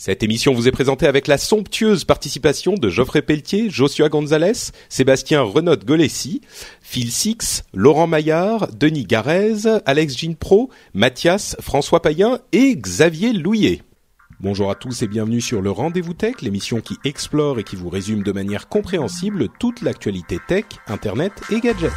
Cette émission vous est présentée avec la somptueuse participation de Geoffrey Pelletier, Joshua Gonzalez, Sébastien Renaud Golessi, Phil Six, Laurent Maillard, Denis Garez, Alex Ginpro, Mathias, François Payen et Xavier Louillet. Bonjour à tous et bienvenue sur le Rendez-vous Tech, l'émission qui explore et qui vous résume de manière compréhensible toute l'actualité tech, internet et gadgets.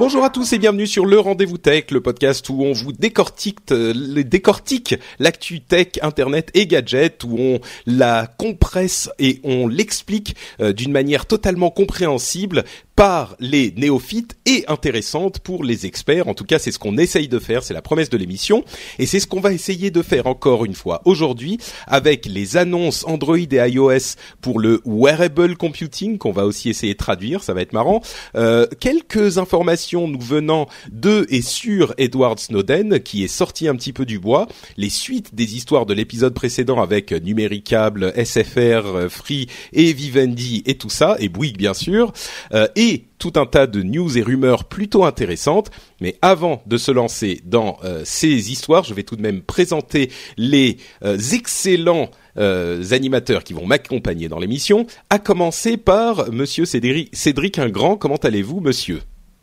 Bonjour à tous et bienvenue sur le Rendez-vous Tech, le podcast où on vous décortique, euh, décortique l'actu tech, internet et gadgets, où on la compresse et on l'explique euh, d'une manière totalement compréhensible par les néophytes et intéressante pour les experts. En tout cas, c'est ce qu'on essaye de faire, c'est la promesse de l'émission, et c'est ce qu'on va essayer de faire encore une fois aujourd'hui avec les annonces Android et iOS pour le wearable computing qu'on va aussi essayer de traduire, ça va être marrant. Euh, quelques informations nous venant de et sur Edward Snowden qui est sorti un petit peu du bois, les suites des histoires de l'épisode précédent avec Numéricable, SFR, Free et Vivendi et tout ça, et Bouygues bien sûr, euh, et tout un tas de news et rumeurs plutôt intéressantes. Mais avant de se lancer dans euh, ces histoires, je vais tout de même présenter les euh, excellents euh, animateurs qui vont m'accompagner dans l'émission, à commencer par Monsieur Cédric, Cédric Ingrand. Comment allez-vous, Monsieur?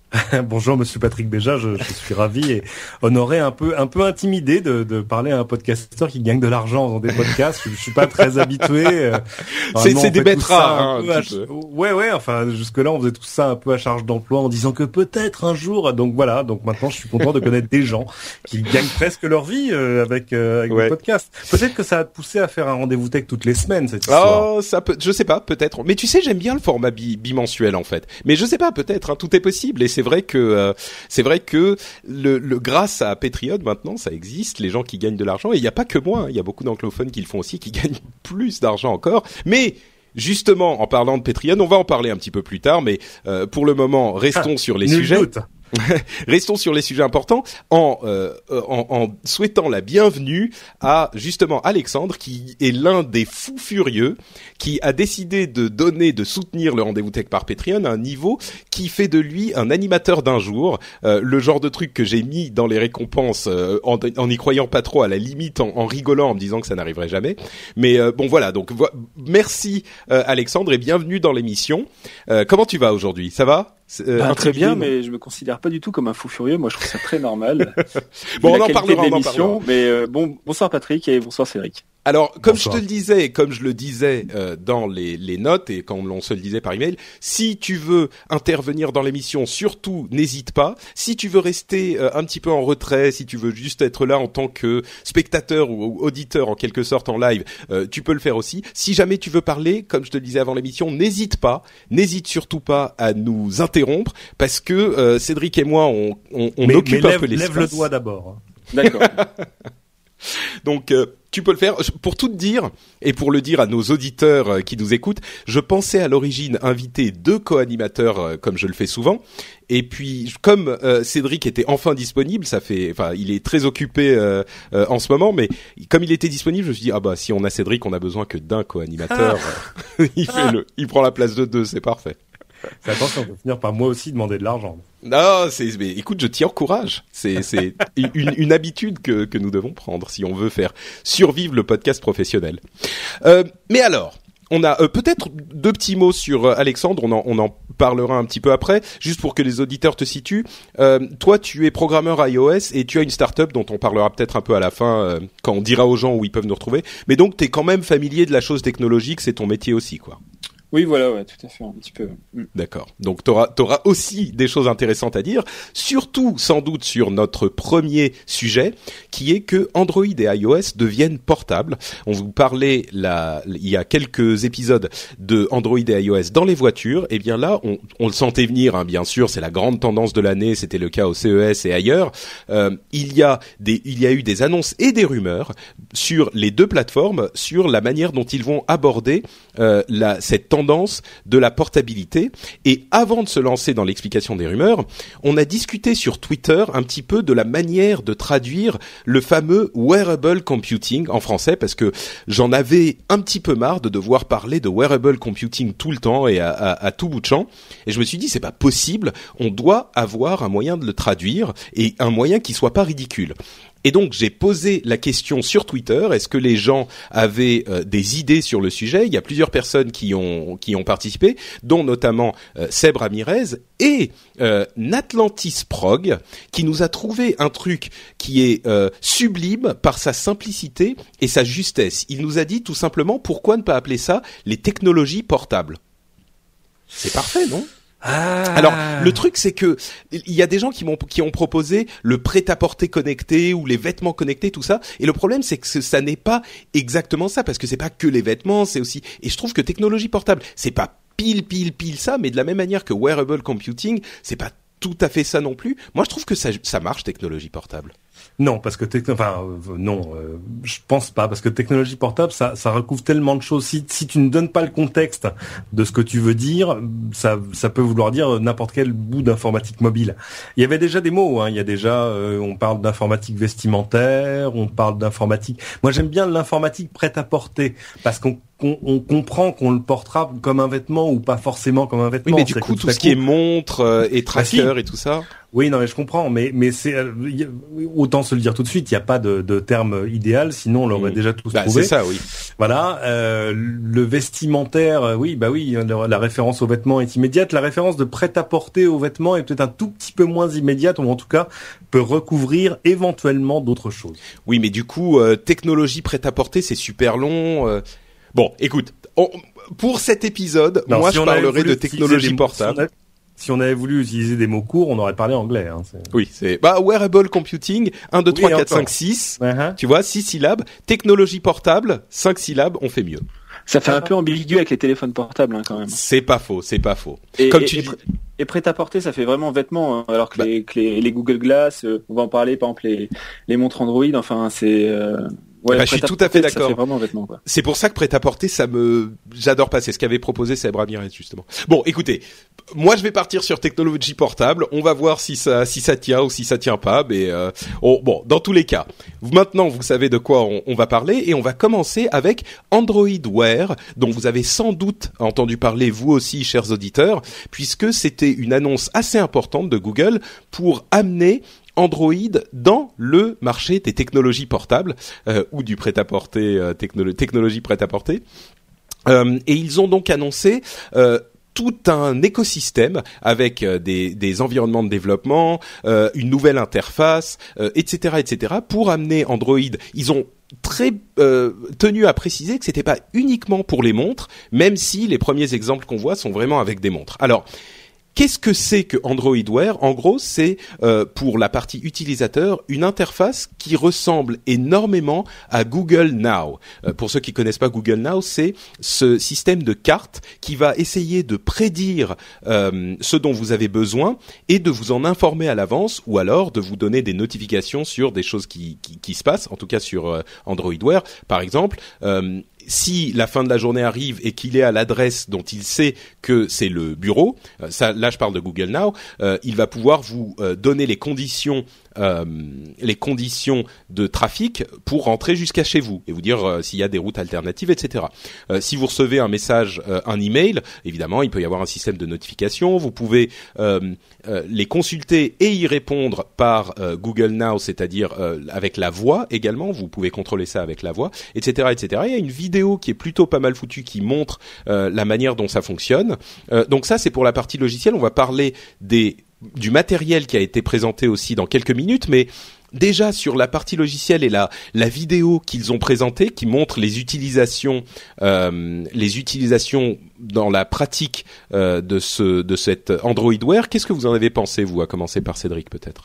Bonjour Monsieur Patrick Béja, je, je, suis ravi et honoré, un peu un peu intimidé de, de parler à un podcasteur qui gagne de l'argent dans des podcasts. Je, je suis pas très habitué. euh, C'est des bêtes rares. hein. Ouais ouais, enfin jusque là on faisait tout ça un peu à charge d'emploi en disant que peut-être un jour. Donc voilà, donc maintenant je suis content de connaître des gens qui gagnent presque leur vie euh, avec euh, avec Ouais. le podcast. Peut-être que ça va te pousser à faire un rendez-vous tech toutes les semaines cette histoire. Oh, ça peut, je sais pas, peut-être. Mais tu sais, j'aime bien le format bi- bimensuel en fait. Mais je sais pas, peut-être. hein, tout est possible. Et c'est vrai que euh, c'est vrai que le, le grâce à Patreon maintenant, ça existe. Les gens qui gagnent de l'argent. Et il n'y a pas que moi. hein, Il y a beaucoup d'anglophones qui le font aussi, qui gagnent plus d'argent encore. Mais Justement, en parlant de Patreon, on va en parler un petit peu plus tard, mais euh, pour le moment, restons sur les sujets. doute. Restons sur les sujets importants en, euh, euh, en, en souhaitant la bienvenue à justement Alexandre qui est l'un des fous furieux qui a décidé de donner, de soutenir le rendez-vous tech par Patreon à un niveau qui fait de lui un animateur d'un jour, Euh, le genre de truc que j'ai mis dans les récompenses euh, en, en y croyant pas trop, à la limite en, en rigolant en me disant que ça n'arriverait jamais. Mais euh, bon voilà, donc vo- merci euh, Alexandre et bienvenue dans l'émission. Comment tu vas aujourd'hui? Ça va? Euh, Ah, très bien, mais je me considère pas du tout comme un fou furieux. Moi, je trouve ça très normal. Bon, on en parlera, on en Mais euh, bon, bonsoir Patrick et bonsoir Cédric. Alors, comme Bonsoir. je te le disais, et comme je le disais euh, dans les, les notes et quand on se le disait par email, si tu veux intervenir dans l'émission, surtout n'hésite pas. Si tu veux rester euh, un petit peu en retrait, si tu veux juste être là en tant que spectateur ou, ou auditeur en quelque sorte en live, euh, tu peux le faire aussi. Si jamais tu veux parler, comme je te le disais avant l'émission, n'hésite pas, n'hésite surtout pas à nous interrompre parce que euh, Cédric et moi, on, on, on mais, occupe mais un lève, peu l'espace. lève le doigt d'abord. hein. D'accord. Donc euh, tu peux le faire. Pour tout te dire et pour le dire à nos auditeurs euh, qui nous écoutent, je pensais à l'origine inviter deux co-animateurs euh, comme je le fais souvent. Et puis comme euh, Cédric était enfin disponible, ça fait, enfin il est très occupé euh, euh, en ce moment, mais comme il était disponible, je me suis dit ah bah si on a Cédric, on a besoin que d'un co-animateur. il fait le, il prend la place de deux, c'est parfait. Fais attention, on peut finir par moi aussi demander de l'argent. Non, mais écoute, je t'y encourage. C'est c'est une, une habitude que que nous devons prendre si on veut faire survivre le podcast professionnel. Euh, mais alors, on a euh, peut-être deux petits mots sur euh, Alexandre. On en on en parlera un petit peu après, juste pour que les auditeurs te situent. Toi, tu es programmeur iOS et tu as une startup dont on parlera peut-être un peu à la fin quand on dira aux gens où ils peuvent nous retrouver. Mais donc, t'es quand même familier de la chose technologique, c'est ton métier aussi, quoi. Oui, voilà, ouais, tout à fait, un petit peu. Mm. D'accord. Donc tu auras, aussi des choses intéressantes à dire, surtout sans doute sur notre premier sujet, qui est que Android et iOS deviennent portables. On vous parlait là, il y a quelques épisodes de Android et iOS dans les voitures. Et eh bien là, on, on le sentait venir, hein, bien sûr, c'est la grande tendance de l'année. C'était le cas au CES et ailleurs. Euh, il y a des, il y a eu des annonces et des rumeurs sur les deux plateformes sur la manière dont ils vont aborder euh, la, cette tendance de la portabilité. Et avant de se lancer dans l'explication des rumeurs, on a discuté sur Twitter un petit peu de la manière de traduire le fameux wearable computing en français, parce que j'en avais un petit peu marre de devoir parler de wearable computing tout le temps et à, à, tout bout de champ. Et je me suis dit, c'est pas possible, on doit avoir un moyen de le traduire et un moyen qui soit pas ridicule. Et donc j'ai posé la question sur Twitter est-ce que les gens avaient euh, des idées sur le sujet? Il y a plusieurs personnes qui ont qui ont participé, dont notamment euh, Seb Ramirez et euh, Natlantis Prog, qui nous a trouvé un truc qui est euh, sublime par sa simplicité et sa justesse. Il nous a dit tout simplement pourquoi ne pas appeler ça les technologies portables. C'est parfait, non? Ah. Alors le truc c'est que il y a des gens qui m'ont qui ont proposé le prêt-à-porter connecté ou les vêtements connectés tout ça et le problème c'est que ça n'est pas exactement ça parce que c'est pas que les vêtements c'est aussi et je trouve que technologie portable c'est pas pile pile pile ça mais de la même manière que wearable computing c'est pas tout à fait ça non plus. Moi je trouve que ça ça marche technologie portable. Non, parce que enfin euh, non, euh, je pense pas parce que technologie portable ça ça recouvre tellement de choses. Si si tu ne donnes pas le contexte de ce que tu veux dire, ça ça peut vouloir dire n'importe quel bout d'informatique mobile. Il y avait déjà des mots. Hein. Il y a déjà euh, on parle d'informatique vestimentaire, on parle d'informatique. Moi j'aime bien l'informatique prête à porter parce qu'on on, comprend qu'on le portera comme un vêtement ou pas forcément comme un vêtement. Oui, mais du coup, tout ce qui est montre et bah, tracker et tout ça. Oui, non, mais je comprends, mais mais c'est euh, autant se le dire tout de suite, il n'y a pas de, de, terme idéal, sinon on l'aurait mmh. déjà tous bah, trouvé. C'est ça, oui. Voilà, euh, le vestimentaire, euh, oui, bah oui, la, référence aux vêtements est immédiate. La référence de prêt-à-porter aux vêtements est peut-être un tout petit peu moins immédiate, ou en tout cas peut recouvrir éventuellement d'autres choses. Oui, mais du coup, euh, technologie prêt-à-porter, c'est super long. Bon, écoute, pour cet épisode, moi je parlerai de technologie portable si on avait voulu utiliser des mots courts, on aurait parlé anglais. Hein, oui, c'est bah wearable computing 1 2 3 4 5 6. Tu vois, 6 syllabes, technologie portable, 5 syllabes, on fait mieux. Ça fait un peu ambigu avec les téléphones portables hein, quand même. C'est pas faux, c'est pas faux. Et, Comme tu et, prêt à porter, ça fait vraiment vêtement, hein, alors que, bah. les, que les, Google Glass, euh, on va en parler, par exemple les, les montres Android, enfin c'est euh, Ouais, bah, je suis tout à fait d'accord. C'est pour ça que prêt-à-porter, ça me, j'adore pas. C'est ce qu'avait proposé Seb Ramirez justement. Bon, écoutez, moi je vais partir sur technologie portable. On va voir si ça, si ça tient ou si ça tient pas. Mais euh, bon, dans tous les cas, maintenant vous savez de quoi on, on, va parler et on va commencer avec Android Wear, dont vous avez sans doute entendu parler vous aussi, chers auditeurs, puisque c'était une annonce assez importante de Google pour amener Android dans le marché des technologies portables euh, ou du prêt-à-porter euh, technologie prêt-à-porter. Euh, et ils ont donc annoncé tout un écosystème avec des, des, environnements de développement, une nouvelle interface, etc., etc. Pour amener Android, ils ont très tenu à préciser que c'était pas uniquement pour les montres, même si les premiers exemples qu'on voit sont vraiment avec des montres. Alors Qu'est-ce que c'est que Android Wear En gros, c'est euh, pour la partie utilisateur une interface qui ressemble énormément à Google Now. Euh, pour ceux qui connaissent pas Google Now, c'est ce système de cartes qui va essayer de prédire euh, ce dont vous avez besoin et de vous en informer à l'avance ou alors de vous donner des notifications sur des choses qui, qui, qui se passent, en tout cas sur Android Wear. Par exemple, si la fin de la journée arrive et qu'il est à l'adresse dont il sait que c'est le bureau, euh, là je parle de Google Now, euh, il va pouvoir vous euh, donner les conditions euh, les conditions de trafic pour rentrer jusqu'à chez vous et vous dire euh, s'il y a des routes alternatives, etc. Euh, si vous recevez un message, un email, évidemment, il peut y avoir un système de notification. Vous pouvez les consulter et y répondre par Google Now, c'est-à-dire avec la voix également. Vous pouvez contrôler ça avec la voix, etc., etc. Il y a une vidéo qui est plutôt pas mal foutue qui montre la manière dont ça fonctionne. donc ça, c'est pour la partie logicielle. On va parler des du matériel qui a été présenté aussi dans quelques minutes, mais déjà sur la partie logicielle et la la vidéo qu'ils ont présentée, qui montre les utilisations, euh, les utilisations dans la pratique euh, de ce de cette Android Wear. Qu'est-ce que vous en avez pensé, vous, à commencer par Cédric peut-être?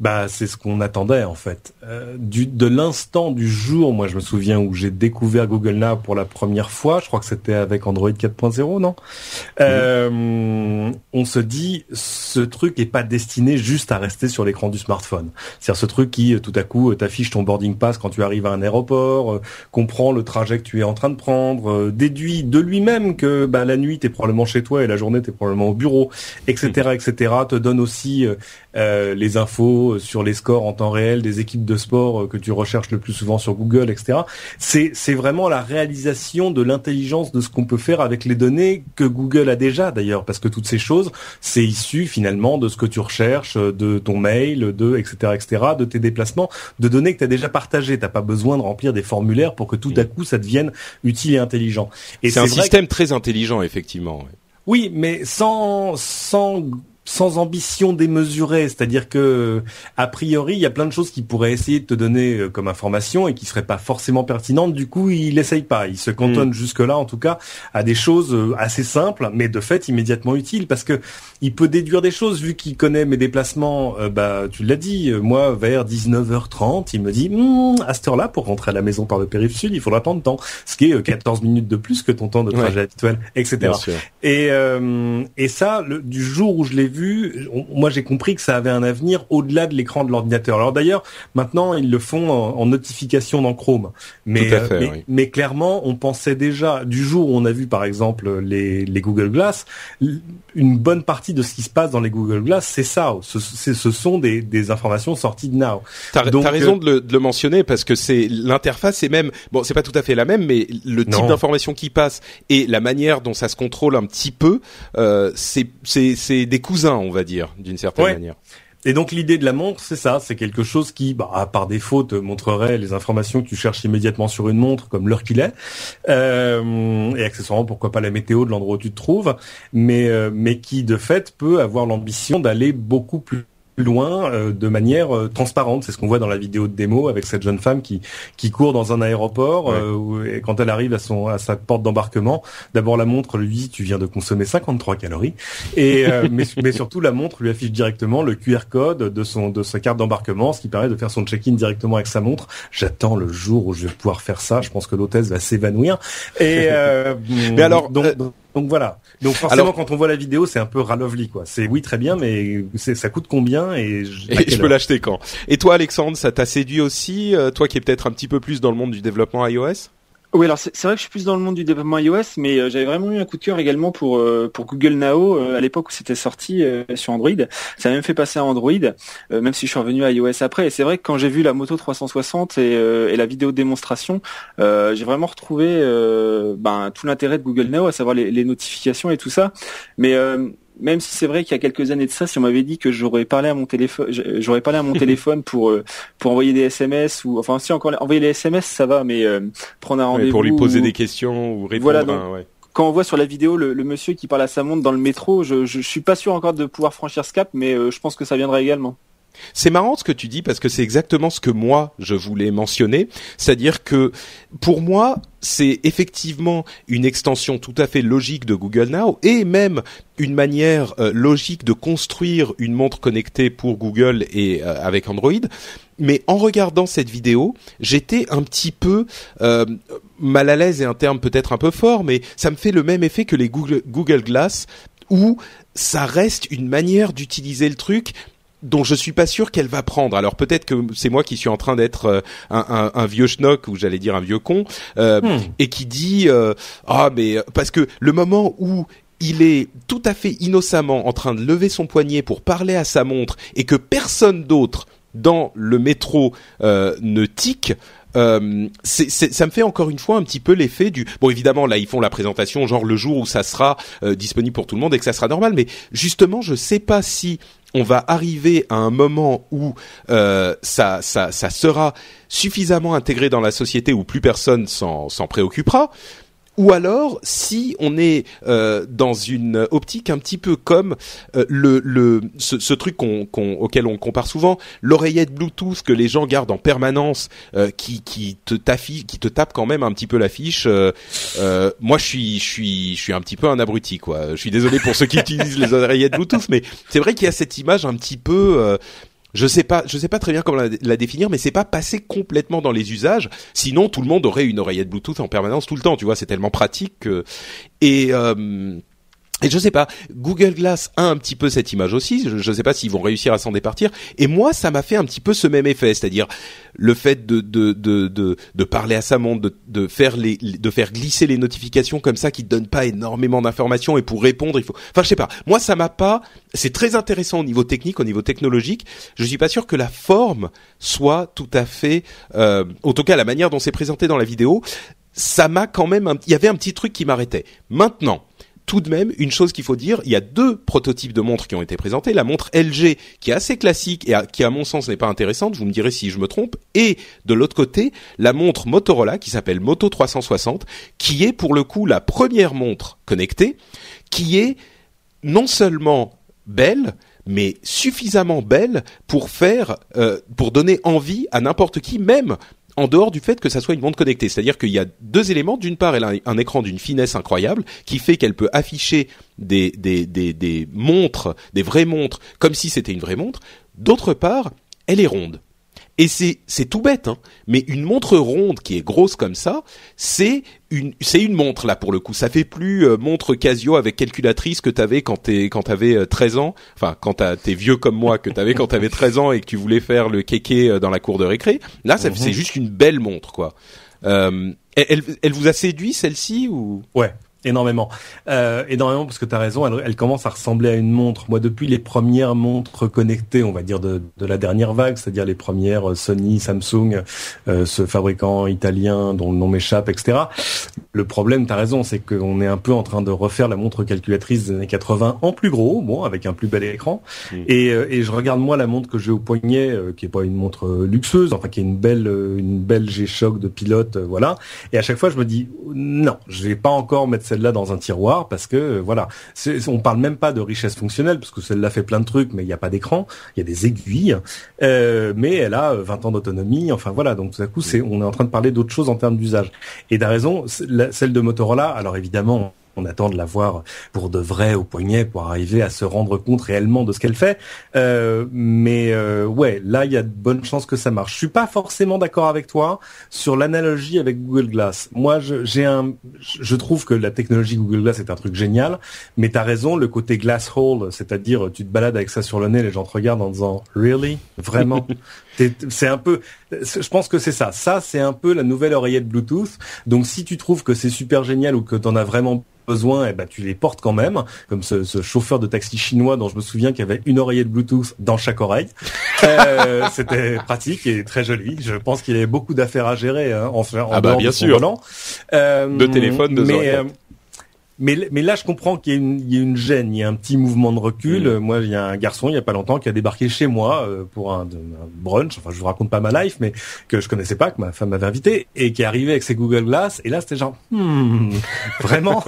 Bah, c'est ce qu'on attendait en fait. Euh, du, de l'instant du jour, moi je me souviens où j'ai découvert Google Now pour la première fois, je crois que c'était avec Android 4.0, non? Euh, On se dit, ce truc est pas destiné juste à rester sur l'écran du smartphone. C'est-à-dire ce truc qui, tout à coup, t'affiche ton boarding pass quand tu arrives à un aéroport, euh, comprend le trajet que tu es en train de prendre, euh, déduit de lui-même que bah, la nuit t'es probablement chez toi et la journée t'es probablement au bureau, etc., etc. Te donne aussi euh, les infos sur les scores en temps réel des équipes de sport euh, que tu recherches le plus souvent sur Google, etc. C'est c'est vraiment la réalisation de l'intelligence de ce qu'on peut faire avec les données que Google a déjà d'ailleurs, parce que toutes ces choses, c'est issu finalement de ce que tu recherches, de ton mail, de etc. etc. de tes déplacements, de données que tu as déjà partagées. T'as pas besoin de remplir des formulaires pour que tout à coup ça devienne utile et intelligent. Et c'est un système très intelligent effectivement. Oui, mais sans sans sans ambition démesurée, c'est-à-dire que a priori il y a plein de choses qui pourraient essayer de te donner euh, comme information et qui seraient pas forcément pertinentes. Du coup, il essaye pas, il se cantonne mm. jusque là en tout cas à des choses euh, assez simples, mais de fait immédiatement utiles parce que il peut déduire des choses vu qu'il connaît mes déplacements. Euh, bah, tu l'as dit, moi vers 19h30, il me dit hm, à cette heure-là pour rentrer à la maison par le périph' sud, il faudra tant de temps, ce qui est 14 minutes de plus que ton temps de trajet habituel, etc. Et et ça, le, du jour où je l'ai vu moi j'ai compris que ça avait un avenir au-delà de l'écran de l'ordinateur. Alors d'ailleurs, maintenant ils le font en, notification dans Chrome, mais, euh, mais, clairement on pensait déjà du jour où on a vu par exemple les, Google Glass, une bonne partie de ce qui se passe dans les Google Glass, c'est ça. Ce, ce sont des, informations sorties de Now. T'as as raison de le, mentionner parce que c'est l'interface est même bon, c'est pas tout à fait la même, mais le type d'information qui passe et la manière dont ça se contrôle un petit peu, euh, c'est c'est des cousins on va dire, d'une certaine manière. Et donc l'idée de la montre, c'est ça, c'est quelque chose qui, bah, par défaut, te montrerait les informations que tu cherches immédiatement sur une montre, comme l'heure qu'il est, euh, et accessoirement pourquoi pas la météo de l'endroit où tu te trouves, mais euh, mais qui de fait peut avoir l'ambition d'aller beaucoup plus loin euh, de manière euh, transparente. C'est ce qu'on voit dans la vidéo de démo avec cette jeune femme qui qui court dans un aéroport euh, et quand elle arrive à son à sa porte d'embarquement, d'abord la montre lui dit tu viens de consommer 53 calories et mais, mais surtout la montre lui affiche directement le QR code de son de sa carte d'embarquement, ce qui permet de faire son check-in directement avec sa montre. J'attends le jour où je vais pouvoir faire ça. Je pense que l'hôtesse va s'évanouir. Et mais alors donc, donc voilà. Donc forcément, quand on voit la vidéo, c'est un peu ralovely quoi. C'est oui très bien, mais ça coûte combien et je, peux l'acheter quand? Et toi, Alexandre, ça t'a séduit aussi, euh, toi qui es peut-être un petit peu plus dans le monde du développement iOS? Oui, alors c'est vrai que je suis plus dans le monde du développement iOS, mais euh, j'avais vraiment eu un coup de cœur également pour euh, pour Google Now à l'époque où c'était sorti sur Android. Ça m'a même fait passer à Android, même si je suis revenu à iOS après. Et c'est vrai que quand j'ai vu la moto 360 et, et la vidéo de démonstration, j'ai vraiment retrouvé ben, tout l'intérêt de Google Now, à savoir les, les, notifications et tout ça. Mais même si c'est vrai qu'il y a quelques années de ça, si on m'avait dit que j'aurais parlé à mon téléphone, j'aurais parlé à mon téléphone pour euh, pour envoyer des SMS ou enfin si encore envoyer les SMS ça va, mais euh, prendre un rendez-vous pour lui poser des questions ou répondre. Voilà, Quand on voit sur la vidéo le, monsieur qui parle à sa montre dans le métro, je, je, suis pas sûr encore de pouvoir franchir ce cap, mais euh, je pense que ça viendra également. C'est marrant ce que tu dis parce que c'est exactement ce que moi je voulais mentionner, c'est-à-dire que pour moi c'est effectivement une extension tout à fait logique de Google Now et même une manière euh, logique de construire une montre connectée pour Google et euh, avec Android. Mais en regardant cette vidéo, j'étais un petit peu euh, mal à l'aise et un terme peut-être un peu fort, mais ça me fait le même effet que les Google, Google Glass où ça reste une manière d'utiliser le truc dont je suis pas sûr qu'elle va prendre. Alors peut-être que c'est moi qui suis en train d'être euh, un, un, un, vieux schnock ou j'allais dire un vieux con euh, hmm. et qui dit euh, ah mais parce que le moment où il est tout à fait innocemment en train de lever son poignet pour parler à sa montre et que personne d'autre dans le métro ne tique. Euh, ça me fait encore une fois un petit peu l'effet du bon évidemment là ils font la présentation genre le jour où ça sera disponible pour tout le monde et que ça sera normal mais justement je sais pas si on va arriver à un moment où euh, ça, ça, ça sera suffisamment intégré dans la société où plus personne s'en préoccupera, ou alors si on est euh, dans une optique un petit peu comme euh, le, le ce, ce truc qu'on, qu'on, auquel on compare souvent, l'oreillette Bluetooth que les gens gardent en permanence, euh, qui, qui te qui te tape quand même un petit peu l'affiche. Euh, euh, moi, je suis, je suis, je suis un petit peu un abruti, quoi. Je suis désolé pour ceux qui utilisent les oreillettes Bluetooth, mais c'est vrai qu'il y a cette image un petit peu euh, je sais pas, je sais pas très bien comment la, définir, mais c'est pas passé complètement dans les usages. Sinon, tout le monde aurait une oreillette Bluetooth en permanence tout le temps. Tu vois, c'est tellement pratique. Que... Et euh, et je sais pas, Google Glass a un petit peu cette image aussi. Je, je sais pas s'ils vont réussir à s'en départir. Et moi, ça m'a fait un petit peu ce même effet, c'est-à-dire le fait de de de de, de parler à sa montre, de, de faire les de faire glisser les notifications comme ça qui te donnent pas énormément d'informations et pour répondre, il faut. Enfin, je sais pas. Moi, ça m'a pas. C'est très intéressant au niveau technique, au niveau technologique. Je suis pas sûr que la forme soit tout à fait, euh, en tout cas la manière dont c'est présenté dans la vidéo, ça m'a quand même. Il y avait un petit truc qui m'arrêtait. Maintenant tout de même, une chose qu'il faut dire, il y a deux prototypes de montres qui ont été présentés. La montre LG, qui est assez classique et qui, à mon sens, n'est pas intéressante. Vous me direz si je me trompe. Et de l'autre côté, la montre Motorola, qui s'appelle Moto 360, qui est pour le coup la première montre connectée, qui est non seulement belle, mais suffisamment belle pour faire, euh, pour donner envie à n'importe qui, même en dehors du fait que ça soit une montre connectée. C'est-à-dire qu'il y a deux éléments. D'une part, elle a un, écran d'une finesse incroyable qui fait qu'elle peut afficher des, des, des, des montres, des vraies montres, comme si c'était une vraie montre. D'autre part, elle est ronde. Et c'est c'est tout bête, hein. Mais une montre ronde qui est grosse comme ça, c'est une c'est une montre là pour le coup. Ça fait plus euh, montre Casio avec calculatrice que t'avais quand t'es quand t'avais euh, 13 ans. Enfin, quand t'es vieux comme moi que t'avais quand t'avais 13 ans et que tu voulais faire le kéké euh, dans la cour de récré. Là, ça, c'est juste une belle montre quoi. Euh, elle, elle vous a séduit celle-ci ou? Ouais, énormément. Euh, énormément parce que tu as raison, elle, commence à ressembler à une montre. Moi, depuis les premières montres connectées, on va dire de, de la dernière vague, c'est-à-dire les premières euh, Sony, Samsung, euh, ce fabricant italien dont le nom m'échappe, etc. Le problème, tu as raison, c'est qu'on est un peu en train de refaire la montre calculatrice des années 80 en plus gros, bon, avec un plus bel écran. Mm. Et, euh, et je regarde moi la montre que j'ai au poignet, euh, qui est pas une montre euh, luxueuse, enfin qui est une belle, une belle G-Shock de pilote, voilà. Et à chaque fois, je me dis non, je vais pas encore mettre celle-là dans un tiroir parce que voilà, on parle même pas de richesse fonctionnelle parce que celle-là fait plein de trucs, mais il n'y a pas d'écran, il y a des aiguilles, euh, mais elle a euh, 20 ans d'autonomie. Enfin voilà, donc tout à coup, c'est on est en train de parler d'autre chose en termes d'usage. Et t'as raison, la- celle de Motorola. Alors évidemment. On attend de la voir pour de vrai au poignet pour arriver à se rendre compte réellement de ce qu'elle fait. Euh, mais euh, ouais, là il y a de bonnes chances que ça marche. Je suis pas forcément d'accord avec toi sur l'analogie avec Google Glass. Moi, j'ai un, je trouve que la technologie Google Glass est un truc génial, mais t'as raison, le côté glass hole, c'est-à-dire tu te balades avec ça sur le nez, les gens te regardent en disant really, vraiment? C'est un peu, je pense que c'est ça. Ça, c'est un peu la nouvelle oreillette Bluetooth. Donc, si tu trouves que c'est super génial ou que t'en as vraiment besoin, eh ben tu les portes quand même, comme ce, ce chauffeur de taxi chinois dont je me souviens qu'il y avait une oreillette Bluetooth dans chaque oreille. Euh, C'était pratique et très joli. Je pense qu'il y avait beaucoup d'affaires à gérer hein, en, en Ah bah, bien de sûr. volant. Euh, mais, oreillettes. euh, mais, mais là, je comprends qu'il y, a une- il y a une gêne, il y a un petit mouvement de recul. Mm. Moi, il y a un garçon, il y a pas longtemps, qui a débarqué chez moi euh, pour un, un brunch. Enfin, je vous raconte pas ma life, mais que je connaissais pas, que ma femme m'avait invité, et qui est arrivé avec ses Google Glass. Et là, c'était genre, hmm, vraiment,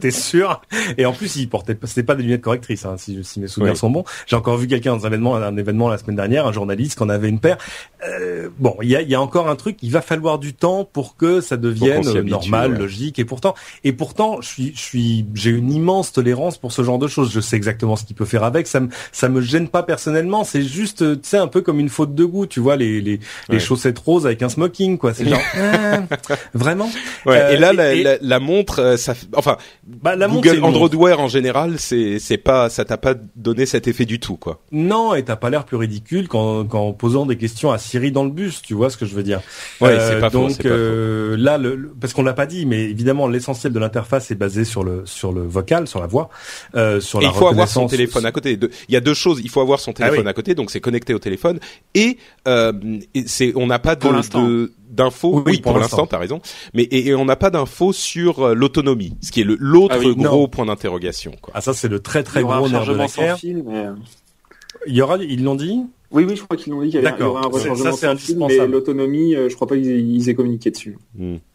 t'es sûr? Et en plus, il portait, pas- c'était pas des lunettes correctrices, hein, si, si mes souvenirs Oui. sont bons. J'ai encore vu quelqu'un dans un événement, un événement la semaine dernière, un journaliste, qui en avait une paire. Euh, bon, il y a, y a encore un truc. Il va falloir du temps pour que ça devienne habitue, normal, ouais. logique. Et pourtant, et pourtant, je suis, je suis, j'ai une immense tolérance pour ce genre de choses. Je sais exactement ce qu'il peut faire avec. Ça me, ça me gêne pas personnellement. C'est juste, euh, tu sais, un peu comme une faute de goût. Tu vois, les, les, les chaussettes roses avec un smoking, quoi. C'est genre, euh, vraiment. Ouais, Euh, et là, la, et- la, la montre, euh, ça, enfin, Bah, la montre, Google une Android montre. Wear en général, c'est c'est pas, ça t'a pas donné cet effet du tout, quoi. Non, et t'as pas l'air plus ridicule qu'en, qu'en posant des questions à Siri dans le bus, tu vois ce que je veux dire. Ouais, c'est pas faux, donc pas euh, là, le, le- parce qu'on l'a pas dit, mais évidemment l'essentiel de l'interface est basé sur le sur le vocal, sur la voix, euh, sur Et la il faut avoir son téléphone à côté. De- Il y a deux choses. Il faut avoir son téléphone Ah oui. à côté, donc c'est connecté au téléphone. Et, euh, et c'est, on n'a pas de, d'infos. Oui, Oui, oui, pour pour l'instant, t'as raison. Mais et, et on n'a pas d'infos sur euh, l'autonomie, ce qui est le- l'autre Ah oui, gros non. point d'interrogation. Ah ça c'est le très très Il y aura gros un nerf de chargement la sans guerre. fil, mais Il y aura, ils l'ont dit? Oui, oui, je crois qu'ils l'ont dit qu'il y, avait- un rechargement Ça, mais indispensable. l'autonomie, euh, je crois pas qu'ils aient, communiqué dessus.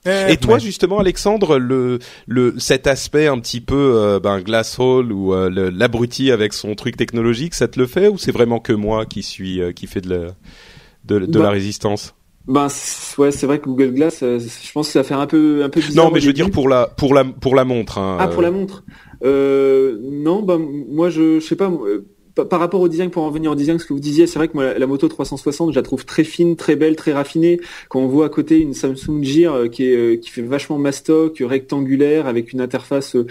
Et toi, Ouais. justement, Alexandre, le, le, cet aspect un petit peu euh, ben, glass hole ou euh, l'abruti avec son truc technologique, ça te le fait ou c'est vraiment que moi qui suis euh, qui fait de la de, de la résistance? Ben ouais, c'est vrai que Google Glass, euh, je pense que ça faire un peu un peu bizarre. Non, mais je veux début. dire pour la pour la pour la montre. Hein, Ah, pour la montre. Euh, non, bah moi je, je sais pas. Par rapport au design, pour en venir au design, ce que vous disiez, c'est vrai que moi la, moto 360, je la trouve très fine, très belle, très raffinée. Quand on voit à côté une Samsung Gear euh, euh, qui fait vachement mastoc, rectangulaire, avec une interface euh,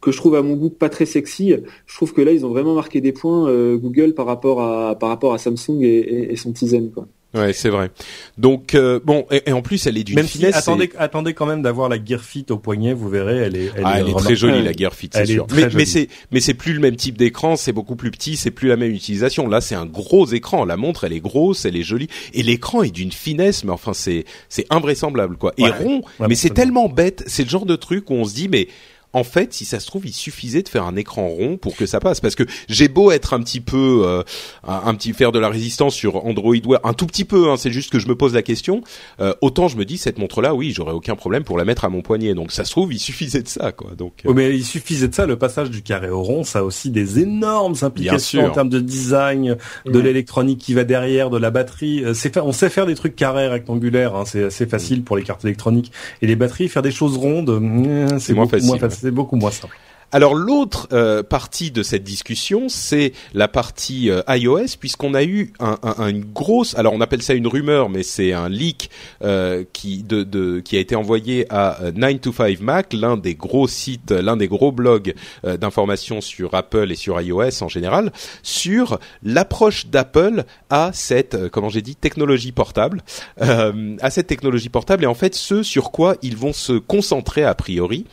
que je trouve à mon goût pas très sexy, je trouve que là ils ont vraiment marqué des points Google par rapport à Samsung et, et, et son Tizen quoi. Ouais, c'est vrai. Donc euh, bon, et, et en plus, elle est d'une Même si, finesse. attendez, attendez quand même d'avoir la Gear Fit au poignet, vous verrez, elle est, elle ah, est, elle est très jolie la Gear Fit, c'est sûr. Mais, c'est mais c'est plus le même type d'écran, c'est beaucoup plus petit, c'est plus la même utilisation. Là, c'est un gros écran. La montre, elle est grosse, elle est jolie, et l'écran est d'une finesse, mais enfin, c'est c'est invraisemblable quoi. Et rond, Ouais, mais c'est tellement bête. C'est le genre de truc où on se dit mais en fait, si ça se trouve, il suffisait de faire un écran rond pour que ça passe. Parce que j'ai beau être un petit peu, euh, un, un petit faire de la résistance sur Android Wear, un tout petit peu. Hein, c'est juste que je me pose la question. euh, autant je me dis cette montre-là, oui, j'aurais aucun problème pour la mettre à mon poignet. Donc ça se trouve, il suffisait de ça, quoi. Donc euh, Oui, mais il suffisait de ça, le passage du carré au rond, ça a aussi des énormes implications en termes de design, de Ouais. l'électronique qui va derrière, de la batterie. C'est fa- on sait faire des trucs carrés, rectangulaires, hein, c'est assez facile pour les cartes électroniques. Et les batteries, faire des choses rondes, euh, c'est moins beaucoup facile, moins ouais. C'est beaucoup moins simple. Alors l'autre euh, partie de cette discussion, c'est la partie euh, iOS, puisqu'on a eu un, un- une grosse, alors on appelle ça une rumeur, mais c'est un leak euh, qui, de, de- qui a été envoyé à euh, 9to5 Mac, l'un des gros sites, l'un des gros blogs euh, d'informations sur Apple et sur iOS en général, sur l'approche d'Apple à cette, euh, comment j'ai dit, technologie portable, euh, à cette technologie portable, et en fait ce sur quoi ils vont se concentrer a priori.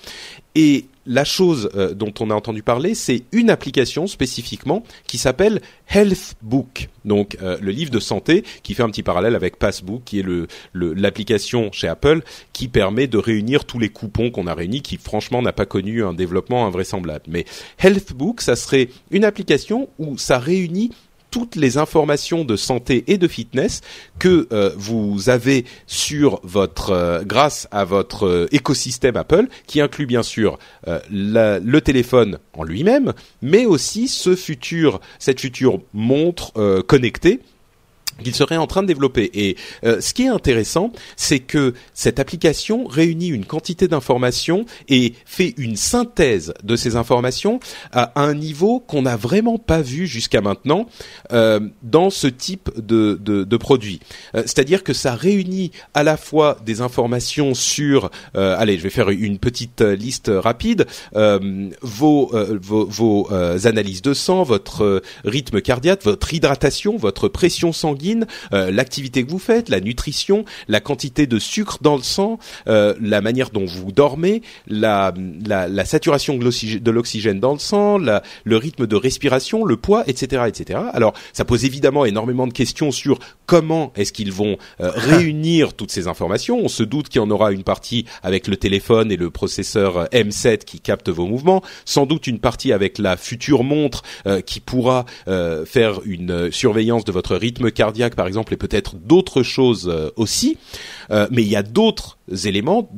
Et la chose euh, dont on a entendu parler, c'est une application spécifiquement qui s'appelle Health Book, donc euh, le livre de santé, qui fait un petit parallèle avec Passbook, qui est le le- l'application chez Apple qui permet de réunir tous les coupons qu'on a réunis, qui franchement n'a pas connu un développement invraisemblable. Mais Health Book, ça serait une application où ça réunit toutes les informations de santé et de fitness que euh, vous avez sur votre euh, grâce à votre euh, écosystème Apple qui inclut bien sûr le téléphone en lui-même mais aussi ce futur cette future montre connectée qu'il serait en train de développer. Et euh, ce qui est intéressant, c'est que cette application réunit une quantité d'informations et fait une synthèse de ces informations à un niveau qu'on n'a vraiment pas vu jusqu'à maintenant euh, dans ce type de, de, produit. Euh, C'est-à-dire que ça réunit à la fois des informations sur, allez, je vais faire une petite liste rapide, vos, vos, analyses de sang, votre rythme cardiaque, votre hydratation, votre pression sanguine, euh, l'activité que vous faites, la nutrition, la quantité de sucre dans le sang, euh, la manière dont vous dormez, la, la, la saturation de l'oxygène- dans le sang, la, le rythme de respiration, le poids, etc., etc. Alors, ça pose évidemment énormément de questions sur comment est-ce qu'ils vont euh, réunir toutes ces informations. On se doute qu'il y en aura une partie avec le téléphone et le processeur euh, M7 qui capte vos mouvements, sans doute une partie avec la future montre euh, qui pourra euh, faire une surveillance de votre rythme cardiaque par exemple et peut-être d'autres choses euh, aussi. Euh, mais il y a d'autres éléments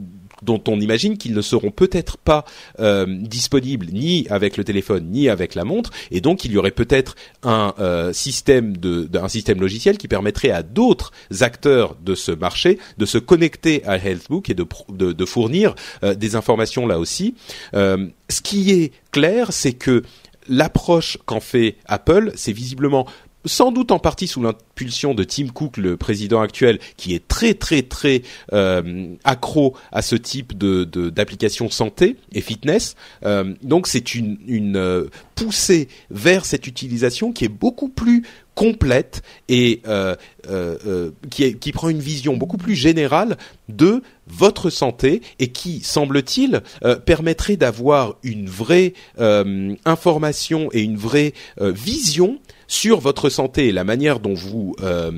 dont on imagine qu'ils ne seront peut-être pas euh, disponibles ni avec le téléphone ni avec la montre et donc il y aurait peut-être un système de, un système logiciel qui permettrait à d'autres acteurs de ce marché de se connecter à Healthbook et de, fournir des informations là aussi. Ce qui est clair, c'est que l'approche qu'en fait Apple, c'est visiblement sans doute en partie sous l'impulsion de Tim Cook, le président actuel, qui est très très très euh, accro à ce type de de- d'application santé et fitness. Euh, donc c'est une une euh, poussée vers cette utilisation qui est beaucoup plus complète et euh, euh, euh, qui, est- qui prend une vision beaucoup plus générale de votre santé et qui, semble-t-il, euh, permettrait d'avoir une vraie euh, information et une vraie euh, vision sur votre santé et la manière dont vous euh,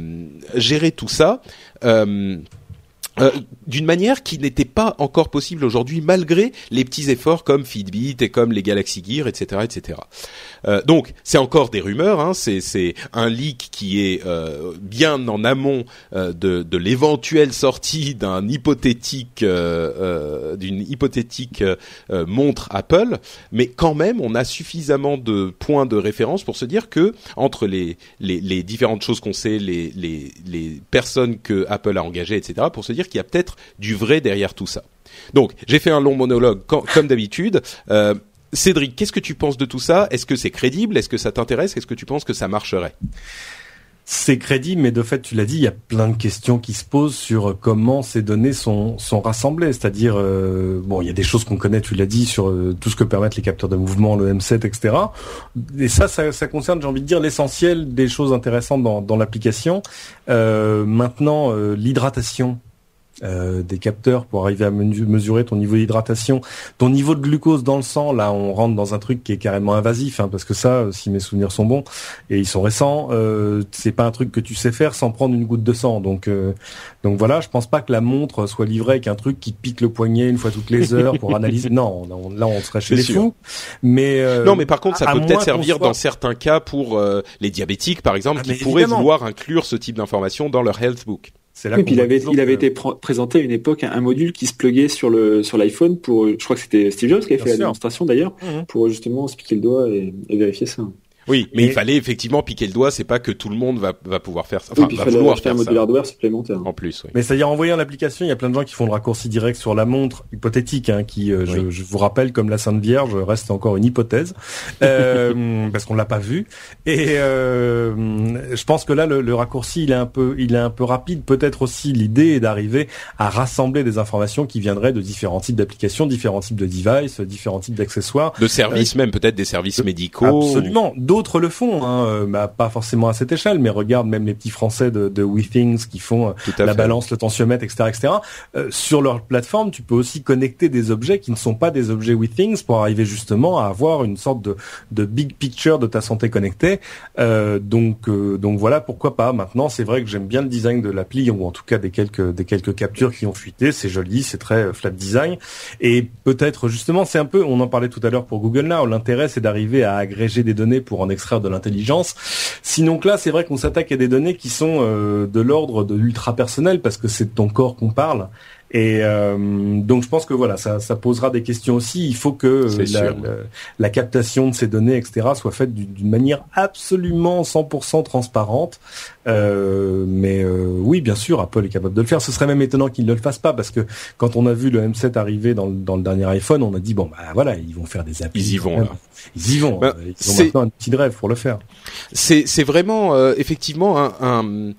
gérez tout ça. euh, euh, d'une manière qui n'était pas encore possible aujourd'hui malgré les petits efforts comme Fitbit et comme les Galaxy Gear, etc., etc. Euh, donc c'est encore des rumeurs, hein, c'est un leak qui est euh, bien en amont euh, de de l'éventuelle sortie d'un hypothétique euh, d'une hypothétique montre Apple, mais quand même on a suffisamment de points de référence pour se dire que entre les les, les différentes choses qu'on sait, les les les personnes que Apple a engagées, etc., pour se dire qu'il y a peut-être du vrai derrière tout ça. Donc, j'ai fait un long monologue comme d'habitude. Euh, Cédric, qu'est-ce que tu penses de tout ça? Est-ce que c'est crédible? Est-ce que ça t'intéresse? Est-ce que tu penses que ça marcherait? C'est crédible, mais de fait, tu l'as dit, il y a plein de questions qui se posent sur comment ces données sont, sont rassemblées. C'est-à-dire, euh, bon, il y a des choses qu'on connaît, tu l'as dit, sur euh, tout ce que permettent les capteurs de mouvement, le M7, etc. Et ça, ça, concerne, j'ai envie de dire, l'essentiel des choses intéressantes dans, dans l'application. Euh, maintenant, l'hydratation euh, des capteurs pour arriver à mesurer ton niveau d'hydratation, ton niveau de glucose dans le sang. Là, on rentre dans un truc qui est carrément invasif, hein, parce que ça, euh, si mes souvenirs sont bons et ils sont récents, euh, c'est pas un truc que tu sais faire sans prendre une goutte de sang. Donc, euh, donc voilà, je pense pas que la montre soit livrée avec un truc qui pique le poignet une fois toutes les heures pour analyser. Non, là, on serait chez les fous. Mais non, mais par contre, ça peut peut-être servir dans certains cas pour les diabétiques, par exemple, ah, qui pourraient vouloir inclure ce type d'information dans leur health book. C'est là il avait, il avait été présenté à une époque un, module qui se pluguait sur le sur l'iPhone pour, je crois que c'était Steve Jobs qui avait fait la démonstration d'ailleurs, mmh. pour justement se piquer le doigt et vérifier ça. Oui, mais il fallait effectivement piquer le doigt. C'est pas que tout le monde va, va pouvoir faire ça. Enfin, va vouloir faire un module hardware supplémentaire. En plus, oui. Mais c'est-à-dire en voyant l'application, il y a plein de gens qui font le raccourci direct sur la montre hypothétique, hein, qui, euh, je, je, vous rappelle, comme la Sainte Vierge, reste encore une hypothèse euh, parce qu'on l'a pas vu. Et euh, je pense que là, le, le, raccourci, il est un peu, il est un peu rapide. Peut-être aussi l'idée est d'arriver à rassembler des informations qui viendraient de différents types d'applications, différents types de devices, différents types d'accessoires, de services même, peut-être des services médicaux. Absolument d'autres le font, hein, euh, bah, pas forcément à cette échelle, mais regarde même les petits Français de, de WeThings qui font euh, la balance, le tensiomètre, etc., etc. Euh, sur leur plateforme, tu peux aussi connecter des objets qui ne sont pas des objets WeThings pour arriver justement à avoir une sorte de, de big picture de ta santé connectée. donc, donc voilà, pourquoi pas. Maintenant, c'est vrai que j'aime bien le design de l'appli ou en tout cas des quelques des quelques captures qui ont fuité. C'est joli, c'est très flat design et peut-être justement, c'est un peu, on en parlait tout à l'heure pour Google Now. L'intérêt, c'est d'arriver à agréger des données pour en de l'intelligence. Sinon là, c'est vrai qu'on s'attaque à des données qui sont euh, de l'ordre de l'ultra personnel parce que c'est de ton corps qu'on parle. Et euh, donc je pense que voilà, ça, ça, posera des questions aussi. Il faut que la, la, captation de ces données, etc., soit faite d'une manière absolument 100% transparente. Euh, mais euh, oui, bien sûr, Apple est capable de le faire. Ce serait même étonnant qu'ils ne le fassent pas parce que quand on a vu le M7 arriver dans, dans le dernier iPhone, on a dit bon bah voilà, ils vont faire des applis. Ils y vont. Là. Ils y vont. Bah, ils ont maintenant un petit rêve pour le faire. C'est vraiment euh, effectivement un, un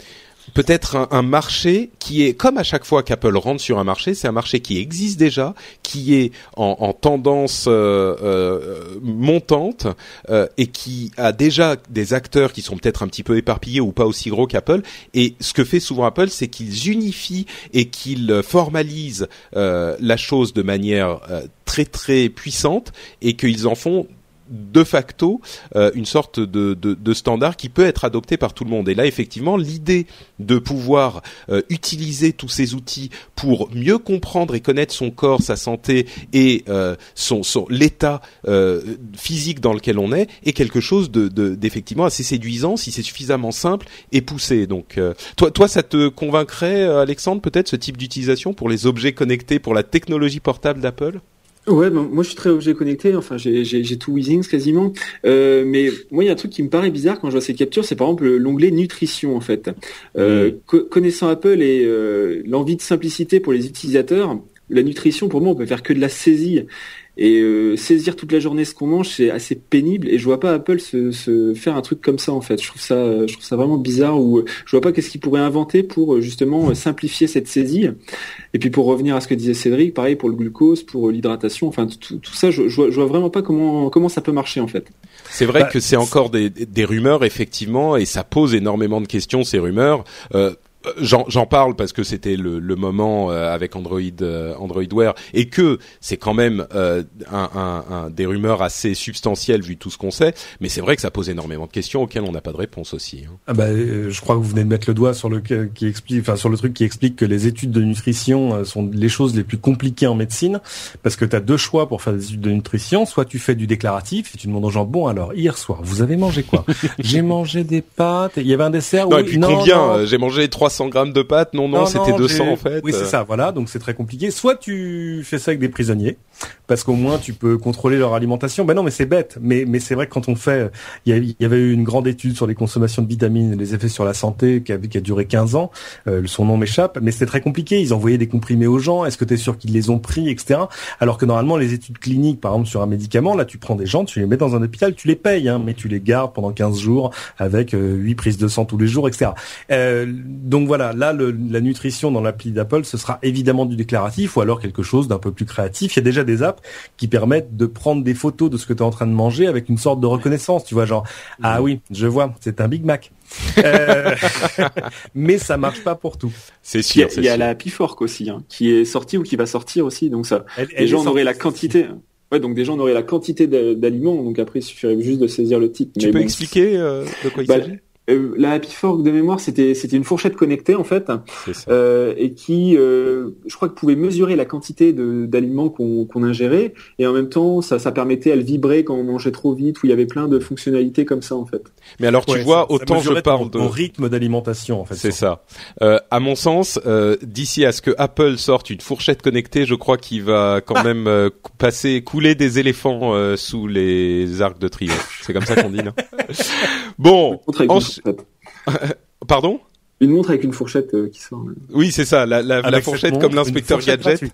peut-être un, marché qui est comme à chaque fois qu'Apple rentre sur un marché, c'est un marché qui existe déjà, qui est en, en tendance euh, euh, montante euh, et qui a déjà des acteurs qui sont peut-être un petit peu éparpillés ou pas aussi gros qu'Apple. Et ce que fait souvent Apple, c'est qu'ils unifient et qu'ils formalisent la chose de manière très très puissante et qu'ils en font de facto euh, une sorte de, de, standard qui peut être adopté par tout le monde. Et là, effectivement, l'idée de pouvoir euh, utiliser tous ces outils pour mieux comprendre et connaître son corps, sa santé et euh, son, son l'état physique dans lequel on est est quelque chose de, d'effectivement assez séduisant si c'est suffisamment simple et poussé. Donc, toi, toi, ça te convaincrait, Alexandre, peut-être ce type d'utilisation pour les objets connectés, pour la technologie portable d'Apple? Ouais, ben, moi je suis très objet connecté, enfin j'ai tout Weezings quasiment, euh, mais moi il y a un truc qui me paraît bizarre quand je vois ces captures, c'est par exemple l'onglet nutrition en fait. Euh, mm. Connaissant Apple et euh, l'envie de simplicité pour les utilisateurs, la nutrition pour moi on peut faire que de la saisie et euh, saisir toute la journée ce qu'on mange, c'est assez pénible. Et je vois pas Apple se, se, faire un truc comme ça en fait. Je trouve ça, je trouve ça vraiment bizarre. Ou je vois pas qu'est-ce qu'ils pourraient inventer pour justement simplifier cette saisie. Et puis pour revenir à ce que disait Cédric, pareil pour le glucose, pour l'hydratation. Enfin tout, tout ça, je, je, vois, je, vois, vraiment pas comment comment ça peut marcher en fait. C'est vrai bah, que c'est encore des, des rumeurs effectivement, et ça pose énormément de questions ces rumeurs. Euh, J'en parle parce que c'était le, le, moment euh, avec Android euh, Android Wear et que c'est quand même euh, un, un, un, des rumeurs assez substantielles vu tout ce qu'on sait. Mais c'est vrai que ça pose énormément de questions auxquelles on n'a pas de réponse aussi. Hein. Ah bah, je crois que vous venez de mettre le doigt sur le qui explique, enfin sur le truc qui explique que les études de nutrition sont les choses les plus compliquées en médecine parce que tu as deux choix pour faire des études de nutrition. Soit tu fais du déclaratif et tu demandes aux gens bon alors hier soir vous avez mangé quoi? J'ai mangé des pâtes. Il y avait un dessert. Non, et puis combien? J'ai mangé 300 grammes de pâtes. Non, non, c'était 200 en fait. Oui, c'est ça. Voilà, donc c'est très compliqué. Soit tu fais ça avec des prisonniers, parce qu'au moins tu peux contrôler leur alimentation. Ben non, mais c'est bête. Mais mais c'est vrai que quand on fait, il y, avait eu une grande étude sur les consommations de vitamines et les effets sur la santé qui a, qui a duré 15 ans. Euh, son nom m'échappe, mais c'était très compliqué. Ils envoyaient des comprimés aux gens. Est-ce que tu es sûr qu'ils les ont pris, etc. Alors que normalement les études cliniques, par exemple sur un médicament, là tu prends des gens, tu les mets dans un hôpital, tu les payes, hein, mais tu les gardes pendant 15 jours avec euh, 8 prises de sang tous les jours, etc. Euh, donc voilà, là le, la nutrition dans l'appli d'Apple, ce sera évidemment du déclaratif ou alors quelque chose d'un peu plus créatif. Il y a déjà des apps qui permettent de prendre des photos de ce que tu es en train de manger avec une sorte de reconnaissance. Tu vois, genre, ah oui, je vois, c'est un Big Mac. euh, mais ça marche pas pour tout. C'est sûr. Il y a, la Happy Fork aussi, hein, qui est sortie ou qui va sortir aussi. Donc ça, les gens auraient la quantité. Ouais, donc des gens auraient la quantité d'aliments. Donc après, il suffirait juste de saisir le type. Tu peux expliquer euh, de quoi il bah, s'agit? Euh, la Happy Fork de mémoire, c'était c'était une fourchette connectée en fait, euh, et qui, euh, je crois, que pouvait mesurer la quantité d'aliments qu'on qu'on ingérait, et en même temps, ça ça permettait, elle vibrer quand on mangeait trop vite, où il y avait plein de fonctionnalités comme ça en fait. Mais alors tu vois, autant je parle de rythme d'alimentation en fait. C'est ça. Euh, à mon sens, euh, d'ici à ce que Apple sorte une fourchette connectée, je crois qu'il va quand même euh, passer couler des éléphants sous les arcs de triomphe. C'est comme ça qu'on dit, non? Bon. Pardon? Une montre avec une fourchette euh, qui sort. Oui, c'est ça, la, la, la fourchette comme l'inspecteur gadget.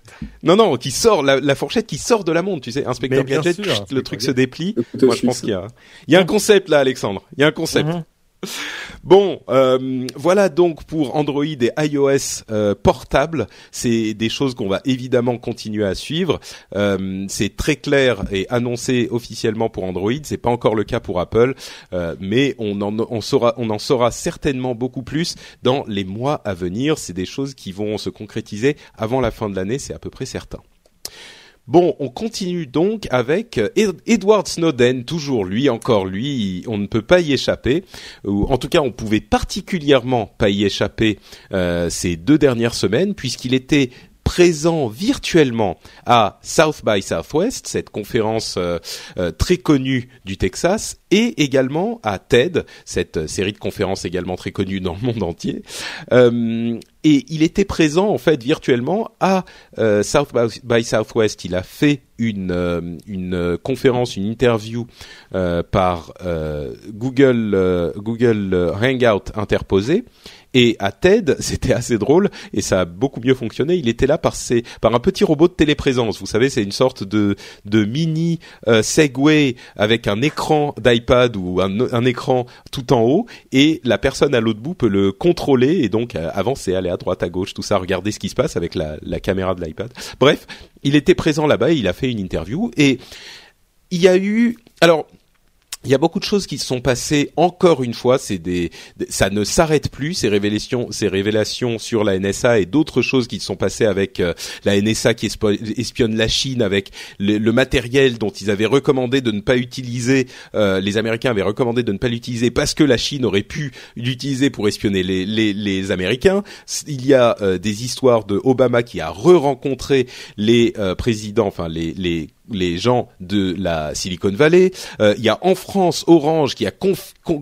Non, non, qui sort, la, la, fourchette qui sort de la montre, tu sais, inspecteur gadget, le truc se déplie. Moi, je pense qu'il y a, il y a un concept là, Alexandre. Il y a un concept. Mhm. Bon, euh, voilà donc pour Android et iOS euh, portable. C'est des choses qu'on va évidemment continuer à suivre. Euh, c'est très clair et annoncé officiellement pour Android. C'est pas encore le cas pour Apple, mais on en, saura, on en saura certainement beaucoup plus dans les mois à venir. C'est des choses qui vont se concrétiser avant la fin de l'année, c'est à peu près certain. Bon, on continue donc avec euh, Edward Snowden, toujours lui, encore lui, on ne peut pas y échapper, ou en tout cas on pouvait particulièrement pas y échapper euh, ces deux dernières semaines, puisqu'il était présent virtuellement à South by Southwest, cette conférence euh, euh, très connue du Texas, et également à TED, cette euh, série de conférences également très connue dans le monde entier. et il était présent en fait virtuellement à South by Southwest. Il a fait une une conférence, une interview par Google Google Hangout interposé et à TED, c'était assez drôle et ça a beaucoup mieux fonctionné. Il était là par ses, par un petit robot de téléprésence. Vous savez, c'est une sorte de de mini euh, Segway avec un écran d'iPad ou un, un, écran tout en haut et la personne à l'autre bout peut le contrôler et donc euh, avancer, aller à droite, à gauche, tout ça, regarder ce qui se passe avec la, la caméra de l'iPad. Bref, il était présent là-bas, il a fait une interview et il y a eu alors il y a beaucoup de choses qui se sont passées encore une fois. C'est des, ça ne s'arrête plus ces révélations, ces révélations sur la NSA et d'autres choses qui se sont passées avec euh, la NSA qui espionne la Chine avec le, matériel dont ils avaient recommandé de ne pas utiliser. Euh, les Américains avaient recommandé de ne pas l'utiliser parce que la Chine aurait pu l'utiliser pour espionner les, les, les, Américains. Il y a euh, des histoires de Obama qui a re-rencontré les présidents, enfin les, les les gens de la Silicon Valley. Euh, il y a en France Orange qui a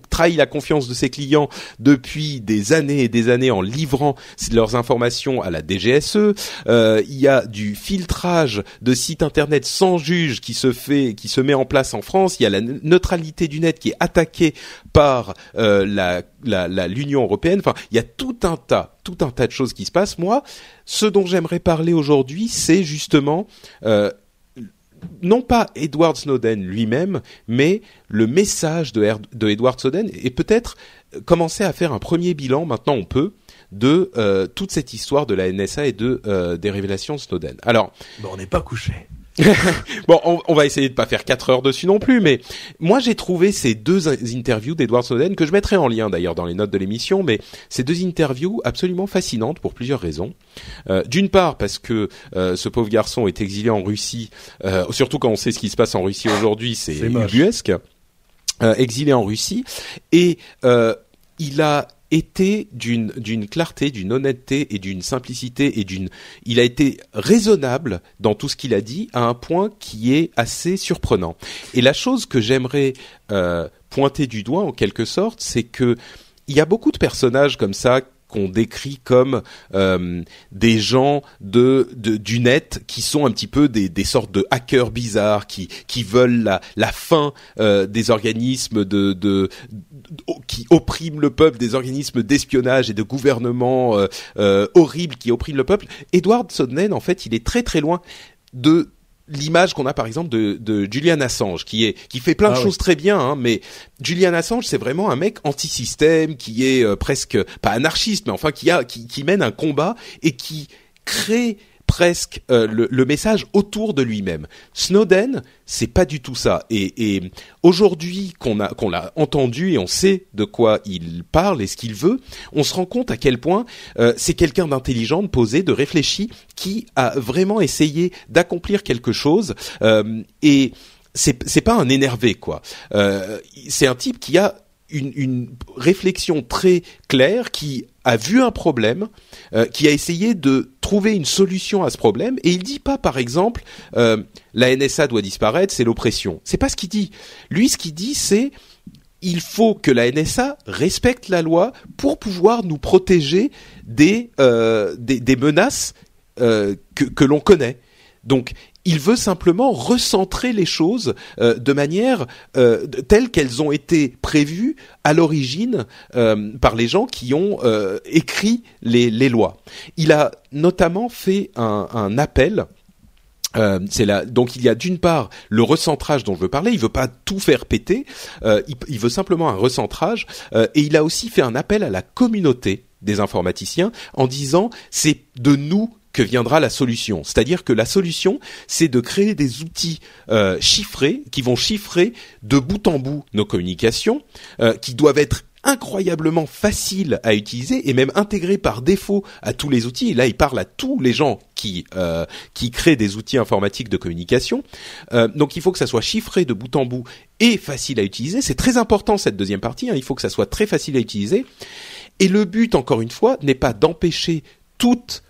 trahi la confiance de ses clients depuis des années et des années en livrant leurs informations à la DGSE. Euh, il y a du filtrage de sites internet sans juge qui se fait, qui se met en place en France. Il y a la neutralité du net qui est attaquée par euh, la l'Union européenne. Enfin, il y a tout un tas, tout un tas de choses qui se passent. Moi, ce dont j'aimerais parler aujourd'hui, c'est justement euh, non pas Edward Snowden lui-même, mais le message de, Edward Snowden et peut-être commencer à faire un premier bilan, maintenant on peut, de euh, toute cette histoire de la NSA et de euh, des révélations de Snowden. Alors, on n'est pas couché. bon, on, va essayer de pas faire quatre heures dessus non plus, mais moi j'ai trouvé ces deux interviews d'Edward Snowden que je mettrai en lien d'ailleurs dans les notes de l'émission, mais ces deux interviews absolument fascinantes pour plusieurs raisons. Euh, D'une part parce que euh, ce pauvre garçon est exilé en Russie, euh, surtout quand on sait ce qui se passe en Russie aujourd'hui, c'est ubuesque. Euh, exilé en Russie et il a été d'une clarté, d'une honnêteté et d'une simplicité et d'une il a été raisonnable dans tout ce qu'il a dit à un point qui est assez surprenant. Et la chose que j'aimerais euh, pointer du doigt en quelque sorte, c'est que il y a beaucoup de personnages comme ça qu'on décrit comme euh, des gens de, du net qui sont un petit peu des, des sortes de hackers bizarres qui veulent la, fin euh, des organismes de, de, qui oppriment le peuple, des organismes d'espionnage et de gouvernement euh, horribles qui oppriment le peuple. Edward Snowden, en fait, il est très très loin de l'image qu'on a par exemple de, de, Julian Assange, qui est qui fait plein de ah choses très bien, hein, mais Julian Assange c'est vraiment un mec anti-système, qui est euh, presque pas anarchiste, mais enfin qui a qui, qui mène un combat et qui crée presque euh, le, message autour de lui-même. Snowden, c'est pas du tout ça. Et, aujourd'hui qu'on a qu'on l'a entendu et on sait de quoi il parle et ce qu'il veut, on se rend compte à quel point euh, c'est quelqu'un d'intelligent, de posé, de réfléchi, qui a vraiment essayé d'accomplir quelque chose. Euh, et c'est pas un énervé quoi. c'est un type qui a une, réflexion très claire qui a vu un problème, euh, qui a essayé de trouver une solution à ce problème, et il dit pas, par exemple, euh, la NSA doit disparaître, c'est l'oppression. C'est pas ce qu'il dit. Lui, ce qu'il dit, c'est il faut que la NSA respecte la loi pour pouvoir nous protéger des euh, menaces que, que l'on connaît. Donc, il veut simplement recentrer les choses euh, de manière euh, telle qu'elles ont été prévues à l'origine euh, par les gens qui ont écrit les, lois. Il a notamment fait un, appel. c'est là donc il y a d'une part le recentrage dont je veux parler. Il veut pas tout faire péter. Il, veut simplement un recentrage et il a aussi fait un appel à la communauté des informaticiens en disant c'est de nous que viendra la solution. C'est-à-dire que la solution, c'est de créer des outils euh, chiffrés qui vont chiffrer de bout en bout nos communications, euh, qui doivent être incroyablement faciles à utiliser et même intégrés par défaut à tous les outils. Et là, il parle à tous les gens qui euh, qui créent des outils informatiques de communication. donc, il faut que ça soit chiffré de bout en bout et facile à utiliser. C'est très important cette deuxième partie. Hein. Il faut que ça soit très facile à utiliser. Et le but, encore une fois, n'est pas d'empêcher toute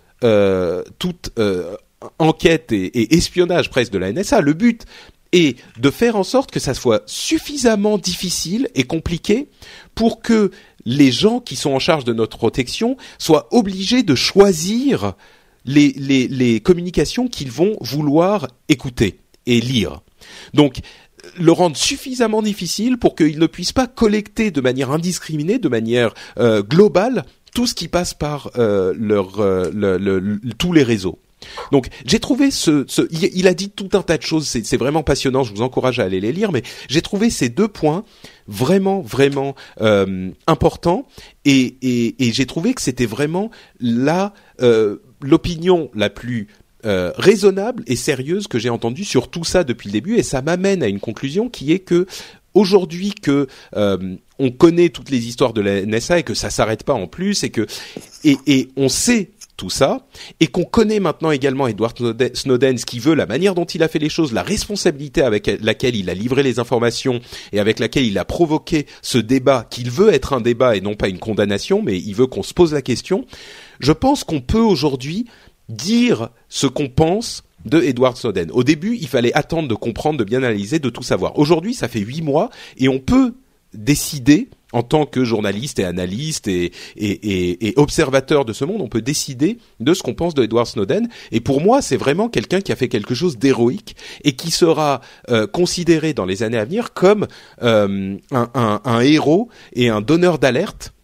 toute euh, enquête et, espionnage presque de la NSA. Le but est de faire en sorte que ça soit suffisamment difficile et compliqué pour que les gens qui sont en charge de notre protection soient obligés de choisir les communications qu'ils vont vouloir écouter et lire. Donc, le rendre suffisamment difficile pour qu'ils ne puissent pas collecter de manière indiscriminée, de manière euh, globale, tout ce qui passe par euh, leur, euh, le, tous les réseaux. Donc j'ai trouvé ce, ce il, a dit tout un tas de choses, c'est vraiment passionnant, je vous encourage à aller les lire, mais j'ai trouvé ces deux points vraiment vraiment euh, importants et, et, et j'ai trouvé que c'était vraiment la euh, l'opinion la plus euh, raisonnable et sérieuse que j'ai entendue sur tout ça depuis le début et ça m'amène à une conclusion qui est que aujourd'hui que euh, on connaît toutes les histoires de la NSA et que ça s'arrête pas en plus et que et, on sait tout ça et qu'on connaît maintenant également Edward Snowden, ce qui veut, la manière dont il a fait les choses, la responsabilité avec laquelle il a livré les informations et avec laquelle il a provoqué ce débat qu'il veut être un débat et non pas une condamnation, mais il veut qu'on se pose la question. Je pense qu'on peut aujourd'hui dire ce qu'on pense de Edward Snowden. Au début, il fallait attendre de comprendre, de bien analyser, de tout savoir. Aujourd'hui, ça fait huit mois et on peut décider en tant que journaliste et analyste et, observateur de ce monde, on peut décider de ce qu'on pense de Edward Snowden. Et pour moi, c'est vraiment quelqu'un qui a fait quelque chose d'héroïque et qui sera euh, considéré dans les années à venir comme euh, un, héros et un donneur d'alerte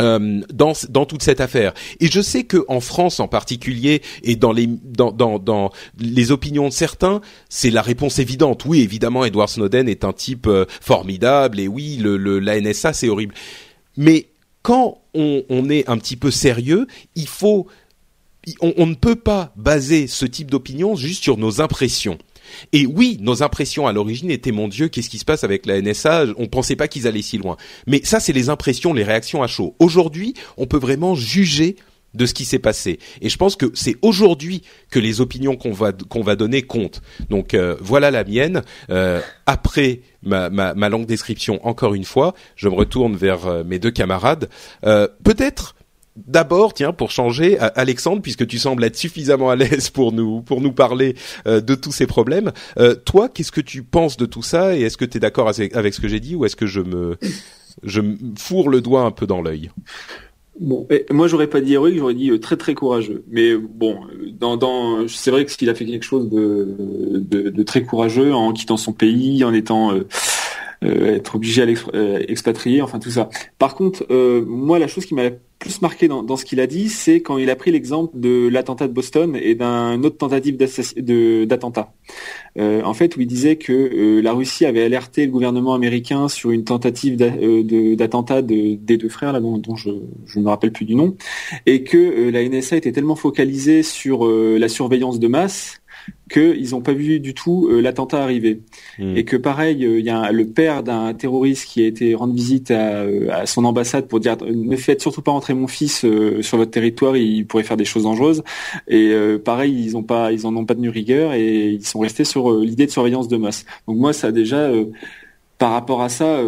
euh, dans, toute cette affaire. Et je sais que en France en particulier et dans les dans, dans, les opinions de certains, c'est la réponse évidente. Oui, évidemment, Edward Snowden est un type euh, formidable et oui, la NSA c'est horrible. Mais quand on, on, est un petit peu sérieux, il faut on, on ne peut pas baser ce type d'opinion juste sur nos impressions. Et oui, nos impressions à l'origine étaient mon Dieu, qu'est-ce qui se passe avec la NSA On pensait pas qu'ils allaient si loin. Mais ça, c'est les impressions, les réactions à chaud. Aujourd'hui, on peut vraiment juger de ce qui s'est passé. Et je pense que c'est aujourd'hui que les opinions qu'on va qu'on donner comptent. Donc euh, voilà la mienne. Euh, après ma, ma, ma, longue description, encore une fois, je me retourne vers euh, mes deux camarades. Peut-être D'abord, tiens, pour changer, Alexandre, puisque tu sembles être suffisamment à l'aise pour nous pour nous parler de tous ces problèmes, toi, qu'est-ce que tu penses de tout ça et est-ce que tu es d'accord avec, ce que j'ai dit ou est-ce que je me je me fourre le doigt un peu dans l'œil? Bon, moi j'aurais pas dit héroïque, j'aurais dit euh, très très courageux. Mais bon, dans, dans c'est vrai que s'il a fait quelque chose de, de, très courageux en quittant son pays, en étant euh, euh, être obligé à l'expatrier, enfin tout ça. Par contre, moi la chose qui m'a plus marqué dans, ce qu'il a dit, c'est quand il a pris l'exemple de l'attentat de Boston et d'un autre tentative d'attentat. Euh, en fait, où il disait que euh, la Russie avait alerté le gouvernement américain sur une tentative euh, d'attentat de, des deux frères, là, dont, dont je ne me rappelle plus du nom, et que la NSA était tellement focalisée sur la surveillance de masse qu'ils n'ont pas vu du tout euh, l'attentat arriver. Hmm. Et que pareil, euh, il y a le père d'un terroriste qui a été rendre visite à, euh, à, son ambassade pour dire ne faites surtout pas entrer mon fils sur votre territoire, il pourrait faire des choses dangereuses. Et pareil, ils ont pas, ils en ont pas tenu rigueur et ils sont restés sur l'idée de surveillance de masse. Donc moi, ça déjà, par rapport à ça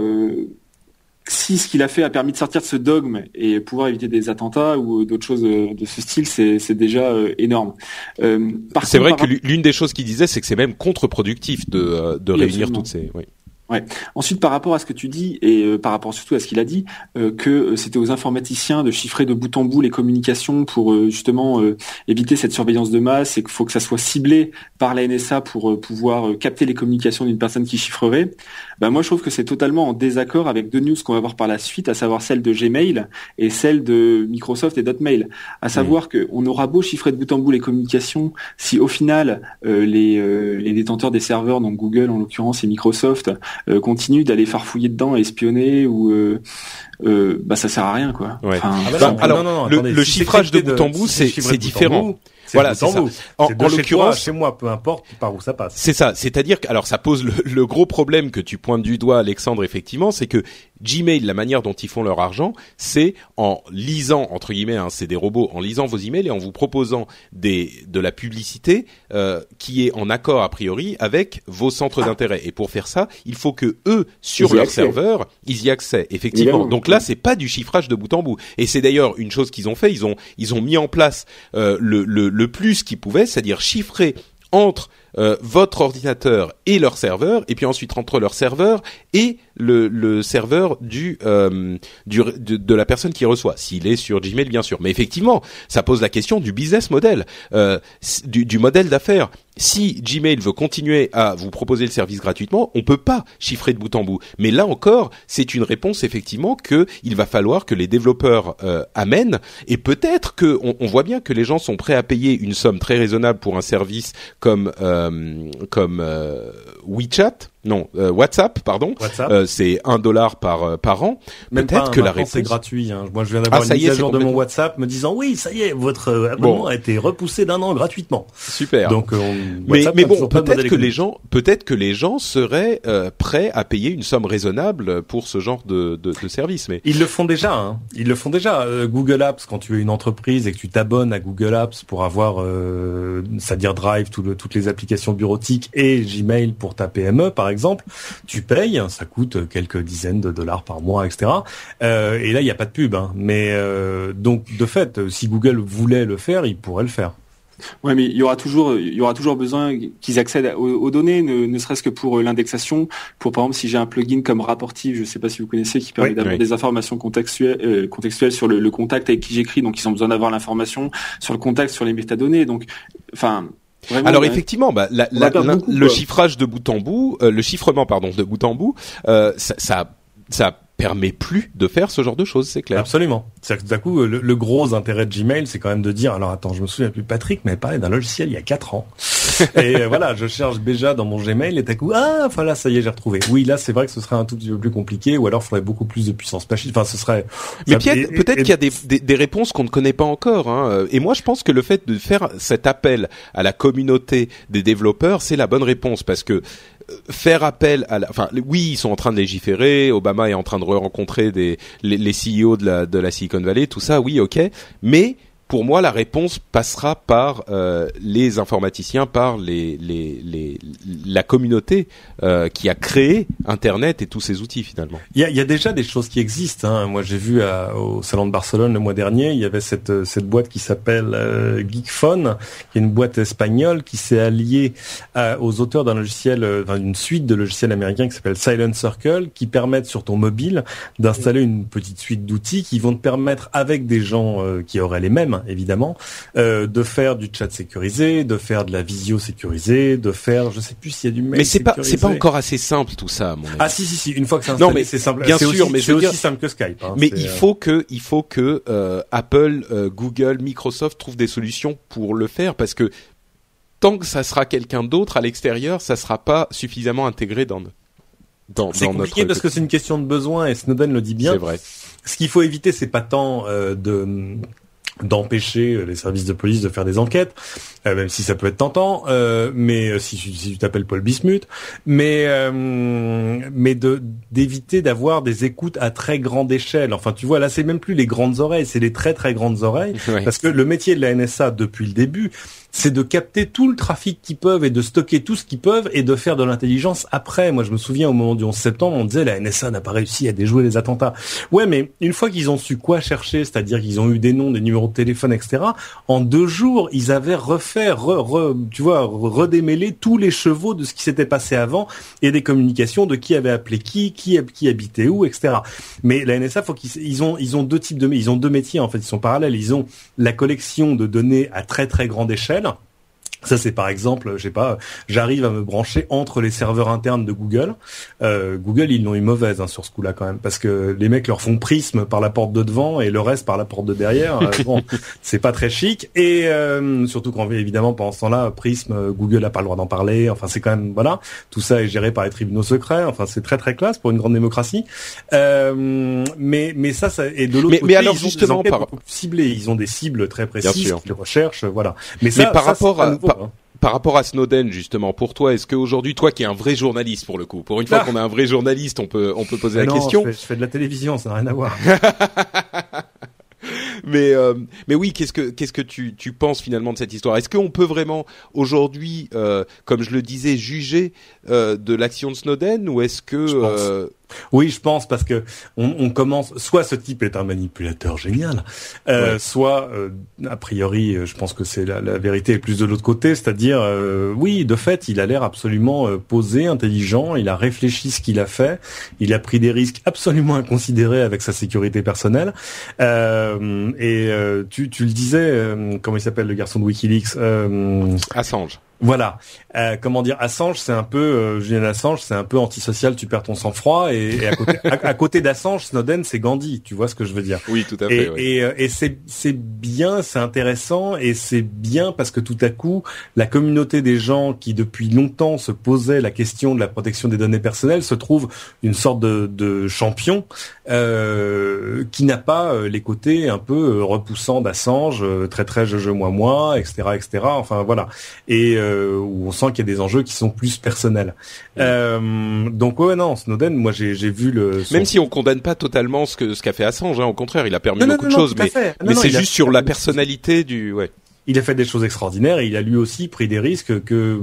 si ce qu'il a fait a permis de sortir de ce dogme et pouvoir éviter des attentats ou d'autres choses de ce style, c'est déjà euh, énorme. Euh, c'est vrai que l'une des choses qu'il disait, c'est que c'est même contre-productif de, euh, de réunir toutes ces. Oui. Ouais. Ensuite, par rapport à ce que tu dis et euh, par rapport surtout à ce qu'il a dit, euh, que euh, c'était aux informaticiens de chiffrer de bout en bout les communications pour justement éviter cette surveillance de masse et qu'il faut que ça soit ciblé par la NSA pour pouvoir capter les communications d'une personne qui chiffrerait. Ben moi, je trouve que c'est totalement en désaccord avec deux news qu'on va voir par la suite, à savoir celle de Gmail et celle de Microsoft et Dotmail. À savoir qu'on aura beau chiffrer de bout en bout les communications, si au final les, les détenteurs des serveurs, donc Google en l'occurrence et Microsoft, euh, continue d'aller farfouiller dedans, espionner ou euh, euh, bah ça sert à rien quoi. Ouais. Enfin, ah bah alors le, chiffrage de bout en bout c'est différent. Voilà, c'est ça. En, en l'occurrence, chez moi, peu importe par où ça passe. C'est ça. C'est-à-dire que, alors, ça pose le, le, gros problème que tu pointes du doigt, Alexandre, effectivement, c'est que Gmail, la manière dont ils font leur argent, c'est en lisant entre guillemets, hein, c'est des robots, en lisant vos emails et en vous proposant des de la publicité euh, qui est en accord a priori avec vos centres ah. d'intérêt. Et pour faire ça, il faut que eux sur leur serveur, ils y accèdent effectivement. Donc là, c'est pas du chiffrage de bout en bout. Et c'est d'ailleurs une chose qu'ils ont fait. Ils ont ils ont mis en place euh, le, le le plus qu'ils pouvaient, c'est-à-dire chiffrer entre euh, votre ordinateur et leur serveur, et puis ensuite entre leur serveur et le, le serveur euh, de, la personne qui reçoit, s'il est sur Gmail bien sûr. Mais effectivement, ça pose la question du business model, euh, du modèle d'affaires. Si Gmail veut continuer à vous proposer le service gratuitement, on peut pas chiffrer de bout en bout. Mais là encore, c'est une réponse effectivement que il va falloir que les développeurs euh, amènent. Et peut-être que on, voit bien que les gens sont prêts à payer une somme très raisonnable pour un service comme euh, comme euh, WeChat non, euh, WhatsApp, pardon. Euh, c'est un dollar par euh, par an. Peut-être que la réponse c'est gratuit. Hein. Moi, je viens d'avoir ah, une mise à jour de mon WhatsApp me disant oui, ça y est, votre abonnement a été repoussé d'un an gratuitement. Super. Donc, mais mais bon, peut-être que les gens, peut-être que les gens seraient prêts à payer une somme raisonnable pour ce genre de de, de service. Mais ils le font déjà. Hein. Ils le font déjà. Google Apps, quand tu es une entreprise et que tu t'abonnes à Google Apps pour avoir, c'est-à-dire Drive, toutes les applications bureautiques et Gmail pour ta PME, par exemple exemple, tu payes, ça coûte quelques dizaines de dollars par mois, etc. Euh, et là, il n'y a pas de pub. Hein. Mais euh, donc, de fait, si Google voulait le faire, il pourrait le faire. Ouais, mais il y aura toujours, il y aura toujours besoin qu'ils accèdent aux, données, ne, serait-ce que pour euh, l'indexation. Pour par exemple, si j'ai un plugin comme Rapportive, je ne sais pas si vous connaissez, qui permet d'avoir des informations contextuelles, contextuelles sur le, contact avec qui j'écris, donc ils ont besoin d'avoir l'information sur le contact, sur les métadonnées. Donc, enfin, alors effectivement, bah, le chiffrage de bout en bout, euh, le chiffrement pardon de bout en bout, euh, ça, ça, ça permet plus de faire ce genre de choses, c'est clair. Absolument. C'est tout à coup le, gros intérêt de Gmail, c'est quand même de dire alors attends, je me souviens plus Patrick mais parlé d'un logiciel il y a quatre ans et voilà, je cherche Béja dans mon Gmail et t'as coup ah voilà ça y est j'ai retrouvé. Oui là c'est vrai que ce serait un tout petit peu plus compliqué ou alors il faudrait beaucoup plus de puissance machine. Enfin ce serait. Mais peut-être qu'il y a des, des, des réponses qu'on ne connaît pas encore. Hein. Et moi je pense que le fait de faire cet appel à la communauté des développeurs c'est la bonne réponse parce que faire appel à la, enfin oui ils sont en train de légiférer Obama est en train de rencontrer des les, les CEO de la de la Silicon Valley tout ça oui ok mais pour moi, la réponse passera par euh, les informaticiens, par les, les, les la communauté euh, qui a créé Internet et tous ces outils finalement. Il y a, y a, déjà des choses qui existent. Hein. Moi, j'ai vu à, au salon de Barcelone le mois dernier, il y avait cette, cette boîte qui s'appelle euh, Geekphone, qui est une boîte espagnole qui s'est alliée aux auteurs d'un logiciel, euh, enfin, d'une suite de logiciels américains qui s'appelle Silent Circle, qui permettent sur ton mobile d'installer une petite suite d'outils qui vont te permettre, avec des gens euh, qui auraient les mêmes évidemment, euh, de faire du chat sécurisé, de faire de la visio sécurisée, de faire, je sais plus s'il y a du mail. Mais c'est pas, c'est pas encore assez simple tout ça. mon Ah si si si, une fois que c'est installé, non mais c'est simple. Bien sûr, mais c'est aussi simple que Skype. Hein, mais il faut que, il faut que euh, Apple, euh, Google, Microsoft trouvent des solutions pour le faire parce que tant que ça sera quelqu'un d'autre à l'extérieur, ça sera pas suffisamment intégré dans dans, c'est compliqué parce que c'est une question de besoin et Snowden le dit bien. C'est vrai. Ce qu'il faut éviter, c'est pas tant euh, de d'empêcher les services de police de faire des enquêtes, euh, même si ça peut être tentant, euh, mais si, si tu t'appelles Paul Bismuth, mais mais de d'éviter d'avoir des écoutes à très grande échelle. Enfin, tu vois, là, c'est même plus les grandes oreilles, c'est les très très grandes oreilles, parce que le métier de la NSA depuis le début, c'est de capter tout le trafic qu'ils peuvent et de stocker tout ce qu'ils peuvent et de faire de l'intelligence après. Moi, je me souviens au moment du 11 septembre, on disait la NSA n'a pas réussi à déjouer les attentats. Ouais, mais une fois qu'ils ont su quoi chercher, c'est-à-dire qu'ils ont eu des noms, des numéros téléphone, etc., en deux jours, ils avaient refait, re, tu vois, redémêlé tous les chevaux de ce qui s'était passé avant et des communications de qui avait appelé qui, qui, qui habitait où, etc. Mais la NSA, faut ils ont, ils ont deux types de, ils ont deux métiers en fait, ils sont parallèles. Ils ont la collection de données à très très grande échelle ça c'est par exemple, je sais pas, j'arrive à me brancher entre les serveurs internes de Google. Euh, Google ils l'ont eu mauvaise hein, sur ce coup-là quand même, parce que les mecs leur font prisme par la porte de devant et le reste par la porte de derrière. Euh, bon, c'est pas très chic. Et euh, surtout quand évidemment pendant ce temps-là, prisme, Google a pas le droit d'en parler. Enfin c'est quand même voilà, tout ça est géré par les tribunaux secrets. Enfin c'est très très classe pour une grande démocratie. mais mais ça, ça et de l'autre côté, mais alors justement par... ciblés, ils ont des cibles très précises, qu'ils recherchent, voilà. Mais, ça, mais par rapport à Hein. par, rapport à Snowden justement, pour toi, est-ce qu'aujourd'hui, toi qui es un vrai journaliste pour le coup, pour une fois ah. qu'on a un vrai journaliste, on peut on peut poser la question. Je fais, je fais de la télévision, ça n'a rien à voir. mais euh, mais oui, qu'est-ce que qu'est-ce que tu tu penses finalement de cette histoire? Est-ce qu'on peut vraiment aujourd'hui, euh, comme je le disais, juger euh, de l'action de Snowden? Ou est-ce que oui, je pense parce que on, commence. Soit ce type est un manipulateur génial, euh, soit euh, a priori, euh, je pense que c'est la, vérité est plus de l'autre côté, c'est-à-dire oui, de fait, il a l'air absolument posé, intelligent, il a réfléchi ce qu'il a fait, il a pris des risques absolument inconsidérés avec sa sécurité personnelle. et tu, tu le disais, comment il s'appelle le garçon de WikiLeaks Assange. Voilà. Euh, comment dire, Assange, c'est un peu, euh, Julian Assange, c'est un peu antisocial, tu perds ton sang-froid, et, à côté, d'Assange, Snowden, c'est Gandhi, tu vois ce que je veux dire Oui, tout à fait. Et, et, euh, c'est, c'est bien, c'est intéressant, et c'est bien parce que tout à coup, la communauté des gens qui depuis longtemps se posaient la question de la protection des données personnelles se trouve une sorte de, de champion euh, qui n'a pas les côtés un peu repoussants d'Assange, très très je je moi moi, etc. etc. Enfin voilà. Et euh, où on sent qu'il y a des enjeux qui sont plus personnels. Euh, donc ouais non, Snowden, moi j'ai vu le. Même si on condamne pas totalement ce que ce qu'a fait Assange, hein, au contraire, il a permis beaucoup de choses, mais, mais c'est juste sur la personnalité du ouais il a fait des choses extraordinaires et il a lui aussi pris des risques que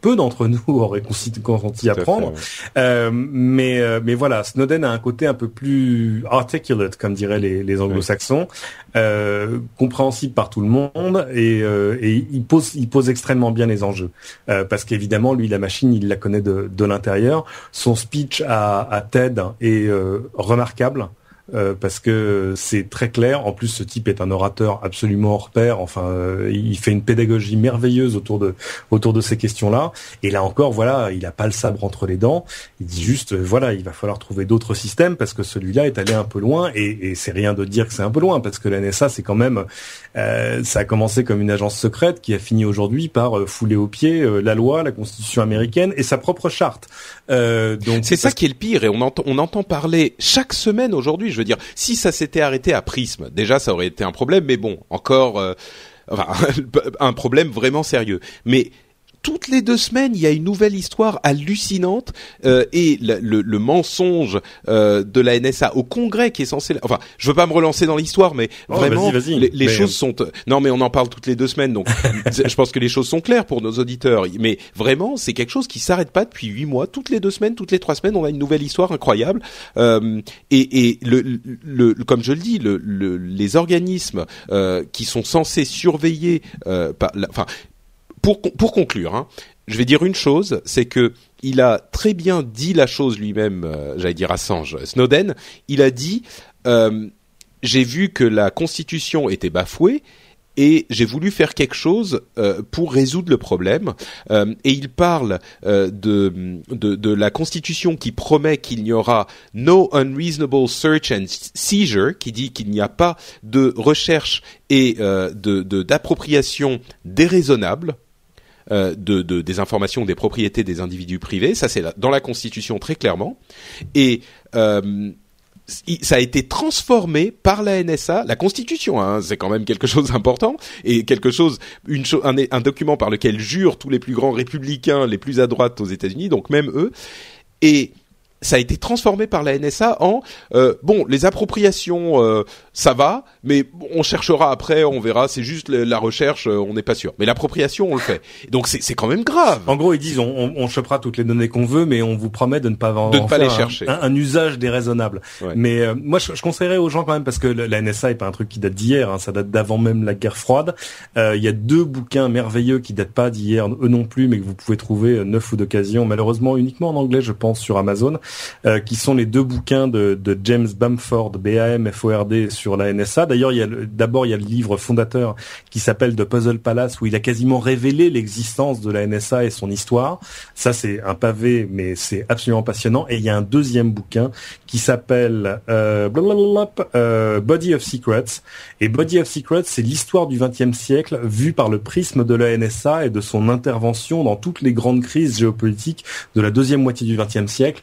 peu, d'entre nous auraient consenti à prendre. Euh, mais euh, mais voilà, Snowden a un côté un peu plus articulate, comme diraient les, les anglo-saxons, euh, compréhensible par tout le monde et, euh, et, il pose il pose extrêmement bien les enjeux euh, parce qu'évidemment lui la machine il la connaît de, de l'intérieur. Son speech à, à TED est remarquable. Euh, parce que c'est très clair. En plus, ce type est un orateur absolument hors pair. Enfin, euh, il fait une pédagogie merveilleuse autour de autour de ces questions-là. Et là encore, voilà, il n'a pas le sabre entre les dents. Il dit juste, euh, voilà, il va falloir trouver d'autres systèmes parce que celui-là est allé un peu loin. Et, et c'est rien de dire que c'est un peu loin parce que la NSA, c'est quand même, ça a commencé comme une agence secrète qui a fini aujourd'hui par fouler au pied la loi, la Constitution américaine et sa propre charte. donc c'est ça qui est le pire et on entend on entend parler chaque semaine aujourd'hui. Je dire, si ça s'était arrêté à Prisme, déjà ça aurait été un problème, mais bon, encore, euh, un problème vraiment sérieux. Mais toutes les deux semaines, il y a une nouvelle histoire hallucinante euh, et le, le, mensonge euh, de la NSA au Congrès qui est censé. Enfin, je veux pas me relancer dans l'histoire, mais oh, vraiment, les, choses sont. Non, mais on en parle toutes les deux semaines, donc je pense que les choses sont claires pour nos auditeurs. Mais vraiment, c'est quelque chose qui s'arrête pas depuis huit mois. Toutes les deux semaines, toutes les trois semaines, on a une nouvelle histoire incroyable. Euh, et, et le, le, comme je le dis, le, les organismes euh, qui sont censés surveiller, euh, enfin pour, pour conclure, hein, je vais dire une chose, c'est que il a très bien dit la chose lui-même, euh, j'allais dire Assange, Snowden, il a dit euh, j'ai vu que la Constitution était bafouée et j'ai voulu faire quelque chose euh, pour résoudre le problème. Euh, et il parle euh, de, de, de, la Constitution qui promet qu'il n'y aura no unreasonable search and seizure, qui dit qu'il n'y a pas de recherche et de d'appropriation déraisonnable euh, de, de, des informations des propriétés des individus privés. Ça, c'est dans la Constitution très clairement. Et euh, ça a été transformé par la NSA, la Constitution, hein, c'est quand même quelque chose d'important et quelque chose, une un, un, document par lequel jurent tous les plus grands républicains, les plus à droite aux États-Unis, donc même eux. Et ça a été transformé par la NSA en euh, bon les appropriations euh, ça va mais on cherchera après on verra c'est juste la recherche euh, on n'est pas sûr. Mais l'appropriation on le fait. Donc c'est c'est quand même grave. En gros ils disent on, on, chopera toutes les données qu'on veut mais on vous promet de ne pas de ne pas les chercher. un, usage déraisonnable. Mais moi je, je, conseillerais aux gens quand même parce que la NSA est pas un truc qui date d'hier hein, ça date d'avant même la guerre froide. Il y a deux bouquins merveilleux qui datent pas d'hier eux non plus mais que vous pouvez trouver neuf ou d'occasion malheureusement uniquement en anglais je pense sur Amazon euh, qui sont les deux bouquins de, James Bamford, B-A-M-F-O-R-D, sur la NSA. D'ailleurs, d'abord il y a le livre fondateur qui s'appelle The Puzzle Palace, où il a quasiment révélé l'existence de la NSA et son histoire. Ça, c'est un pavé, mais c'est absolument passionnant. Et il y a un deuxième bouquin qui s'appelle euh, euh, Body of Secrets. Et Body of Secrets, c'est l'histoire du XXe siècle vue par le prisme de la NSA et de son intervention dans toutes les grandes crises géopolitiques de la deuxième moitié du XXe siècle.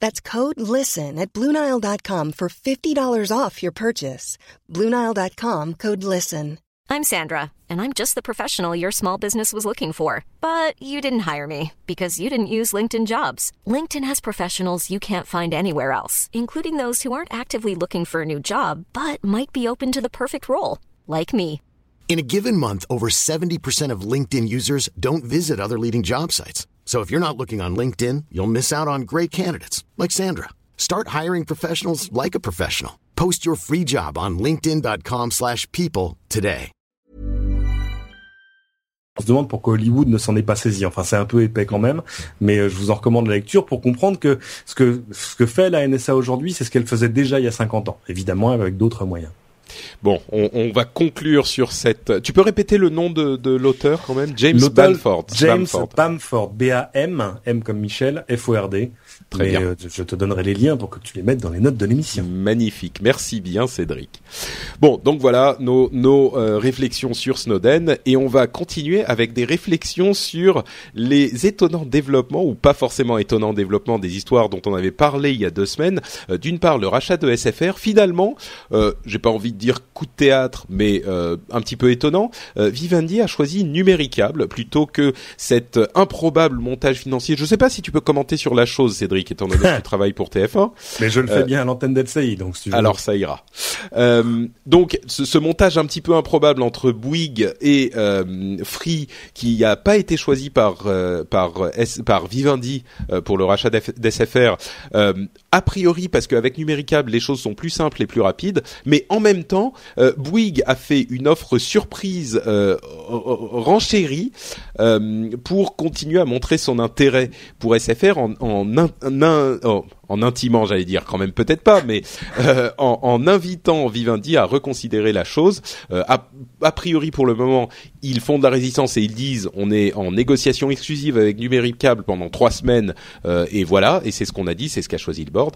That's code LISTEN at Bluenile.com for $50 off your purchase. Bluenile.com code LISTEN. I'm Sandra, and I'm just the professional your small business was looking for. But you didn't hire me because you didn't use LinkedIn jobs. LinkedIn has professionals you can't find anywhere else, including those who aren't actively looking for a new job but might be open to the perfect role, like me. In a given month, over 70% of LinkedIn users don't visit other leading job sites. So if you're not looking on LinkedIn, you'll miss out on great candidates like Sandra. Start hiring professionals like a professional. Post your free job on linkedin.com/people today. On se demande pourquoi Hollywood ne s'en est pas saisi. Enfin, c'est un peu épais quand même, mais euh, je vous en recommande la lecture pour comprendre que ce que ce que fait la NSA aujourd'hui, c'est ce qu'elle faisait déjà il y a 50 ans, évidemment avec d'autres moyens. Bon, on, on, va conclure sur cette. Tu peux répéter le nom de, de l'auteur quand même? James Bamford. James Bamford. B-A-M, M comme Michel, F-O-R-D. Très bien. Euh, je te donnerai les liens pour que tu les mettes dans les notes de l'émission. Magnifique. Merci bien, Cédric. Bon, donc voilà nos, nos euh, réflexions sur Snowden et on va continuer avec des réflexions sur les étonnants développements ou pas forcément étonnants développements des histoires dont on avait parlé il y a deux semaines. Euh, d'une part, le rachat de SFR. Finalement, j'ai pas envie de dire dire coup de théâtre, mais un petit peu étonnant, Vivendi a choisi Numéricable plutôt que cet improbable montage financier. Je sais pas si tu peux commenter sur la chose, Cédric, étant donné que tu travailles pour TF1. Mais je le fais bien à l'antenne d'LCI, donc si. Alors ça ira. donc ce, ce, montage un petit peu improbable entre Bouygues et Free, qui a pas été choisi par par par Vivendi pour le rachat d'SFR, a priori parce qu'avec Numéricable les choses sont plus simples et plus rapides, mais en même temps, euh, Bouygues a fait une offre surprise euh, renchérie euh, pour continuer à montrer son intérêt pour SFR en, en, en, oh, en intimant, j'allais dire, quand même peut-être pas, mais euh, en, en, invitant Vivendi à reconsidérer la chose. Euh, a, priori, pour le moment, ils font de la résistance et ils disent on est en négociation exclusive avec Numéricable pendant trois semaines euh, et voilà. Et c'est ce qu'on a dit, c'est ce qu'a choisi le board.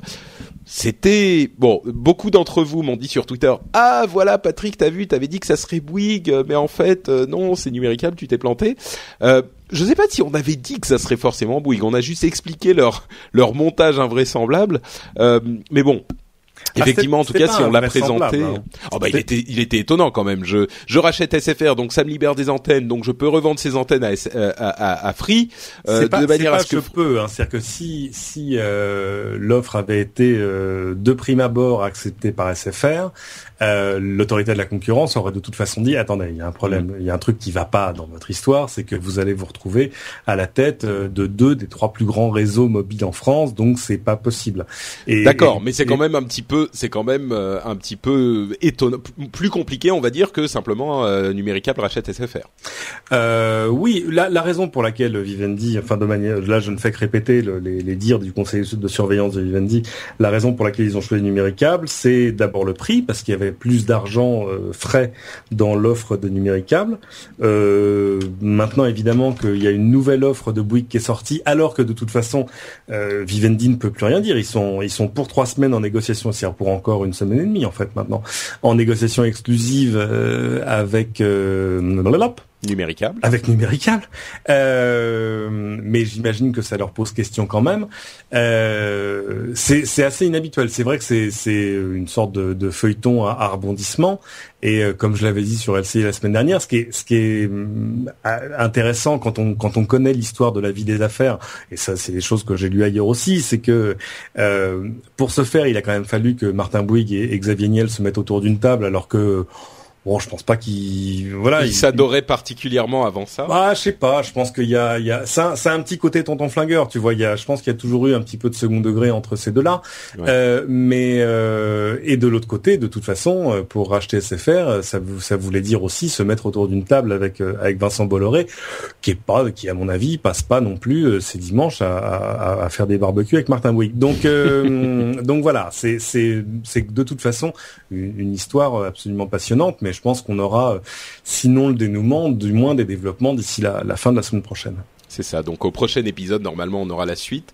C'était bon. Beaucoup d'entre vous m'ont dit sur Twitter ah voilà Patrick, t'as vu, t'avais dit que ça serait Bouygues, mais en fait non, c'est Numéricable, tu t'es planté je sais pas si on avait dit que ça serait forcément Bouygues. On a juste expliqué leur leur montage invraisemblable. Euh, mais bon, ah, Effectivement, en tout cas, si on l'a présenté, hein. oh bah il était, il était étonnant quand même. Je, je rachète SFR, donc ça me libère des antennes, donc je peux revendre ces antennes à, euh, à, à, à Free euh, pas, de manière à ce que je peux. Hein, C'est-à-dire que si, si euh, l'offre avait été euh, de prime abord acceptée par SFR, euh, l'autorité de la concurrence aurait de toute façon dit attendez, il y a un problème, mm. il y a un truc qui va pas dans votre histoire, c'est que vous allez vous retrouver à la tête euh, de deux des trois plus grands réseaux mobiles en France, donc c'est pas possible. D'accord, mais c'est quand même un petit peu, c'est quand même euh, un petit peu étonnant, plus compliqué, on va dire, que simplement euh, Numéricable rachète SFR. Euh, oui, la, la, raison pour laquelle Vivendi, enfin de manière, là je ne fais que répéter les, les, dires du conseil de surveillance de Vivendi, la raison pour laquelle ils ont choisi Numéricable, c'est d'abord le prix, parce qu'il y avait plus d'argent euh, frais dans l'offre de numéricable. Euh, maintenant, évidemment, qu'il y a une nouvelle offre de Bouygues qui est sortie, alors que de toute façon, euh, Vivendi ne peut plus rien dire. Ils sont, ils sont pour trois semaines en négociation, c'est-à-dire pour encore une semaine et demie en fait maintenant, en négociation exclusive avec euh, Numéricable. Avec Numéricable. Euh, mais j'imagine que ça leur pose question quand même. Euh, c'est assez inhabituel. C'est vrai que c'est une sorte de, de feuilleton à, à, rebondissement. Et euh, comme je l'avais dit sur LCI la semaine dernière, ce qui est, ce qui est euh, intéressant quand on, quand on connaît l'histoire de la vie des affaires, et ça c'est des choses que j'ai lues ailleurs aussi, c'est que euh, pour ce faire, il a quand même fallu que Martin Bouygues et, et Xavier Niel se mettent autour d'une table alors que Bon, je pense pas qu'il voilà. Il, s'adorait particulièrement avant ça. Ah, je sais pas. Je pense qu'il y a, il y a, ça, un petit côté tonton flingueur, tu vois. Il y a, je pense qu'il y a toujours eu un petit peu de second degré entre ces deux-là. Euh, mais euh, et de l'autre côté, de toute façon, euh, pour racheter SFR, ça, ça voulait dire aussi se mettre autour d'une table avec euh, avec Vincent Bolloré, qui est pas, qui à mon avis passe pas non plus ces dimanches à, à, à, faire des barbecues avec Martin Bouygues. Donc donc voilà, c'est c'est c'est de toute façon une, une histoire absolument passionnante, mais je pense qu'on aura, euh, sinon le dénouement, du moins des développements d'ici la, la fin de la semaine prochaine. C'est ça. Donc au prochain épisode, normalement, on aura la suite.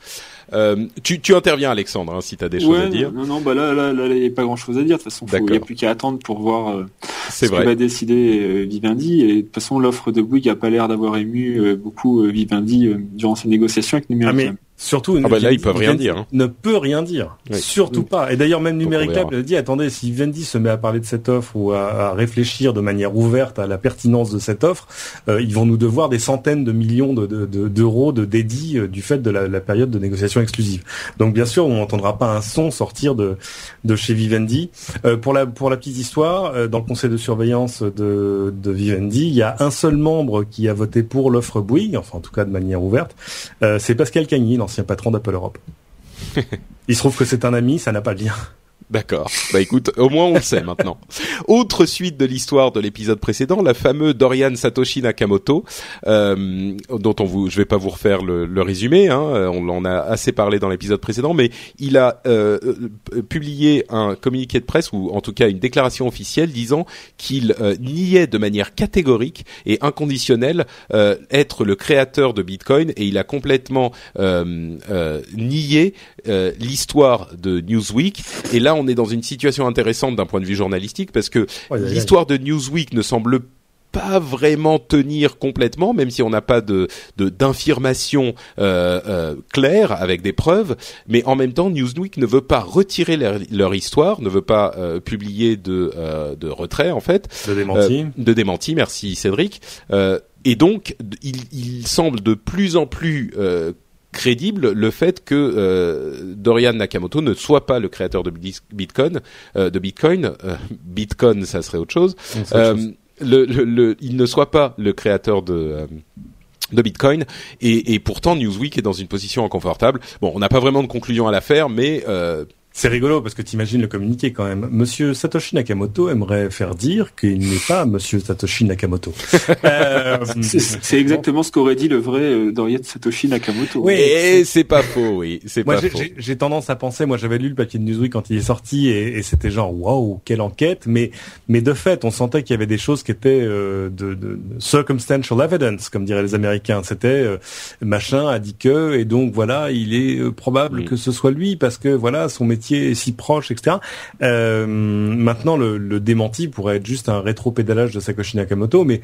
Euh, tu, tu interviens, Alexandre, hein, si tu as des choses à dire. Non, non, bah là, là, là, il n'y a pas grand-chose à dire. De toute façon, il n'y a plus qu'à attendre pour voir euh, ce vrai. que va décider euh, Vivendi. Et de toute façon, l'offre de Bouygues n'a pas l'air d'avoir ému euh, beaucoup euh, Vivendi durant ses négociations avec Numérica. Ah, Surtout, ah bah là, ils peuvent rien dire. Hein. Ne peut rien dire. Surtout pas. Et d'ailleurs, même Numéricable dit, attendez, si Vivendi se met à parler de cette offre ou à, à, réfléchir de manière ouverte à la pertinence de cette offre, euh, ils vont nous devoir des centaines de millions d'euros de, de, de, dédits euh, du fait de la, la, période de négociation exclusive. Donc, bien sûr, on n'entendra pas un son sortir de, de chez Vivendi. Euh, pour la pour la petite histoire, euh, dans le conseil de surveillance de, de Vivendi, il y a un seul membre qui a voté pour l'offre Bouygues, enfin en tout cas de manière ouverte. Euh, c'est Pascal Cagny, ancien patron d'Apple Europe. Il se trouve que c'est un ami, ça n'a pas de lien. D'accord. Bah écoute, au moins on le sait maintenant. Autre suite de l'histoire de l'épisode précédent, la fameuse Dorian Satoshi Nakamoto, euh, dont on vous, je vais pas vous refaire le, résumé, hein, on en a assez parlé dans l'épisode précédent, mais il a euh, euh, publié un communiqué de presse ou en tout cas une déclaration officielle disant qu'il euh, niait de manière catégorique et inconditionnelle euh, être le créateur de Bitcoin et il a complètement euh, nié l'histoire de Newsweek et là on est dans une situation intéressante d'un point de vue journalistique parce que l'histoire de Newsweek ne semble pas vraiment tenir complètement, même si on n'a pas de d'information euh, euh, claire avec des preuves. Mais en même temps, Newsweek ne veut pas retirer leur, histoire, ne veut pas euh, publier de euh, de retrait en fait, de démenti, de démenti. Merci Cédric. et donc, il, il, semble de plus en plus crédible le fait que euh, Dorian Nakamoto ne soit pas le créateur de Bitcoin, euh, de Bitcoin, Bitcoin, ça serait autre chose le, le, il ne soit pas le créateur de euh, de Bitcoin et, et, pourtant Newsweek est dans une position inconfortable. Bon, on n'a pas vraiment de conclusion à la faire, mais euh, c'est rigolo parce que tu imagines le communiqué quand même. Monsieur Satoshi Nakamoto aimerait faire dire qu'il n'est pas Monsieur Satoshi Nakamoto. euh, c'est exactement ce qu'aurait dit le vrai euh, Dorian Satoshi Nakamoto. Oui, c'est pas faux, oui, c'est pas faux. J'ai tendance à penser, moi j'avais lu le papier de Newsweek quand il est sorti et, et c'était genre waouh quelle enquête, mais mais de fait on sentait qu'il y avait des choses qui étaient euh, de, de, circumstantial evidence comme diraient les Américains. C'était euh, machin a dit que et donc voilà il est euh, probable que ce soit lui parce que voilà son métier si proche, etc. Euh, maintenant, le, le, démenti pourrait être juste un rétro-pédalage de Sakoshi Nakamoto, mais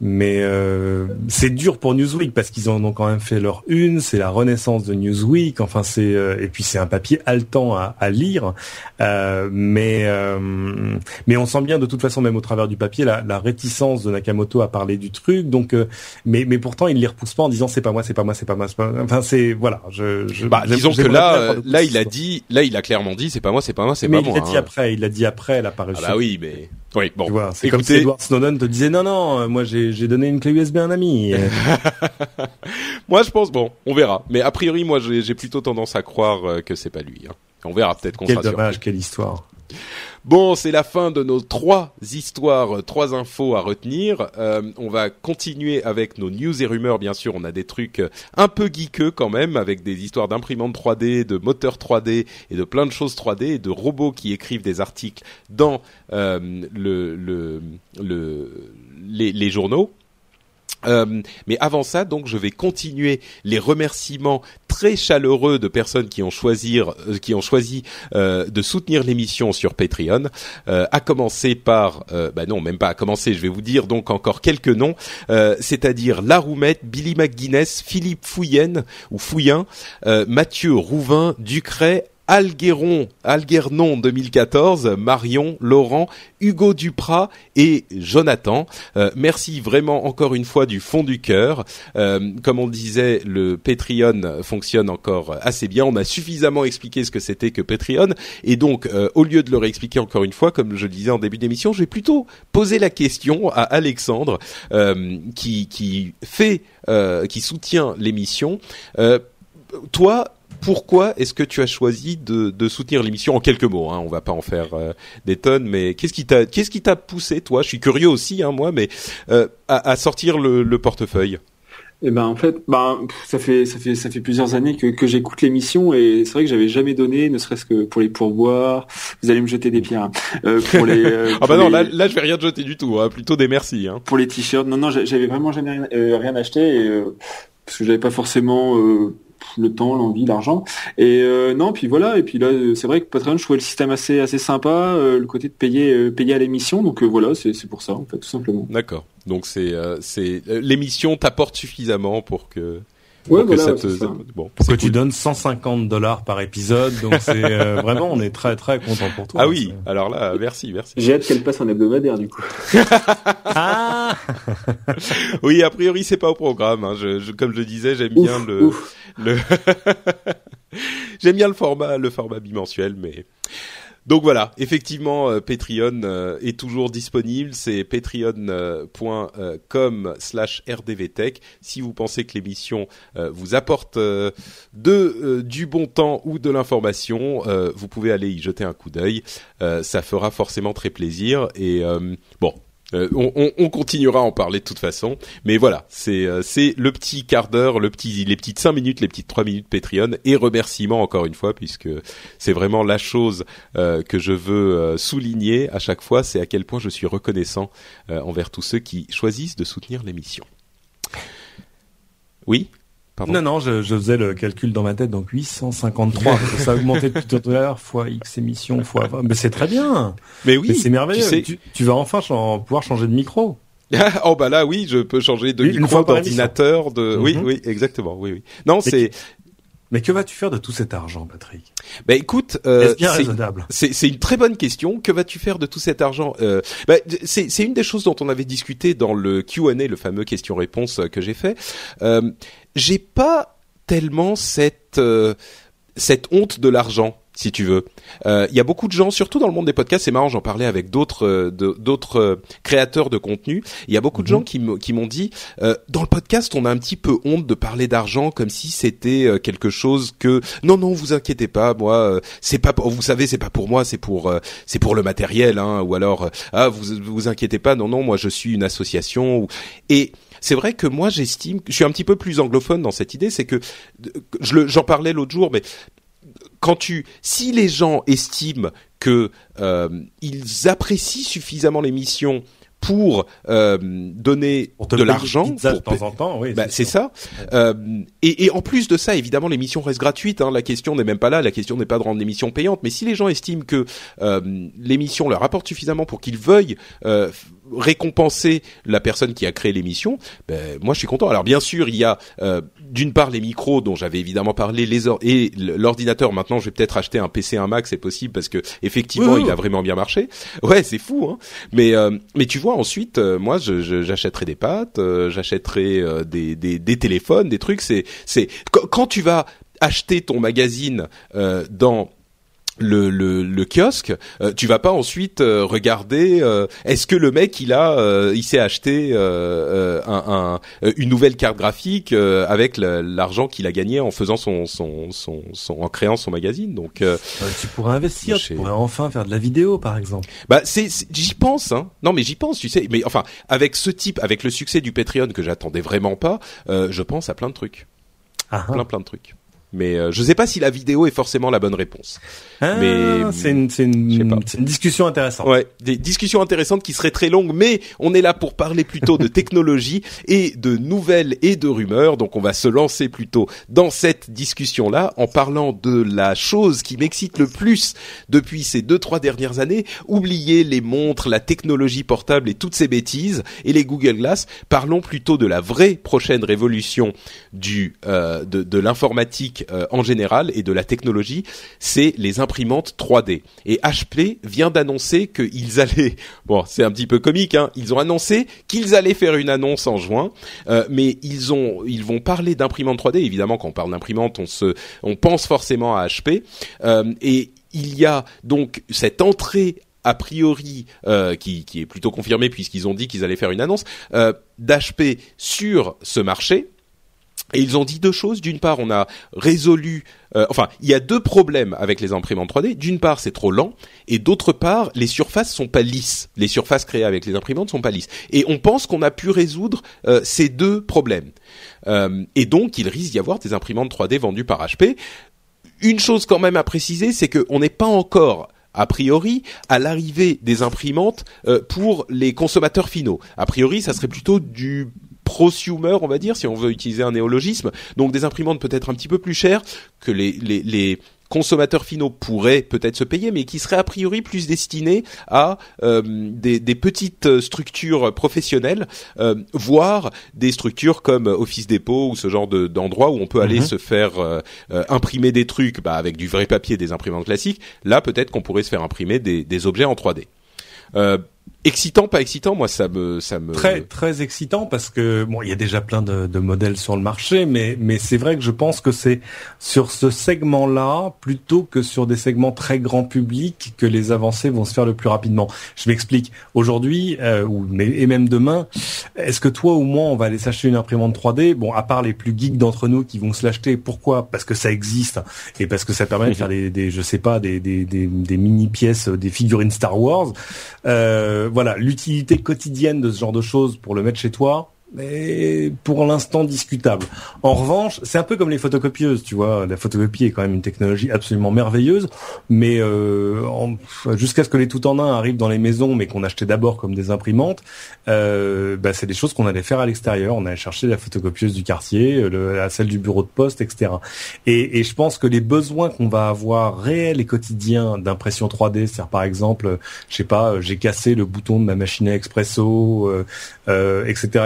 mais euh, c'est dur pour Newsweek parce qu'ils en ont quand même fait leur une, c'est la renaissance de Newsweek. Enfin, c'est euh, et puis c'est un papier haletant à, à lire, euh, mais euh, mais on sent bien de toute façon même au travers du papier la, la réticence de Nakamoto à parler du truc. Donc, euh, mais mais pourtant il les repousse pas en disant c'est pas moi, c'est pas moi, c'est pas moi. Enfin, c'est voilà. Je, je bah, disons que là, là il a dit, là il a clairement dit c'est pas moi, c'est pas moi, c'est pas moi. Mais il l'a dit hein. après, il l'a dit après l'apparition. Ah bah oui, mais oui, bon. c'est comme si Edward Snowden te disait non, non, moi j'ai donné une clé USB à un ami. moi je pense, bon, on verra. Mais a priori, moi j'ai plutôt tendance à croire euh, que c'est pas lui. Hein. On verra peut-être qu'on sera Quel dommage, quelle histoire. Bon, c'est la fin de nos trois histoires, trois infos à retenir. Euh, on va continuer avec nos news et rumeurs. Bien sûr, on a des trucs un peu geekeux quand même, avec des histoires d'imprimantes 3D, de moteurs 3D et de plein de choses 3D et de robots qui écrivent des articles dans euh, le, le, le, les, les journaux. Euh, mais avant ça, donc, je vais continuer les remerciements très chaleureux de personnes qui ont choisi, euh, qui ont choisi euh, de soutenir l'émission sur Patreon. Euh, à commencer par, euh, bah non, même pas à commencer. Je vais vous dire donc encore quelques noms, c'est-à-dire La Roumette, Billy McGuinness, Philippe Fouyen ou Fouyen, Mathieu Rouvin, Ducret, Algueron, Algernon 2014, Marion, Laurent, Hugo Duprat et Jonathan. Euh, merci vraiment encore une fois du fond du cœur. Euh, comme on disait, le Patreon fonctionne encore assez bien. On a suffisamment expliqué ce que c'était que Patreon et donc euh, au lieu de le réexpliquer encore une fois, comme je le disais en début d'émission, je vais plutôt poser la question à Alexandre qui qui fait qui soutient l'émission. toi, pourquoi est-ce que tu as choisi de, de soutenir l'émission en quelques mots hein, On va pas en faire euh, des tonnes, mais qu'est-ce qui t'a qu'est-ce qui t'a poussé, toi? Je suis curieux aussi, hein, moi, mais euh, à, à, sortir le, le portefeuille. Eh ben en fait, ben ça fait ça fait ça fait plusieurs années que, que j'écoute l'émission et c'est vrai que j'avais jamais donné, ne serait-ce que pour les pourboires. Vous allez me jeter des pierres. Hein. Euh, pour les. Euh, ah bah non, là là je vais rien te jeter du tout, hein, plutôt des merci. Hein. Pour les t-shirts, non non, j'avais vraiment jamais rien, euh, rien acheté et, euh, parce que j'avais pas forcément le temps, l'envie, l'argent. Et euh, non, puis voilà. Et puis là, euh, c'est vrai que Patreon, je trouvais le système assez assez sympa, euh, le côté de payer payer à l'émission. Donc voilà, c'est pour ça en fait, tout simplement. D'accord. Donc c'est c'est l'émission t'apporte suffisamment pour que Ouais, voilà, ça te... bon, pour que tu donnes 150 dollars par épisode, donc c'est vraiment on est très très content pour toi. Ah oui, alors là, merci, merci. J'ai hâte qu'elle passe en hebdomadaire du coup. ah oui, a priori c'est pas au programme. Hein. Je, je, comme je le disais, j'aime bien le le j'aime bien le format le format bimensuel mais donc voilà, effectivement, euh, Patreon euh, est toujours disponible. C'est patreon.com slash rdvtech. Si vous pensez que l'émission euh, vous apporte du bon temps ou de l'information, vous pouvez aller y jeter un coup d'œil. ça fera forcément très plaisir. Et bon, euh, on, on, on, continuera à en parler de toute façon, mais voilà, c'est euh, c'est le petit quart d'heure, le petit les petites cinq minutes, les petites trois minutes Patreon et remerciements encore une fois puisque c'est vraiment la chose euh, que je veux souligner à chaque fois, c'est à quel point je suis reconnaissant envers tous ceux qui choisissent de soutenir l'émission. Oui? Non, non, je, je, faisais le calcul dans ma tête, donc 853. ça a augmenté depuis tout à l'heure, fois X émissions, fois... Mais c'est très bien Mais oui, c'est merveilleux. Tu, tu, vas enfin pouvoir changer de micro. oh bah là oui, je peux changer de micro, d'ordinateur, de oui mhm. oui exactement oui oui. Non c'est mais que vas-tu faire de tout cet argent, Patrick? Bah écoute, euh, c'est une très bonne question. Que vas-tu faire de tout cet argent? Euh, bah, C'est une des choses dont on avait discuté dans le Q&A, le fameux question-réponse que j'ai fait. Euh, j'ai pas tellement cette euh, cette honte de l'argent si tu veux. Il euh, y a beaucoup de gens, surtout dans le monde des podcasts, c'est marrant, j'en parlais avec d'autres euh, d'autres euh, créateurs de contenu. Il y a beaucoup de gens mhm. qui m'ont dit, dans le podcast, on a un petit peu honte de parler d'argent comme si c'était quelque chose que non non, vous inquiétez pas, moi c'est pas, vous savez, c'est pas pour moi, c'est pour c'est pour le matériel, hein, ou alors ah vous vous inquiétez pas, non non, moi je suis une association et c'est vrai que moi j'estime, je suis un petit peu plus anglophone dans cette idée, c'est que j'en parlais l'autre jour, mais quand tu, si les gens estiment que euh, ils apprécient suffisamment l'émission pour euh, donner de l'argent de temps en temps, oui, bah, c'est ça. Euh, et, et, en plus de ça, évidemment, l'émission reste gratuite. Hein, la question n'est même pas là. La question n'est pas de rendre l'émission payante. Mais si les gens estiment que euh, l'émission leur apporte suffisamment pour qu'ils veuillent euh, récompenser la personne qui a créé l'émission, ben, moi je suis content. Alors bien sûr, il y a euh, d'une part les micros dont j'avais évidemment parlé, les et l'ordinateur. Maintenant, je vais peut-être acheter un PC, un Mac, c'est possible parce que effectivement, il a vraiment bien marché. Ouais, c'est fou, hein. Mais euh, mais tu vois, ensuite, euh, moi, j'achèterai des pâtes, j'achèterai des, des, des téléphones, des trucs. C'est c'est quand tu vas acheter ton magazine dans le, le, le, kiosque, euh, tu vas pas ensuite euh, regarder euh, est-ce que le mec il a il s'est acheté un, un, une nouvelle carte graphique avec l'argent qu'il a gagné en faisant son, son, son, son, en créant son magazine. Donc tu pourrais investir, tu pourrais enfin faire de la vidéo par exemple. Bah c'est j'y pense hein. Non mais j'y pense, tu sais. Mais enfin avec ce type, avec le succès du Patreon que j'attendais vraiment pas, je pense à plein de trucs. Ah, ah. plein plein de trucs. Mais euh, je ne sais pas si la vidéo est forcément la bonne réponse. Ah, mais c'est une, une, une, discussion intéressante. Ouais, des discussions intéressantes qui seraient très longues, mais on est là pour parler plutôt de technologie et de nouvelles et de rumeurs. Donc on va se lancer plutôt dans cette discussion-là en parlant de la chose qui m'excite le plus depuis ces deux trois dernières années. Oubliez les montres, la technologie portable et toutes ces bêtises et les Google Glass. Parlons plutôt de la vraie prochaine révolution du euh, de, de l'informatique euh, en général et de la technologie, c'est les imprimantes 3D. Et HP vient d'annoncer qu'ils allaient, bon, c'est un petit peu comique, hein, ils ont annoncé qu'ils allaient faire une annonce en juin, euh, mais ils ont, ils vont parler d'imprimantes 3D. Évidemment, quand on parle d'imprimante, on se, on pense forcément à HP. Euh, et il y a donc cette entrée a priori qui, qui, est plutôt confirmée puisqu'ils ont dit qu'ils allaient faire une annonce d'HP sur ce marché et ils ont dit deux choses. D'une part, on a résolu, euh, enfin, il y a deux problèmes avec les imprimantes 3D. D'une part, c'est trop lent, et d'autre part, les surfaces sont pas lisses. Les surfaces créées avec les imprimantes sont pas lisses. Et on pense qu'on a pu résoudre euh, ces deux problèmes. Euh, et donc, il risque d'y avoir des imprimantes 3D vendues par HP. Une chose quand même à préciser, c'est qu'on n'est pas encore a priori à l'arrivée des imprimantes pour les consommateurs finaux. A priori, ça serait plutôt du prosumer, on va dire, si on veut utiliser un néologisme. Donc des imprimantes peut-être un petit peu plus chères que les, les, les consommateurs finaux pourraient peut-être se payer, mais qui seraient a priori plus destinés à euh, des, des, petites structures professionnelles, euh, voire des structures comme Office Depot ou ce genre d'endroits où on peut aller mhm. se faire euh, imprimer des trucs bah, avec du vrai papier, des imprimantes classiques. Là, peut-être qu'on pourrait se faire imprimer des, des objets en 3D excitant pas excitant moi ça me ça me très très excitant parce que bon il y a déjà plein de, de modèles sur le marché mais mais c'est vrai que je pense que c'est sur ce segment là plutôt que sur des segments très grand public que les avancées vont se faire le plus rapidement. Je m'explique. Aujourd'hui euh, ou mais et même demain est-ce que toi ou moi on va aller s'acheter une imprimante 3D bon à part les plus geeks d'entre nous qui vont se l'acheter pourquoi? Parce que ça existe et parce que ça permet de faire des, des je sais pas des des, des, des mini pièces des figurines Star Wars. Euh, voilà, l'utilité quotidienne de ce genre de choses pour le mettre chez toi, mais pour l'instant discutable. En revanche, c'est un peu comme les photocopieuses, tu vois. La photocopie est quand même une technologie absolument merveilleuse, mais euh, jusqu'à ce que les tout en un arrivent dans les maisons, mais qu'on achetait d'abord comme des imprimantes, euh, bah, c'est des choses qu'on allait faire à l'extérieur. On allait chercher la photocopieuse du quartier, le, celle du bureau de poste, etc. Et, et je pense que les besoins qu'on va avoir réels et quotidiens d'impression 3D, c'est-à-dire par exemple, je sais pas, j'ai cassé le bouton de ma machine à expresso, euh, euh, etc.,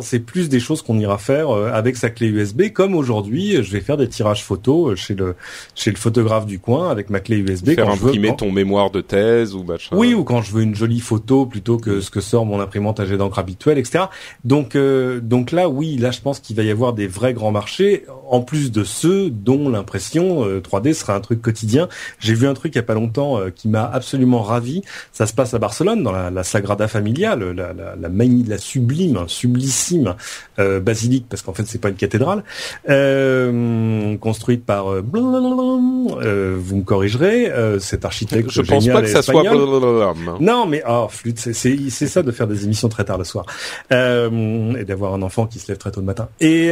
C'est plus des choses qu'on ira faire euh, avec sa clé USB, comme aujourd'hui, je vais faire des tirages photos chez le chez le photographe du coin avec ma clé USB. Faire imprimer ton mémoire de thèse ou machin. Oui, ou quand je veux une jolie photo plutôt que ce que sort mon imprimante à jet d'encre habituelle, etc. Donc donc là, oui, là, je pense qu'il va y avoir des vrais grands marchés, en plus de ceux dont l'impression 3D sera un truc quotidien. J'ai vu un truc il y a pas longtemps qui m'a absolument ravi. Ça se passe à Barcelone, dans la, la Sagrada Familia, la, la, la, de la sublime, sublissime euh, basilique, parce qu'en fait c'est pas une cathédrale, euh, construite par euh, vous me corrigerez, euh, cet architecte Je pense pas que ça soit Non, mais oh flûte, c'est c'est ça de faire des émissions très tard le soir et d'avoir un enfant qui se lève très tôt le matin. Et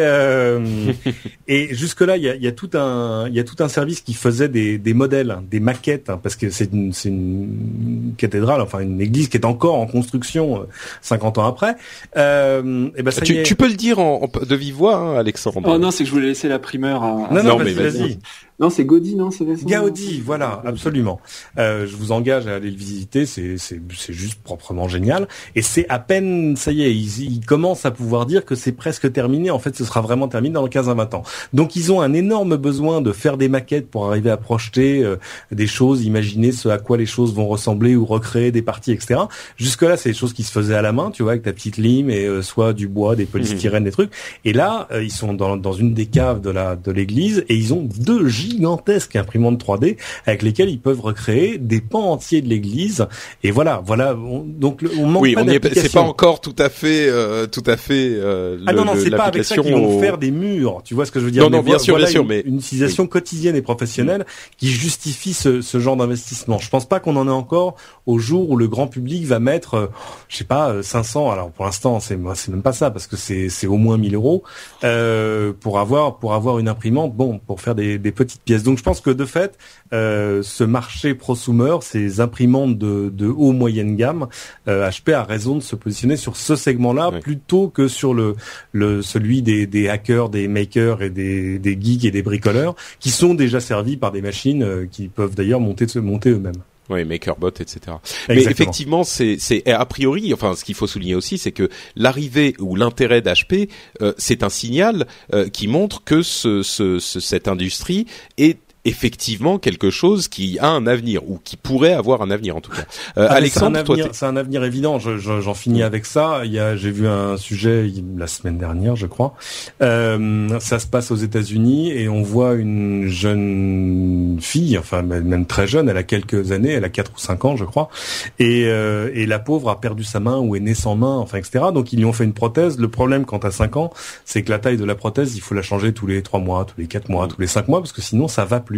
et jusque là il y a, y a, tout un il y a tout un service qui faisait des, des modèles, des maquettes, hein, parce que c'est une, une cathédrale, enfin une église qui est encore en construction 50 ans après. Euh, et ben ça tu, tu, peux le dire en, en de vive voix, hein, Alexandre. Oh non, c'est que je voulais laisser la primeur à. Non, non, mais vas-y. Non, c'est Gaudi, non, c'est Gaudi, voilà, absolument. Euh, je vous engage à aller le visiter, c'est c'est c'est juste proprement génial. Et c'est à peine, ça y est, ils, ils commencent à pouvoir dire que c'est presque terminé. En fait, ce sera vraiment terminé dans 15 à 20 ans. Donc, ils ont un énorme besoin de faire des maquettes pour arriver à projeter euh, des choses, imaginer ce à quoi les choses vont ressembler ou recréer des parties, etc. Jusque là, c'est des choses qui se faisaient à la main, tu vois, avec ta petite lime et euh, soit du bois, des polystyrènes, mmh. des trucs. Et là, euh, ils sont dans dans une des caves de la de l'église et ils ont deux gigantesques imprimantes 3D avec lesquelles ils peuvent recréer des pans entiers de l'église. Et voilà, voilà. donc on manque oui, pas C'est pas encore tout à fait, euh, tout à fait. Euh, ah non non, c'est pas avec ça qu'ils vont faire des murs. Tu vois ce que je veux dire Non non, bien sûr, bien sûr, mais une utilisation quotidienne et professionnelle qui justifie ce, ce genre d'investissement. Je pense pas qu'on en ait encore au jour où le grand public va mettre, euh, je sais pas, 500. Alors pour l'instant, c'est c'est même pas ça parce que c'est c'est au moins 1000 euros euh, pour avoir pour avoir une imprimante. Bon, pour faire des, des petites pièces. Donc je pense que de fait, euh, ce marché prosumer, ces imprimantes de, de haut moyenne gamme, euh, HP a raison de se positionner sur ce segment-là plutôt que sur le, le celui des, des hackers, des makers et des, des geeks et des bricoleurs qui sont déjà servis par des machines euh, qui peuvent d'ailleurs monter monter eux-mêmes. Oui, MakerBot, etc. Mais effectivement, c'est, c'est a priori, enfin, ce qu'il faut souligner aussi, c'est que l'arrivée ou l'intérêt d'HP, euh, c'est un signal euh, qui montre que ce, ce, cette industrie est effectivement quelque chose qui a un avenir ou qui pourrait avoir un avenir en tout cas. Euh, ah, Alexandre, c'est un, avenir évident. J'en je, finis avec ça. Il y a, j'ai vu un sujet la semaine dernière, je crois. Euh, ça se passe aux États-Unis et on voit une jeune fille, enfin même très jeune, elle a quelques années, elle a 4 ou 5 ans, je crois, et, euh, et la pauvre a perdu sa main ou est née sans main, enfin etc. Donc ils lui ont fait une prothèse. Le problème quand à 5 ans, c'est que la taille de la prothèse, il faut la changer tous les 3 mois, tous les 4 mois, tous les 5 mois, parce que sinon ça va plus.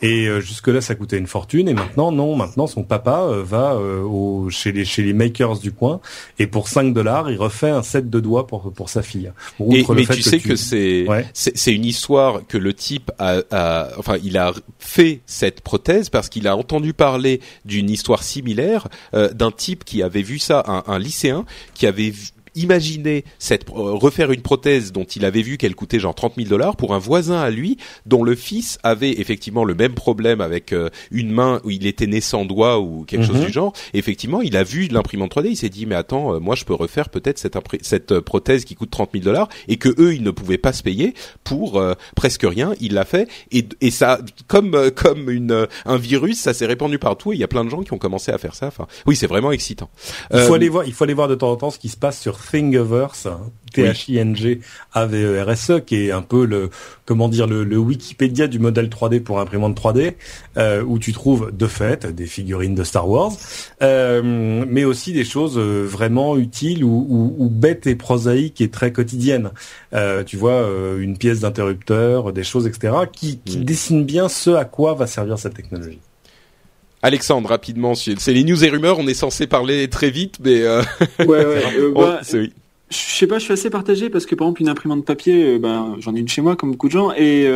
Et euh, jusque-là, ça coûtait une fortune. Et maintenant, non. Maintenant, son papa euh, va euh, au, chez les chez les makers du coin et pour 5 dollars, il refait un set de doigts pour pour sa fille. Et, mais tu sais que, c'est c'est une histoire que le type a, a, enfin, il a fait cette prothèse parce qu'il a entendu parler d'une histoire similaire d'un type qui avait vu ça, un, un lycéen qui avait vu imaginer cette euh, refaire une prothèse dont il avait vu qu'elle coûtait genre 30 000 dollars pour un voisin à lui dont le fils avait effectivement le même problème avec euh, une main où il était né sans doigt ou quelque chose mhm. du genre. effectivement, il a vu l'imprimante 3D, il s'est dit mais attends, euh, moi je peux refaire peut-être cette cette prothèse qui coûte 30 000 dollars et que eux ils ne pouvaient pas se payer pour presque rien. Il l'a fait et, et ça comme comme une un virus, ça s'est répandu partout. Et il y a plein de gens qui ont commencé à faire ça. Enfin, oui, c'est vraiment excitant. Il faut aller voir, il faut aller voir de temps en temps ce qui se passe sur Thingiverse, T-H-I-N-G-A-V-E-R-S-E, qui est un peu le, comment dire, le, le Wikipédia du modèle 3D pour imprimante 3D, euh, où tu trouves de fait des figurines de Star Wars, euh, mais aussi des choses euh, vraiment utiles ou, ou, ou, bêtes et prosaïques et très quotidiennes. Euh, tu vois, euh, une pièce d'interrupteur, des choses, etc., qui, qui mm. dessinent bien ce à quoi va servir cette technologie. Alexandre, rapidement, c'est les news et rumeurs. On est censé parler très vite, mais euh... ouais, ouais, euh, bah, Je sais pas, je suis assez partagé parce que par exemple une imprimante papier, ben j'en ai une chez moi comme beaucoup de gens et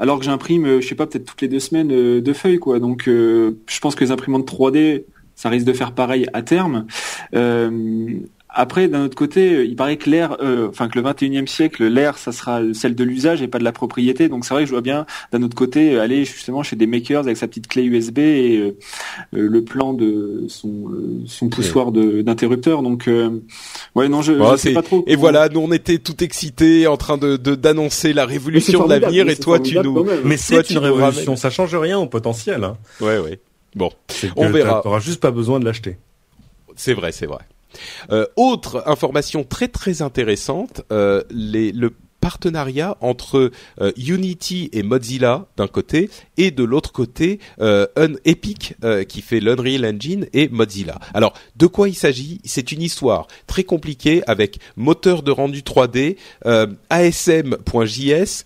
alors que j'imprime, je sais pas, peut-être toutes les deux semaines deux feuilles quoi. Donc je pense que les imprimantes 3D ça risque de faire pareil à terme. Euh, après, d'un autre côté, euh, il paraît que l'air, euh, enfin que le 21e siècle, l'air, ça sera celle de l'usage et pas de la propriété. Donc c'est vrai que je vois bien, d'un autre côté, aller justement chez des makers avec sa petite clé USB et le plan de son, son poussoir d'interrupteur. Donc ouais, non, je, je sais pas trop. Et voilà, nous on était tout excités en train de d'annoncer la révolution de l'avenir et toi tu nous. Mais c'est une révolution, ça change rien au potentiel. Hein. Ouais, ouais. Bon, on verra. T'auras juste pas besoin de l'acheter. C'est vrai, c'est vrai. Euh, autre information très très intéressante, euh, les, le partenariat entre euh, Unity et Mozilla d'un côté et de l'autre côté euh, Epic euh, qui fait l'Unreal Engine et Mozilla. Alors de quoi il s'agit? C'est une histoire très compliquée avec moteur de rendu 3D, ASM.js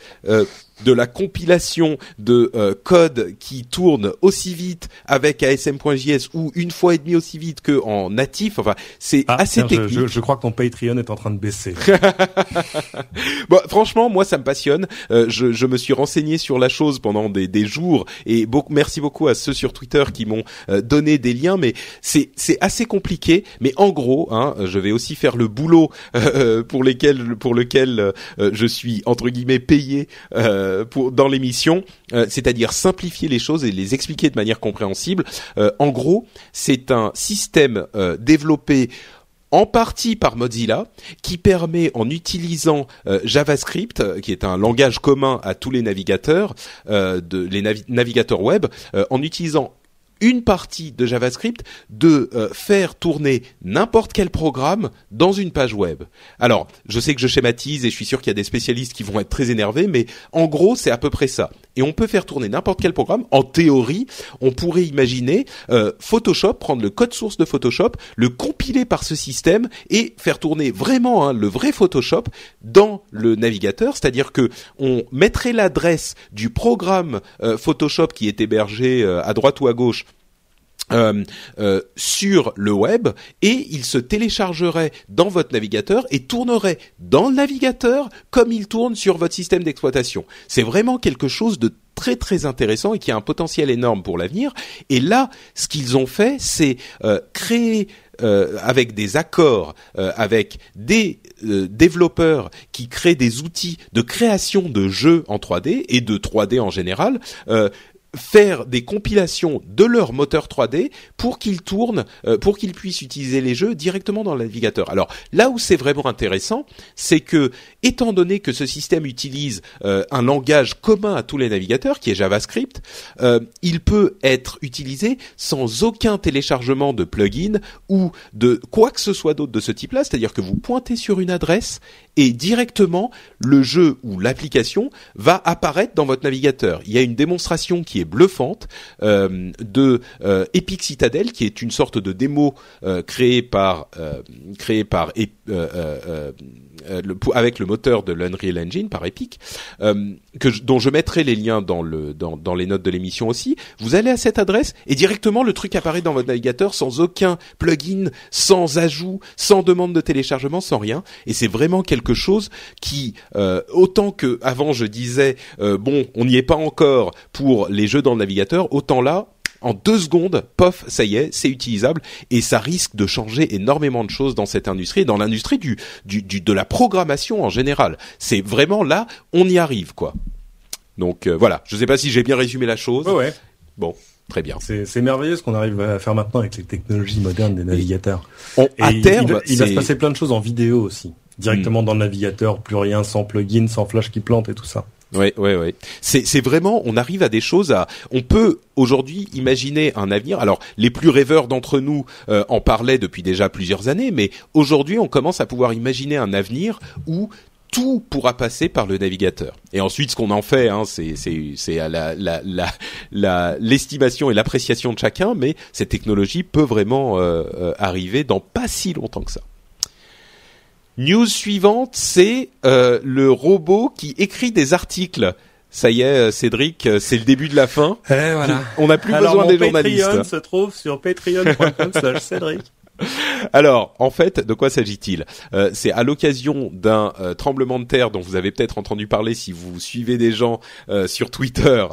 de la compilation de euh, code qui tourne aussi vite avec ASM.js ou une fois et demi aussi vite que en natif. Enfin, c'est ah, assez technique. Je, je, crois que ton Patreon est en train de baisser. bon, franchement, moi, ça me passionne. Euh, je, je, me suis renseigné sur la chose pendant des, des jours et beaucoup, merci beaucoup à ceux sur Twitter qui m'ont euh, donné des liens. Mais c'est c'est assez compliqué. Mais en gros, hein, je vais aussi faire le boulot pour lesquels pour lequel je suis entre guillemets payé. Euh, euh, dans l'émission, euh, c'est-à-dire simplifier les choses et les expliquer de manière compréhensible. Euh, en gros, c'est un système développé en partie par Mozilla, qui permet en utilisant JavaScript, qui est un langage commun à tous les navigateurs, les navigateurs web, en utilisant une partie de JavaScript de euh, faire tourner n'importe quel programme dans une page web. Alors, je sais que je schématise et je suis sûr qu'il y a des spécialistes qui vont être très énervés, mais en gros, c'est à peu près ça. Et on peut faire tourner n'importe quel programme. En théorie, on pourrait imaginer euh, Photoshop, prendre le code source de Photoshop, le compiler par ce système et faire tourner vraiment hein, le vrai Photoshop dans le navigateur. C'est-à-dire que on mettrait l'adresse du programme euh, Photoshop qui est hébergé à droite ou à gauche euh, euh, sur le web et il se téléchargerait dans votre navigateur et tournerait dans le navigateur comme il tourne sur votre système d'exploitation. C'est vraiment quelque chose de très très intéressant et qui a un potentiel énorme pour l'avenir. Et là, ce qu'ils ont fait, c'est euh, créer avec des accords avec des développeurs qui créent des outils de création de jeux en 3D et de 3D en général, faire des compilations de leur moteur 3D pour qu'ils tournent, euh, pour qu'ils puissent utiliser les jeux directement dans le navigateur. Alors là où c'est vraiment intéressant, c'est que étant donné que ce système utilise euh, un langage commun à tous les navigateurs, qui est JavaScript, euh, il peut être utilisé sans aucun téléchargement de plugin ou de quoi que ce soit d'autre de ce type-là. C'est-à-dire que vous pointez sur une adresse et directement le jeu ou l'application va apparaître dans votre navigateur. Il y a une démonstration qui est bluffante euh, de euh, Epic Citadel, qui est une sorte de démo euh, créée par créée par le, avec le moteur de l'Unreal Engine par Epic, que dont je mettrai les liens dans le dans, dans les notes de l'émission aussi. Vous allez à cette adresse et directement le truc apparaît dans votre navigateur sans aucun plugin, sans ajout, sans demande de téléchargement, sans rien. Et c'est vraiment quelque chose qui, autant que avant je disais bon, on n'y est pas encore pour les jeux dans le navigateur, autant là, en deux secondes, pof, ça y est, c'est utilisable et ça risque de changer énormément de choses dans cette industrie et dans l'industrie du, du, de la programmation en général. C'est vraiment là, on y arrive quoi. Donc euh, voilà, je sais pas si j'ai bien résumé la chose. Ouais, Bon, très bien. C'est merveilleux ce qu'on arrive à faire maintenant avec les technologies modernes des navigateurs. à terme, il, va se passer plein de choses en vidéo aussi, directement hmm. dans le navigateur, plus rien, sans plugin, sans flash qui plante et tout ça. Oui, oui, oui. C'est vraiment, on arrive à des choses à. On peut aujourd'hui imaginer un avenir. Alors, les plus rêveurs d'entre nous euh, en parlaient depuis déjà plusieurs années, mais aujourd'hui, on commence à pouvoir imaginer un avenir où tout pourra passer par le navigateur. Et ensuite, ce qu'on en fait, hein, c'est l'estimation et l'appréciation de chacun, mais cette technologie peut vraiment euh, euh, arriver dans pas si longtemps que ça. News suivante, c'est euh, le robot qui écrit des articles. Ça y est, euh, Cédric, euh, c'est le début de la fin. Eh, voilà. On n'a plus besoin des journalistes. Patreon se trouve sur patreon.com/cédric. Alors, en fait, de quoi s'agit-il? Euh, C'est à l'occasion d'un euh, tremblement de terre dont vous avez peut-être entendu parler si vous suivez des gens euh, sur Twitter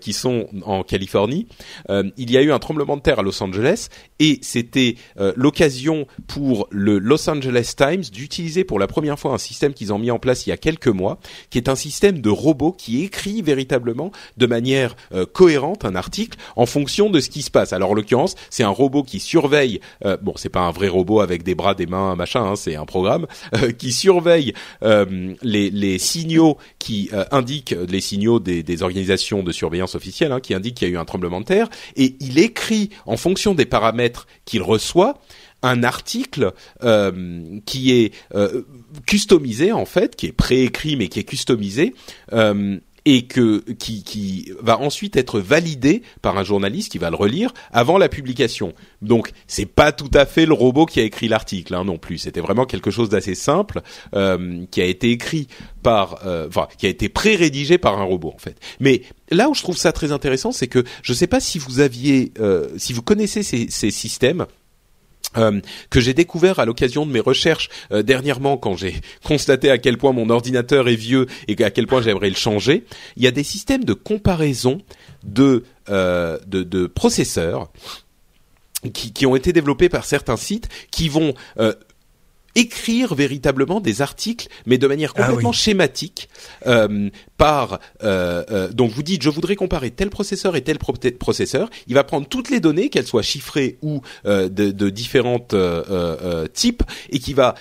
qui sont en Californie. il y a eu un tremblement de terre à Los Angeles et c'était l'occasion pour le Los Angeles Times d'utiliser pour la première fois un système qu'ils ont mis en place il y a quelques mois, qui est un système de robot qui écrit véritablement de manière cohérente un article en fonction de ce qui se passe. Alors, en l'occurrence, c'est un robot qui surveille. bon, c'est pas un vrai robot avec des bras, des mains, machin. Hein, c'est un programme euh, qui surveille euh, les, signaux qui euh, indiquent les signaux des, organisations de surveillance officielles, hein, qui indiquent qu'il y a eu un tremblement de terre, et il écrit en fonction des paramètres qu'il reçoit un article qui est customisé en fait, qui est préécrit mais qui est customisé et que qui, qui va ensuite être validé par un journaliste qui va le relire avant la publication. Donc c'est pas tout à fait le robot qui a écrit l'article hein, non plus. C'était vraiment quelque chose d'assez simple euh, qui a été écrit par, euh, enfin qui a été pré-rédigé par un robot en fait. Mais là où je trouve ça très intéressant, c'est que je sais pas si vous aviez, euh, si vous connaissez ces, ces systèmes. Euh, que j'ai découvert à l'occasion de mes recherches euh, dernièrement quand j'ai constaté à quel point mon ordinateur est vieux et à quel point j'aimerais le changer. Il y a des systèmes de comparaison de, euh, de, de, processeurs qui, qui, ont été développés par certains sites qui vont écrire véritablement des articles, mais de manière ah complètement schématique. Euh, par euh, euh, donc vous dites je voudrais comparer tel processeur et tel processeur. Il va prendre toutes les données, qu'elles soient chiffrées ou de, de différentes types, et qui va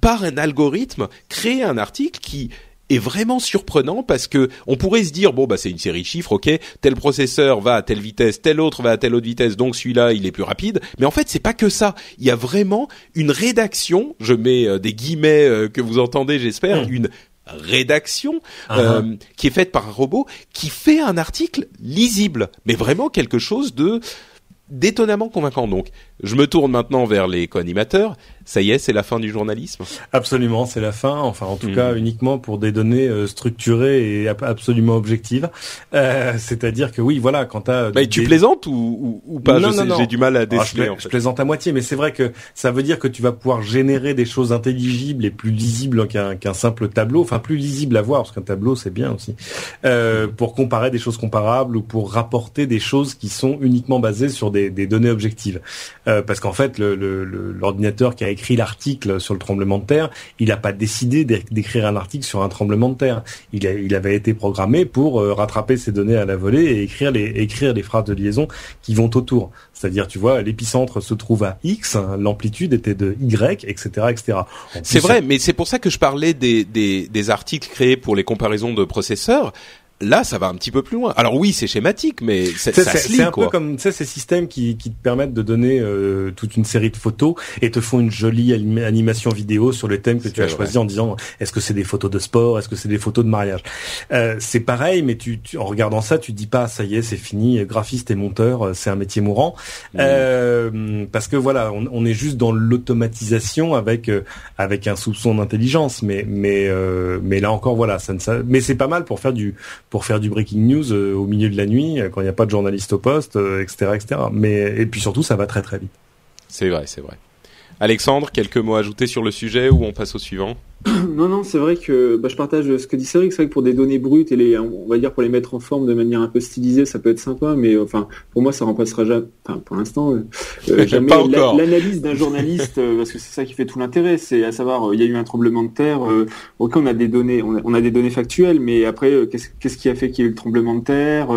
par un algorithme créer un article qui est vraiment surprenant parce que on pourrait se dire bon bah c'est une série de chiffres ok tel processeur va à telle vitesse tel autre va à telle autre vitesse donc celui-là il est plus rapide mais en fait c'est pas que ça il y a vraiment une rédaction je mets euh, des guillemets euh, que vous entendez j'espère mmh. une rédaction uh-huh. euh, qui est faite par un robot qui fait un article lisible mais vraiment quelque chose de d'étonnamment convaincant donc je me tourne maintenant vers les co-animateurs ça y est, c'est la fin du journalisme Absolument, c'est la fin. Enfin, en tout hmm. cas, uniquement pour des données euh, structurées et absolument objectives. Euh, C'est-à-dire que oui, voilà, quand t'as. Bah, tu plaisantes ou, ou, pas? Non, J'ai du mal à ah, déceler. je, plaisante à moitié, mais c'est vrai que ça veut dire que tu vas pouvoir générer des choses intelligibles et plus lisibles qu'un simple tableau. Enfin, plus lisible à voir parce qu'un tableau c'est bien aussi. Euh, pour comparer des choses comparables ou pour rapporter des choses qui sont uniquement basées sur des, des données objectives. Euh, parce qu'en fait, l'ordinateur le, le, qui a écrit l'article sur le tremblement de terre, il n'a pas décidé d'écrire un article sur un tremblement de terre. Il, il avait été programmé pour euh, rattraper ces données à la volée et écrire les, écrire les phrases de liaison qui vont autour. C'est-à-dire, tu vois, l'épicentre se trouve à X, l'amplitude était de Y, etc., etc. C'est vrai, mais c'est pour ça que je parlais des, des, des articles créés pour les comparaisons de processeurs Là, ça va un petit peu plus loin. Alors oui, c'est schématique, mais ça se lit, C'est un peu comme tu sais, ces systèmes qui, qui te permettent de donner euh, toute une série de photos et te font une jolie animation vidéo sur le thème que tu as choisi en disant est-ce que c'est des photos de sport, est-ce que c'est des photos de mariage? Euh, c'est pareil, mais tu, en regardant ça, tu dis pas ça y est, c'est fini, graphiste et monteur, euh, c'est un métier mourant. Euh, parce que voilà, on, on, est juste dans l'automatisation avec euh, avec un soupçon d'intelligence, mais mais mais là encore voilà, ça ne ça, mais c'est pas mal pour faire du pour faire du breaking news euh, au milieu de la nuit euh, quand il n'y a pas de journaliste au poste, etc., euh, etc. Mais et puis surtout, ça va très très vite. C'est vrai, c'est vrai. Alexandre, quelques mots ajoutés sur le sujet ou on passe au suivant? non, non, c'est vrai que bah, je partage ce que dit Cédric. C'est vrai que pour des données brutes et les, on va dire pour les mettre en forme de manière un peu stylisée, ça peut être sympa, mais enfin, pour moi, ça remplacera jamais. Enfin, pour l'instant, euh, jamais l'analyse d'un journaliste, parce que c'est ça qui fait tout l'intérêt. C'est à savoir, il y a eu un tremblement de terre. ok, on a des données, on a, des données factuelles, mais après, qu'est-ce qui a fait qu'il y ait eu le tremblement de terre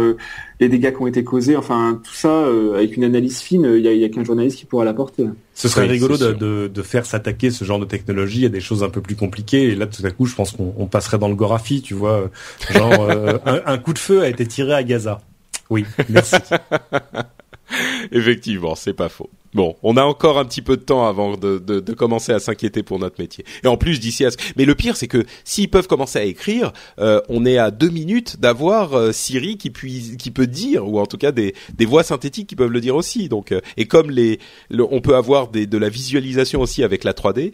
les dégâts qui ont été causés, enfin tout ça euh, avec une analyse fine, il y a, qu'un journaliste qui pourra l'apporter. Ce serait rigolo de, de, faire s'attaquer ce genre de technologie à des choses un peu plus compliquées. Et là, tout à coup, je pense qu'on passerait dans le Gorafi, tu vois, genre euh, un, coup de feu a été tiré à Gaza. Oui, merci. Effectivement, c'est pas faux. Bon, on a encore un petit peu de temps avant de, de, de commencer à s'inquiéter pour notre métier. Et en plus, d'ici à ce... Mais le pire, c'est que s'ils peuvent commencer à écrire, euh, on est à deux minutes d'avoir euh, Siri qui, puis, qui peut dire, ou en tout cas des, des voix synthétiques qui peuvent le dire aussi. Donc, euh, et comme les, on peut avoir des, de la visualisation aussi avec la 3D.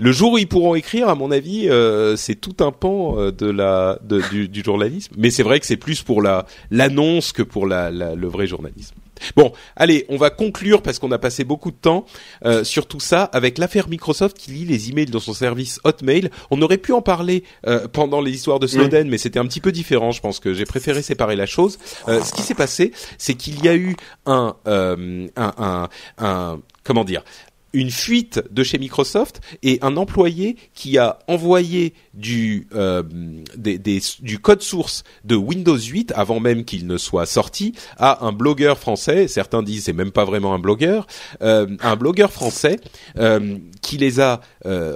Le jour où ils pourront écrire, à mon avis, c'est tout un pan de la de, du, du, journalisme. Mais c'est vrai que c'est plus pour la l'annonce que pour la, la, le vrai journalisme. Bon, allez, on va conclure parce qu'on a passé beaucoup de temps euh, sur tout ça avec l'affaire Microsoft qui lit les emails dans son service Hotmail. On aurait pu en parler euh, pendant les histoires de Snowden, mais c'était un petit peu différent. Je pense que j'ai préféré séparer la chose. Euh, ce qui s'est passé, c'est qu'il y a eu un, un, un, un comment dire une fuite de chez Microsoft et un employé qui a envoyé du euh, code source de Windows 8 avant même qu'il ne soit sorti à un blogueur français. Certains disent c'est même pas vraiment un blogueur, euh, un blogueur français euh, qui les a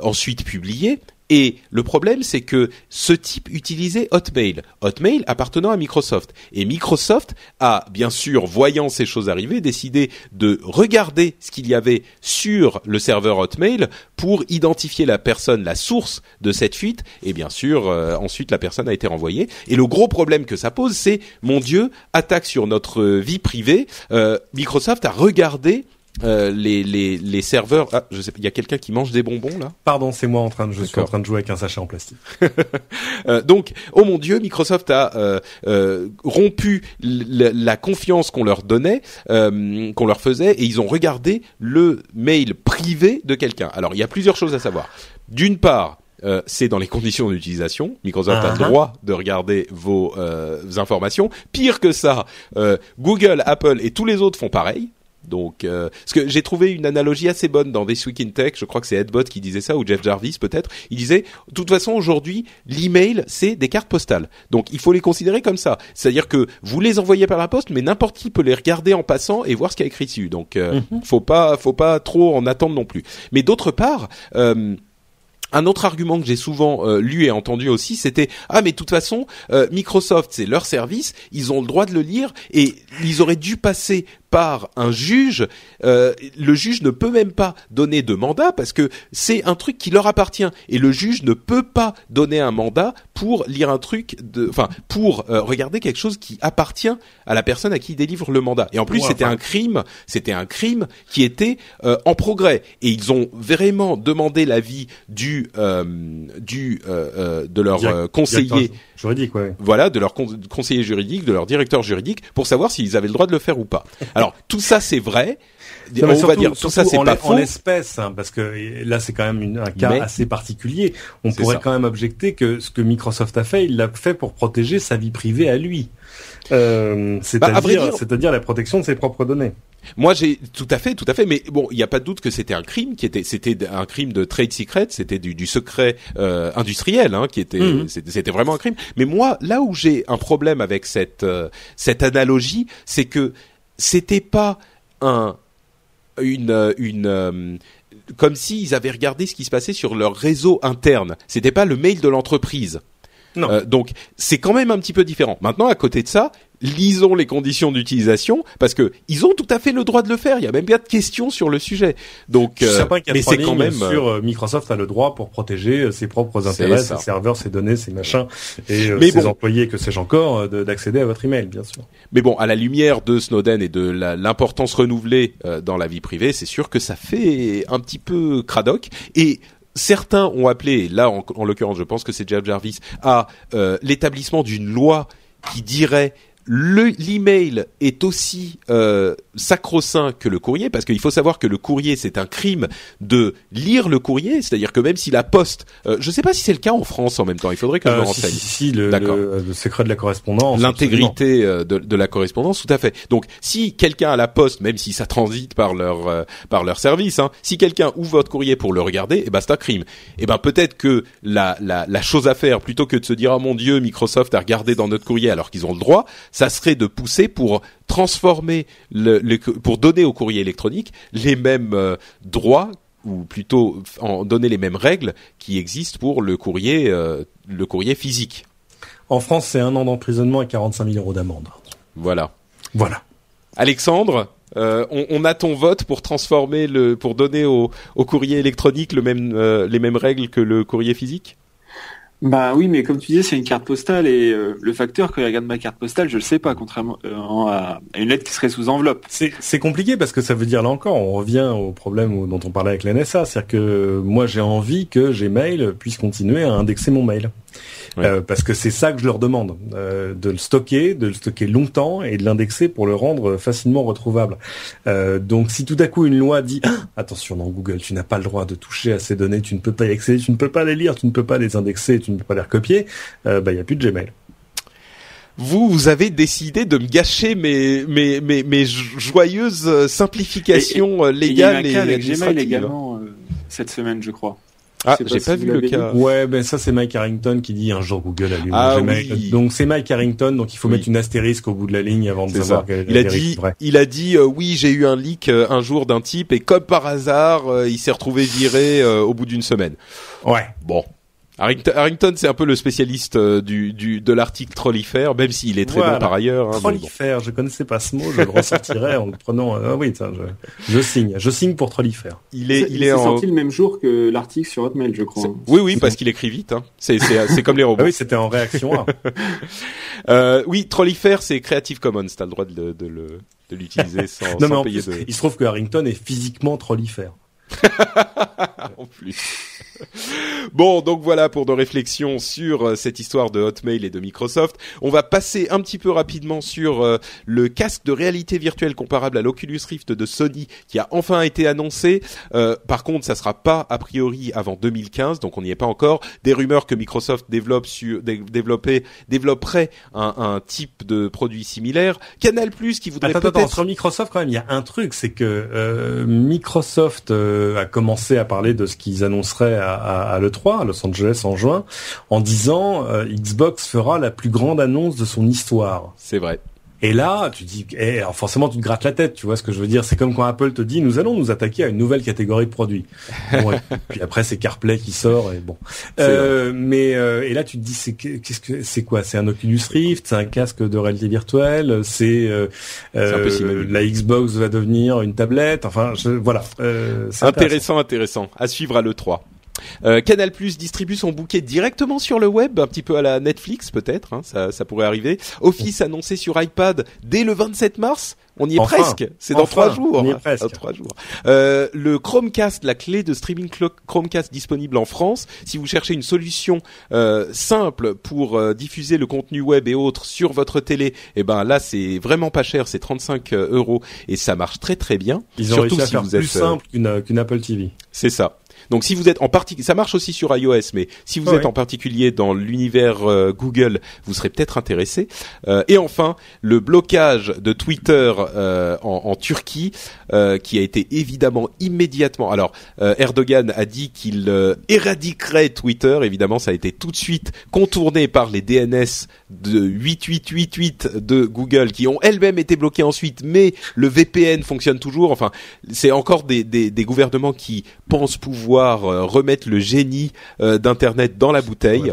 ensuite publiés et le problème, c'est que ce type utilisait Hotmail, Hotmail appartenant à Microsoft. Et Microsoft a, bien sûr, voyant ces choses arriver, décidé de regarder ce qu'il y avait sur le serveur Hotmail pour identifier la personne, la source de cette fuite. Et bien sûr, euh, ensuite, la personne a été renvoyée. Et le gros problème que ça pose, c'est, mon Dieu, attaque sur notre vie privée. Euh, Microsoft a regardé euh, les, les, les serveurs. Ah, je sais, il y a quelqu'un qui mange des bonbons là? Pardon, c'est moi en train de. Je suis en train de jouer avec un sachet en plastique. euh, donc, oh mon Dieu, Microsoft a euh, euh, rompu la confiance qu'on leur donnait, euh, qu'on leur faisait, et ils ont regardé le mail privé de quelqu'un. Alors, il y a plusieurs choses à savoir. D'une part, euh, c'est dans les conditions d'utilisation. Microsoft uh -huh. a le droit de regarder vos euh, informations. Pire que ça, euh, Google, Apple et tous les autres font pareil. Donc, euh, parce que j'ai trouvé une analogie assez bonne dans This Week in Tech. Je crois que c'est Edbot qui disait ça ou Jeff Jarvis peut-être. Il disait, de toute façon aujourd'hui, l'email c'est des cartes postales. Donc il faut les considérer comme ça. C'est-à-dire que vous les envoyez par la poste, mais n'importe qui peut les regarder en passant et voir ce qu'il y a écrit dessus. Donc, euh, mm -hmm. faut pas, faut pas trop en attendre non plus. Mais d'autre part. Euh, un autre argument que j'ai souvent euh, lu et entendu aussi, c'était ah mais de toute façon euh, Microsoft c'est leur service, ils ont le droit de le lire et ils auraient dû passer par un juge. Euh, le juge ne peut même pas donner de mandat parce que c'est un truc qui leur appartient et le juge ne peut pas donner un mandat pour lire un truc, de, enfin pour euh, regarder quelque chose qui appartient à la personne à qui il délivre le mandat. Et en plus, ouais, c'était enfin... un crime, c'était un crime qui était euh, en progrès et ils ont vraiment demandé l'avis du euh, du de leur conseiller juridique, ouais. Voilà, de leur con conseiller juridique, de leur directeur juridique, pour savoir s'ils avaient le droit de le faire ou pas. Alors tout ça c'est vrai. Non, on surtout, va dire tout ça c'est pas faux. En espèce, hein, parce que là c'est quand même une, un cas mais, assez particulier. On pourrait ça. quand même objecter que ce que Microsoft a fait, il l'a fait pour protéger sa vie privée à lui. Euh, c'est-à-dire, bah, c'est-à-dire la protection de ses propres données. Moi, j'ai tout à fait, tout à fait, mais bon, il n'y a pas de doute que c'était un crime qui était, c'était un crime de trade secret, c'était du, du secret euh, industriel, hein, qui était, -hmm. c'était vraiment un crime. Mais moi, là où j'ai un problème avec cette euh, cette analogie, c'est que c'était pas un une une euh, comme s'ils avaient regardé ce qui se passait sur leur réseau interne. C'était pas le mail de l'entreprise. Non. Euh, donc c'est quand même un petit peu différent. Maintenant, à côté de ça, lisons les conditions d'utilisation parce que ils ont tout à fait le droit de le faire. Il y a même pas de questions sur le sujet. Donc, euh, mais c'est quand même sur euh, Microsoft a le droit pour protéger ses propres intérêts, ses serveurs, ses données, ses machins et euh, mais ses bon. employés, que sais-je encore, d'accéder à votre email, bien sûr. Mais bon, à la lumière de Snowden et de l'importance renouvelée euh, dans la vie privée, c'est sûr que ça fait un petit peu cradoc et certains ont appelé, là en, en l'occurrence je pense que c'est Jeff Jarvis, à euh, l'établissement d'une loi qui dirait l'email est aussi euh, sacro-saint que le courrier parce qu'il faut savoir que le courrier c'est un crime de lire le courrier c'est-à-dire que même si la poste euh, je sais pas si c'est le cas en France en même temps il faudrait que je euh, me renseigne si, si, si le, le, le, secret de la correspondance l'intégrité de, de, la correspondance tout à fait. Donc si quelqu'un à la poste même si ça transite par leur euh, par leur service hein, si quelqu'un ouvre votre courrier pour le regarder eh ben c'est un crime. Eh ben peut-être que la, la, la chose à faire plutôt que de se dire oh mon dieu Microsoft a regardé dans notre courrier alors qu'ils ont le droit ça serait de pousser pour transformer le, le, pour donner au courrier électronique les mêmes euh, droits ou plutôt en donner les mêmes règles qui existent pour le courrier euh, le courrier physique. En France, c'est un an d'emprisonnement et 45 000 euros d'amende. Voilà. Voilà. Alexandre, euh, on, on, a ton vote pour transformer le, pour donner au, au courrier électronique le même, euh, les mêmes règles que le courrier physique? Bah oui, mais comme tu disais, c'est une carte postale et euh, le facteur quand il regarde ma carte postale, je le sais pas, contrairement euh, à, à, une lettre qui serait sous enveloppe. C'est compliqué parce que ça veut dire là encore, on revient au problème dont on parlait avec la NSA, c'est-à-dire que moi j'ai envie que Gmail puisse continuer à indexer mon mail. Euh, parce que c'est ça que je leur demande, euh, de le stocker, de le stocker longtemps et de l'indexer pour le rendre facilement retrouvable. Euh, donc si tout à coup une loi dit ah, attention dans Google, tu n'as pas le droit de toucher à ces données, tu ne peux pas y accéder, tu ne peux pas les lire, tu ne peux pas les indexer, tu ne peux pas les recopier, bah il n'y a plus de Gmail vous, vous avez décidé de me gâcher mes mes mes, mes joyeuses simplifications légales et, et, avec Gmail également cette semaine, je crois. Ah, j'ai pas, vu le cas. Ouais, ben ça c'est Mike Harrington qui dit un jour Google allume ah, oui. Donc c'est Mike Harrington, donc il faut mettre une astérisque au bout de la ligne avant de savoir quelle il a dit, il a dit euh, oui, j'ai eu un leak euh, un jour d'un type et comme par hasard, euh, il s'est retrouvé viré au bout d'une semaine. Ouais. Bon, Harrington, c'est un peu le spécialiste euh, du, du de l'article trollifère, même s'il est très bon par ailleurs. Hein, trollifère, je connaissais pas ce mot, je le ressortirais en le prenant. Euh, ah oui, je, je, signe, je signe pour trollifère. Il est, il est, sorti le même jour que l'article sur Hotmail, je crois. Oui, oui, parce qu'il écrit vite. Hein. C'est, c'est, comme les robots. Ah oui, c'était en réaction. euh, oui, trollifère, c'est Creative Commons. T'as le droit de, de, le de l'utiliser sans, non, mais payer de... Il se trouve que Harrington est physiquement trollifère. en plus. Bon, donc voilà pour nos réflexions sur euh, cette histoire de Hotmail et de Microsoft. On va passer un petit peu rapidement sur euh, le casque de réalité virtuelle comparable à l'Oculus Rift de Sony qui a enfin été annoncé. Euh, par contre, ça sera pas a priori avant 2015, donc on n'y est pas encore. Des rumeurs que Microsoft développe sur, développer, développerait un, un, type de produit similaire. Canal Plus qui voudrait peut-être sur Microsoft quand même, il y a un truc, c'est que Microsoft a commencé à parler de ce qu'ils annonceraient à, à, l'E3, à Los Angeles en juin, en disant euh, Xbox fera la plus grande annonce de son histoire. C'est vrai. Et là, tu dis, eh, alors forcément, tu te grattes la tête, tu vois ce que je veux dire. C'est comme quand Apple te dit, nous allons nous attaquer à une nouvelle catégorie de produits. puis après, c'est CarPlay qui sort et bon. Euh, mais euh, et là, tu te dis, c'est qu'est-ce que c'est quoi? C'est un Oculus Rift, c'est un casque de réalité virtuelle, c'est euh, euh la Xbox va devenir une tablette? Enfin, je, voilà. intéressant, intéressant, intéressant. À suivre à le 3. Euh, Canal Plus distribue son bouquet directement sur le web, un petit peu à la Netflix peut-être, hein, ça, ça, pourrait arriver. Office annoncé sur iPad dès le 27 mars. On y est presque. C'est dans trois jours. On y est presque. trois jours. Euh, le Chromecast, la clé de streaming Chromecast disponible en France. Si vous cherchez une solution euh, simple pour euh, diffuser le contenu web et autres sur votre télé, eh ben là c'est vraiment pas cher, c'est 35 euh, euros et ça marche très très bien. Ils ont Surtout réussi à si faire vous plus êtes, simple qu'une Apple TV. C'est ça. Donc si vous êtes en particulier, ça marche aussi sur iOS, mais si vous êtes en particulier dans l'univers euh, Google, vous serez peut-être intéressé. Euh, et enfin, le blocage de Twitter euh, en, en, Turquie, qui a été évidemment immédiatement. Alors Erdogan a dit qu'il éradiquerait Twitter. Évidemment, ça a été tout de suite contourné par les DNS de 8888 de Google, qui ont elles-mêmes été bloquées ensuite, mais le VPN fonctionne toujours. Enfin, c'est encore des, des, des gouvernements qui pensent pouvoir euh, remettre le génie euh, d'internet dans la bouteille,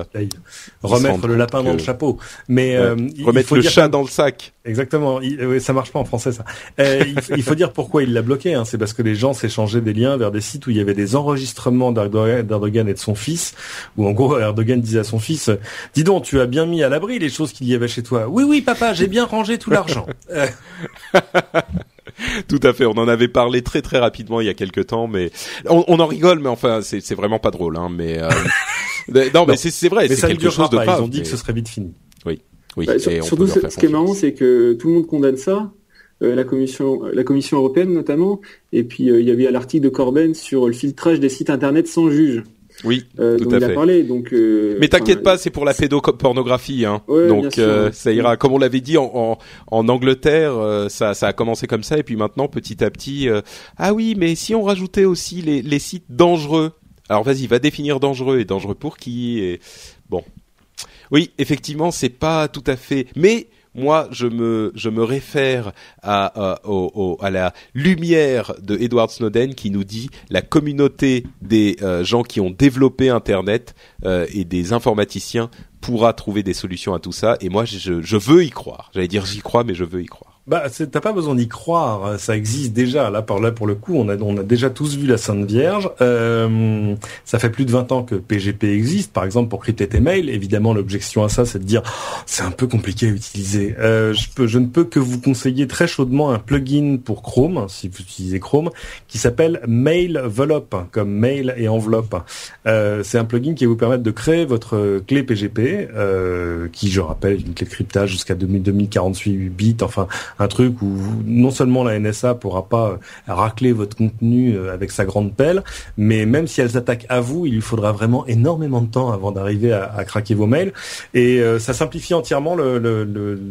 remettre le lapin dans le chapeau, mais euh, remettre le chat dans le sac. Exactement, il, ça marche pas en français ça. il, faut dire pourquoi il l'a bloqué. Hein. C'est parce que les gens s'échangeaient des liens vers des sites où il y avait des enregistrements d'Erdogan et de son fils, où en gros Erdogan disait à son fils "Dis donc, tu as bien mis à l'abri les choses qu'il y avait chez toi." "Oui, oui, papa, j'ai bien rangé tout l'argent." Tout à fait. On en avait parlé très très rapidement il y a quelques temps, mais on, on en rigole, mais enfin c'est c'est vraiment pas drôle, hein. Mais euh... non, mais c'est c'est vrai, c'est quelque chose de grave. Ils ont dit que ce serait vite fini. Oui, oui. Bah, surtout, ce, qui est marrant, c'est que tout le monde condamne ça. Euh, la commission, la commission européenne notamment, et puis euh, il y avait l'article de Corben sur le filtrage des sites internet sans juge. Oui, euh, tout à fait. parlé, donc. Euh, Mais t'inquiète pas, c'est pour la pédopornographie, hein. donc euh, ça ira. Comme on l'avait dit en, en, en Angleterre, euh, ça, ça a commencé comme ça, et puis maintenant, petit à petit, ah oui, mais si on rajoutait aussi les, les sites dangereux. Alors vas-y, va définir dangereux et dangereux pour qui et bon. Oui, effectivement, c'est pas tout à fait. Mais moi, je me, je me réfère à, à, à la lumière de Edward Snowden qui nous dit la communauté des euh, gens qui ont développé Internet euh, et des informaticiens pourra trouver des solutions à tout ça. Et moi, je, je veux y croire. J'allais dire j'y crois, mais je veux y croire. Bah, t'as pas besoin d'y croire, ça existe déjà. Là, par là, pour le coup, on a, on a déjà tous vu la Sainte Vierge. Euh, ça fait plus de 20 ans que PGP existe, par exemple, pour crypter tes mails. Évidemment, l'objection à ça, c'est de dire, oh, c'est un peu compliqué à utiliser. Euh, je, peux, je ne peux que vous conseiller très chaudement un plugin pour Chrome, si vous utilisez Chrome, qui s'appelle Mail Envelope, comme mail et enveloppe. Euh, c'est un plugin qui va vous permettre de créer votre clé PGP, euh, qui, je rappelle, est une clé de cryptage jusqu'à 2048 bits, enfin un truc où non seulement la NSA pourra pas euh, racler votre contenu euh, avec sa grande pelle, mais même si elle s'attaque à vous, il lui faudra vraiment énormément de temps avant d'arriver à, craquer vos mails. Et euh, ça simplifie entièrement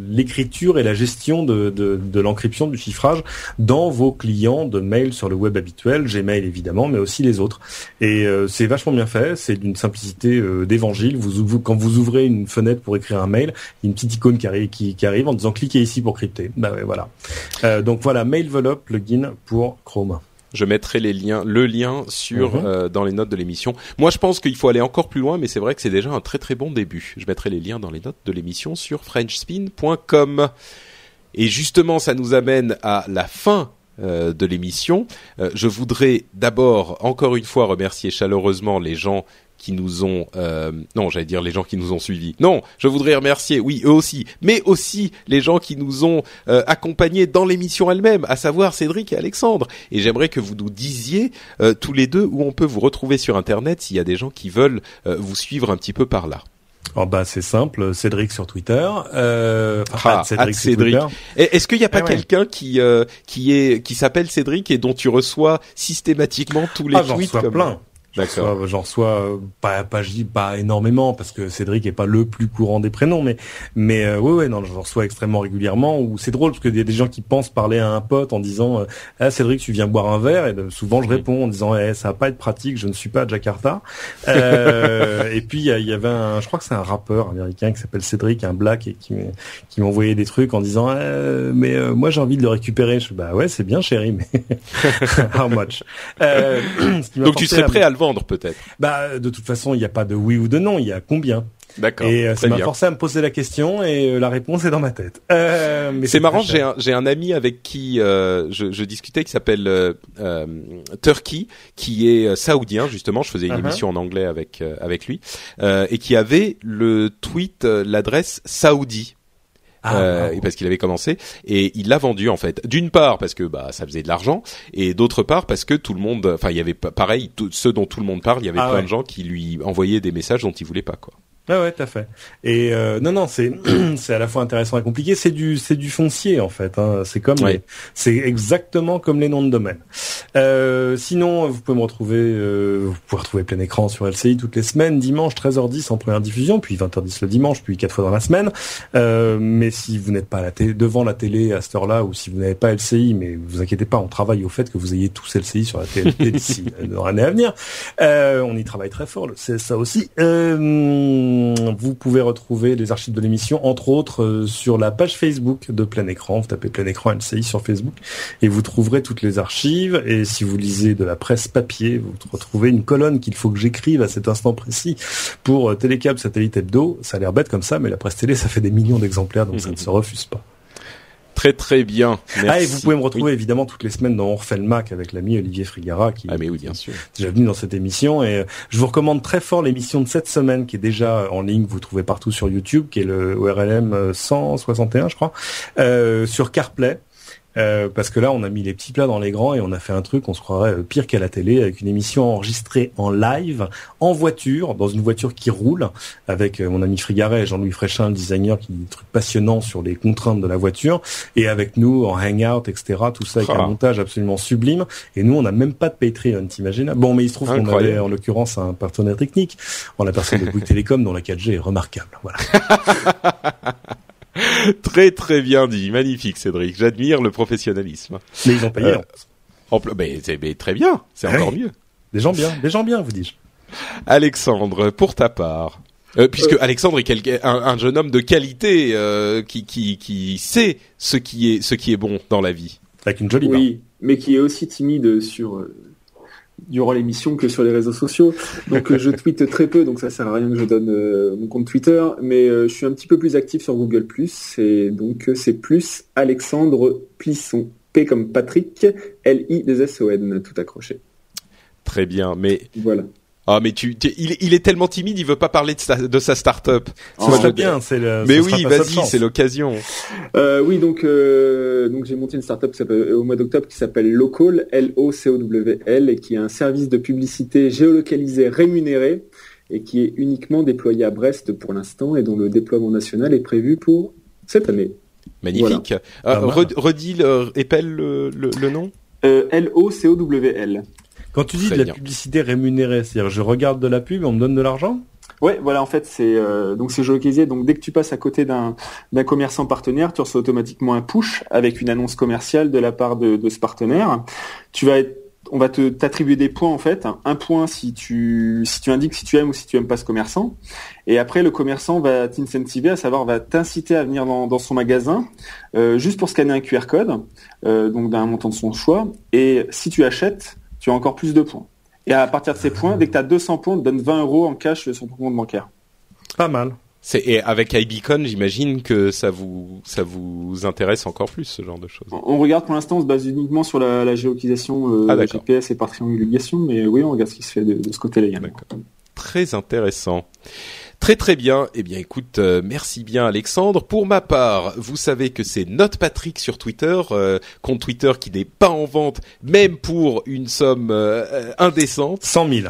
l'écriture et la gestion de, l'encryption du chiffrage dans vos clients de mails sur le web habituel, Gmail évidemment, mais aussi les autres. Et c'est vachement bien fait, c'est d'une simplicité d'évangile. Vous, quand vous ouvrez une fenêtre pour écrire un mail, il y a une petite icône qui arrive, qui, arrive en disant cliquez ici pour crypter. Bah voilà. Euh, donc voilà, Mailvelop plugin pour Chrome. Je mettrai les liens, le lien sur mhm. euh, dans les notes de l'émission. Moi, je pense qu'il faut aller encore plus loin, mais c'est vrai que c'est déjà un très très bon début. Je mettrai les liens dans les notes de l'émission sur FrenchSpin.com. Et justement, ça nous amène à la fin euh, de l'émission. je voudrais d'abord encore une fois remercier chaleureusement les gens qui nous ont euh, non j'allais dire les gens qui nous ont suivis non je voudrais remercier oui eux aussi mais aussi les gens qui nous ont euh, accompagnés dans l'émission elle-même à savoir Cédric et Alexandre et j'aimerais que vous nous disiez euh, tous les deux où on peut vous retrouver sur internet s'il y a des gens qui veulent vous suivre un petit peu par là Oh bah c'est simple, Cédric sur Twitter. Euh, ah, Cédric. Cédric. Est-ce qu'il n'y a pas ah quelqu'un qui qui est qui s'appelle Cédric et dont tu reçois systématiquement tous les ah, tweets comme... plein. D'accord. J'en reçois euh, pas pas je dis pas énormément parce que Cédric est pas le plus courant des prénoms mais mais euh, ouais ouais non j'en reçois extrêmement régulièrement ou c'est drôle parce qu'il y a des gens qui pensent parler à un pote en disant euh, ah Cédric tu viens boire un verre et ben, souvent je réponds en disant eh, ça va pas être pratique je ne suis pas à Jakarta. Euh, et puis il y, avait un je crois que c'est un rappeur américain qui s'appelle Cédric un black et qui qui m'envoyait des trucs en disant eh, mais moi j'ai envie de le récupérer. Je bah ouais c'est bien chéri mais how much? Donc tu serais prêt à le vendre peut-être. Bah de toute façon, il n'y a pas de oui ou de non, il y a combien. D'accord. Et euh, ça m'a forcé à me poser la question et euh, la réponse est dans ma tête. Euh, c'est marrant, j'ai un, j'ai un ami avec qui je, je, discutais qui s'appelle Turkey, qui est saoudien justement. Je faisais une uh-huh. émission en anglais avec avec lui et qui avait le tweet l'adresse saoudi ah, euh, parce qu'il avait commencé et il l'a vendu en fait. D'une part parce que bah ça faisait de l'argent et d'autre part parce que tout le monde, enfin il y avait pareil, ceux dont tout le monde parle, il y avait ah plein de gens qui lui envoyaient des messages dont il voulait pas quoi. Ah ouais, tout à fait. Et euh, non, non, c'est c'est à la fois intéressant et compliqué. C'est du c'est du foncier en fait. Hein. C'est comme c'est exactement comme les noms de domaine. Euh, sinon, vous pouvez me retrouver, euh, vous pouvez retrouver plein écran sur LCI toutes les semaines, dimanche 13h10 en première diffusion, puis 20h10 le dimanche, puis quatre fois dans la semaine. Euh, mais si vous n'êtes pas à la devant la télé à cette heure-là, ou si vous n'avez pas LCI, mais vous inquiétez pas, on travaille au fait que vous ayez tous LCI sur la télé d'ici dans l'année à venir. Euh, on y travaille très fort, c'est ça aussi. Euh, vous pouvez retrouver les archives de l'émission, entre autres, euh, sur la page Facebook de Plein Écran. Vous tapez Plein Écran LCI sur Facebook et vous trouverez toutes les archives. Et si vous lisez de la presse papier, vous retrouvez une colonne qu'il faut que j'écrive à cet instant précis pour euh, Télécable Satellite Hebdo. Ça a l'air bête comme ça, mais la presse télé, ça fait des millions d'exemplaires, donc ça ne se refuse pas. Très très bien. Merci. Ah et vous pouvez me retrouver évidemment toutes les semaines dans On refait le Mac avec l'ami Olivier Frigara qui ah mais oui bien sûr. déjà venu dans cette émission. Et euh, je vous recommande très fort l'émission de cette semaine qui est déjà en ligne. Vous trouvez partout sur YouTube qui est le ORLM 161 je crois. Euh, sur CarPlay euh, parce que là, on a mis les petits plats dans les grands et on a fait un truc, on se croirait euh, pire qu'à la télé, avec une émission enregistrée en live, en voiture, dans une voiture qui roule, avec euh, mon ami Frigaret et Jean-Louis Fréchin, le designer, qui dit des trucs passionnants sur les contraintes de la voiture, et avec nous en hangout, etc. Tout ça avec un ah. montage absolument sublime. Et nous, on n'a même pas de Patreon, t'imagines? Bon, mais il se trouve qu'on avait en l'occurrence un partenaire technique, en la personne de Bouygues Télécom, dont la 4G est remarquable. Voilà. très très bien dit, magnifique Cédric. J'admire le professionnalisme. Mais ils ont payé. Euh, en mais, c'est très bien, c'est ah encore mieux. Des gens bien, des gens bien, vous dis-je. Alexandre, pour ta part. Euh, puisque euh. Alexandre est un, jeune homme de qualité euh, qui, qui, qui sait ce qui est ce qui est bon dans la vie. Avec une jolie Oui, mais qui est aussi timide sur durant l'émission que sur les réseaux sociaux. Donc je tweete très peu, donc ça sert à rien que je donne mon compte Twitter. Mais je suis un petit peu plus actif sur Google+. Et donc c'est plus Alexandre Plisson. P comme Patrick, L-I-S-O-N, tout accroché. Très bien, mais voilà. Ah mais tu, il, est tellement timide, il veut pas parler de sa, de sa start-up. Oh, bien, c'est le. Mais oui, vas-y, c'est l'occasion. Euh, oui, donc euh, donc j'ai monté une start-up euh, au mois d'octobre qui s'appelle Local, L-O-C-O-W-L, et qui est un service de publicité géolocalisé rémunéré et qui est uniquement déployé à Brest pour l'instant et dont le déploiement national est prévu pour cette année. Magnifique. redis, le, épelle le, le, nom. L-O-C-O-W-L. Quand tu dis de la publicité rémunérée, c'est-à-dire je regarde de la pub et on me donne de l'argent? Ouais, voilà, en fait, c'est euh, donc c'est géolocalisé. Donc dès que tu passes à côté d'un d'un commerçant partenaire, tu reçois automatiquement un push avec une annonce commerciale de la part de, de ce partenaire. Tu vas être on va te t'attribuer des points en fait, un point si tu si tu indiques si tu aimes ou si tu aimes pas ce commerçant, et après le commerçant va t'incentiver, à savoir va t'inciter à venir dans, dans son magasin euh, juste pour scanner un QR code, euh, donc d'un montant de son choix, et si tu achètes, tu as encore plus de points. Et à partir de ces points, dès que tu as 200 points, on te donne 20 euros en cash sur ton compte bancaire. Pas mal. et avec iBeacon, j'imagine que ça vous ça vous intéresse encore plus ce genre de choses. On regarde pour l'instant, on se base uniquement sur la, la géolocalisation euh, ah, GPS et par triangulation, mais oui, on regarde ce qui se fait de, de ce côté-là également. Très intéressant. Très très bien. Eh bien écoute, euh, merci bien Alexandre. Pour ma part, vous savez que c'est Note Patrick sur Twitter, euh, compte Twitter qui n'est pas en vente, même pour une somme euh, indécente. 100 000.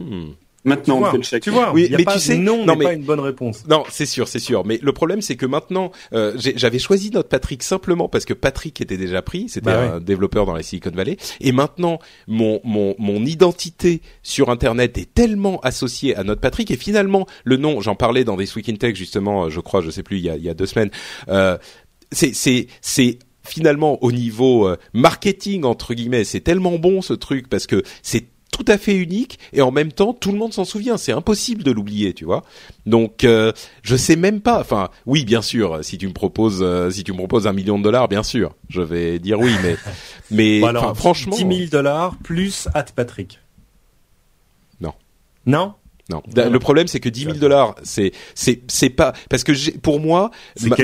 Hmm. Maintenant, on fait le chèque. Tu vois, oui, mais tu sais, non, n'est pas une bonne réponse. Non, c'est sûr, c'est sûr. Mais le problème, c'est que maintenant, euh, j'avais choisi notre Patrick simplement parce que Patrick était déjà pris. C'était bah un développeur dans la Silicon Valley. Et maintenant, mon mon mon identité sur Internet est tellement associée à notre Patrick. Et finalement, le nom, j'en parlais dans des Week in Tech justement, je crois, je sais plus, il y a il y a deux semaines. Euh, c'est c'est c'est finalement au niveau euh, marketing entre guillemets, c'est tellement bon ce truc parce que c'est tout à fait unique et en même temps tout le monde s'en souvient. C'est impossible de l'oublier, tu vois. Donc euh, je sais même pas. Enfin, oui, bien sûr. Si tu me proposes, euh, si tu me proposes un million de dollars, bien sûr, je vais dire oui. Mais, mais franchement, 10 000 dollars plus at Patrick. Non. Non? Non. Le problème, c'est que 10 000 dollars, c'est c'est c'est pas parce que pour moi,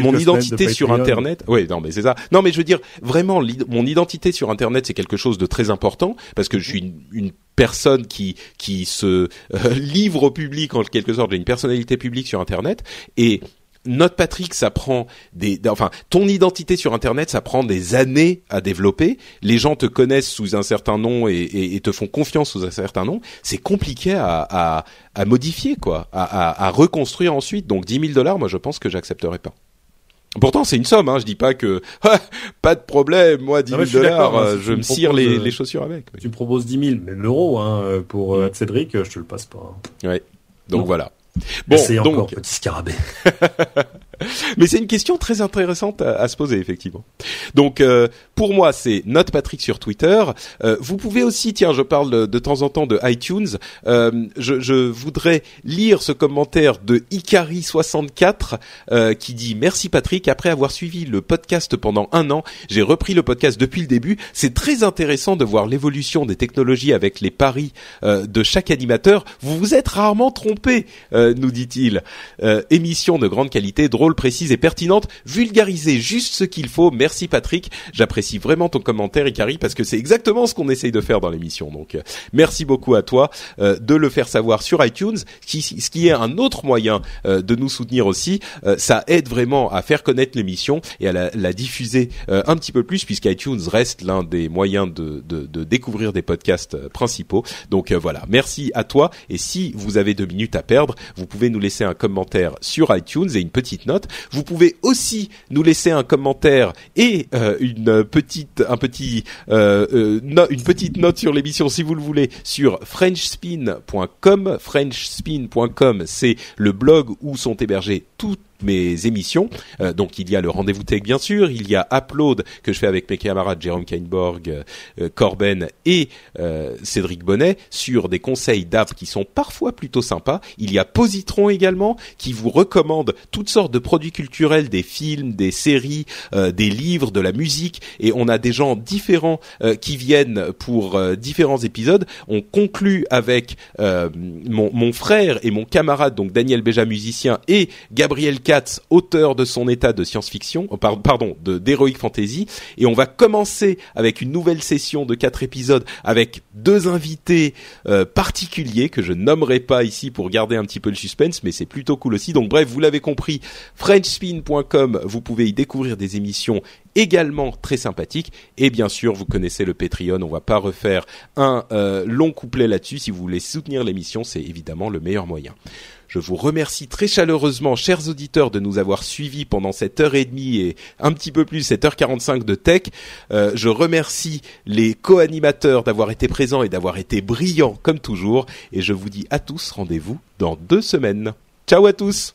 mon identité sur Internet. Oui, non, mais c'est ça. Non, mais je veux dire vraiment, mon identité sur Internet, c'est quelque chose de très important parce que je suis une, personne qui qui se euh, livre au public en quelque sorte. J'ai une personnalité publique sur Internet et notre Patrick, ça prend des, enfin, ton identité sur Internet, ça prend des années à développer. Les gens te connaissent sous un certain nom et, te font confiance sous un certain nom. C'est compliqué à, modifier, quoi, à, reconstruire ensuite. Donc, 10 000 dollars, moi, je pense que j'accepterai pas. Pourtant, c'est une somme. Hein. Je dis pas que ah, pas de problème. Moi, 10 000 dollars, hein, je me cire les, les, chaussures avec. Tu me proposes 10 000, mais l'euro hein, pour euh, Cédric, je te le passe pas. Ouais. Donc voilà. Bon, c'est encore petit scarabée. Mais c'est une question très intéressante à, se poser effectivement. Donc euh, pour moi c'est Note Patrick sur Twitter. Euh, vous pouvez aussi, tiens, je parle de, temps en temps de iTunes. Euh, je, je, voudrais lire ce commentaire de Ikari64 qui dit merci Patrick. Après avoir suivi le podcast pendant un an, j'ai repris le podcast depuis le début. C'est très intéressant de voir l'évolution des technologies avec les paris de chaque animateur. Vous vous êtes rarement trompé, nous dit-il. émission de grande qualité, drôle précise et pertinente, vulgariser juste ce qu'il faut. Merci Patrick, j'apprécie vraiment ton commentaire Ikari parce que c'est exactement ce qu'on essaye de faire dans l'émission. Donc euh, merci beaucoup à toi euh, de le faire savoir sur iTunes, ce qui est un autre moyen euh, de nous soutenir aussi. ça aide vraiment à faire connaître l'émission et à la, diffuser un petit peu plus puisqu'iTunes reste l'un des moyens de, de, découvrir des podcasts principaux. Donc voilà, merci à toi et si vous avez deux minutes à perdre, vous pouvez nous laisser un commentaire sur iTunes et une petite note vous pouvez aussi nous laisser un commentaire et euh, une petite, un petit, euh, euh, une petite note sur l'émission si vous le voulez sur frenchspin.com. Frenchspin.com, c'est le blog où sont hébergés toutes mes émissions. Euh, donc il y a le rendez-vous tech bien sûr, il y a Upload que je fais avec mes camarades Jérôme Kainborg, euh, Corben et euh, Cédric Bonnet sur des conseils d'app qui sont parfois plutôt sympas. Il y a Positron également qui vous recommande toutes sortes de produits culturels, des films, des séries, des livres, de la musique et on a des gens différents qui viennent pour différents épisodes. On conclut avec mon, frère et mon camarade donc Daniel Béja musicien et Gabriel Auteur de son état de science-fiction, euh, pardon, de d'heroic fantasy, et on va commencer avec une nouvelle session de quatre épisodes avec deux invités euh, particuliers que je nommerai pas ici pour garder un petit peu le suspense, mais c'est plutôt cool aussi. Donc bref, vous l'avez compris, frenchspin.com, vous pouvez y découvrir des émissions également très sympathiques. Et bien sûr, vous connaissez le Patreon. On va pas refaire un euh, long couplet là-dessus. Si vous voulez soutenir l'émission, c'est évidemment le meilleur moyen. Je vous remercie très chaleureusement, chers auditeurs, de nous avoir suivis pendant cette heure et demie et un petit peu plus, cette heure 45 de tech. Euh, je remercie les co-animateurs d'avoir été présents et d'avoir été brillants comme toujours. Et je vous dis à tous rendez-vous dans deux semaines. Ciao à tous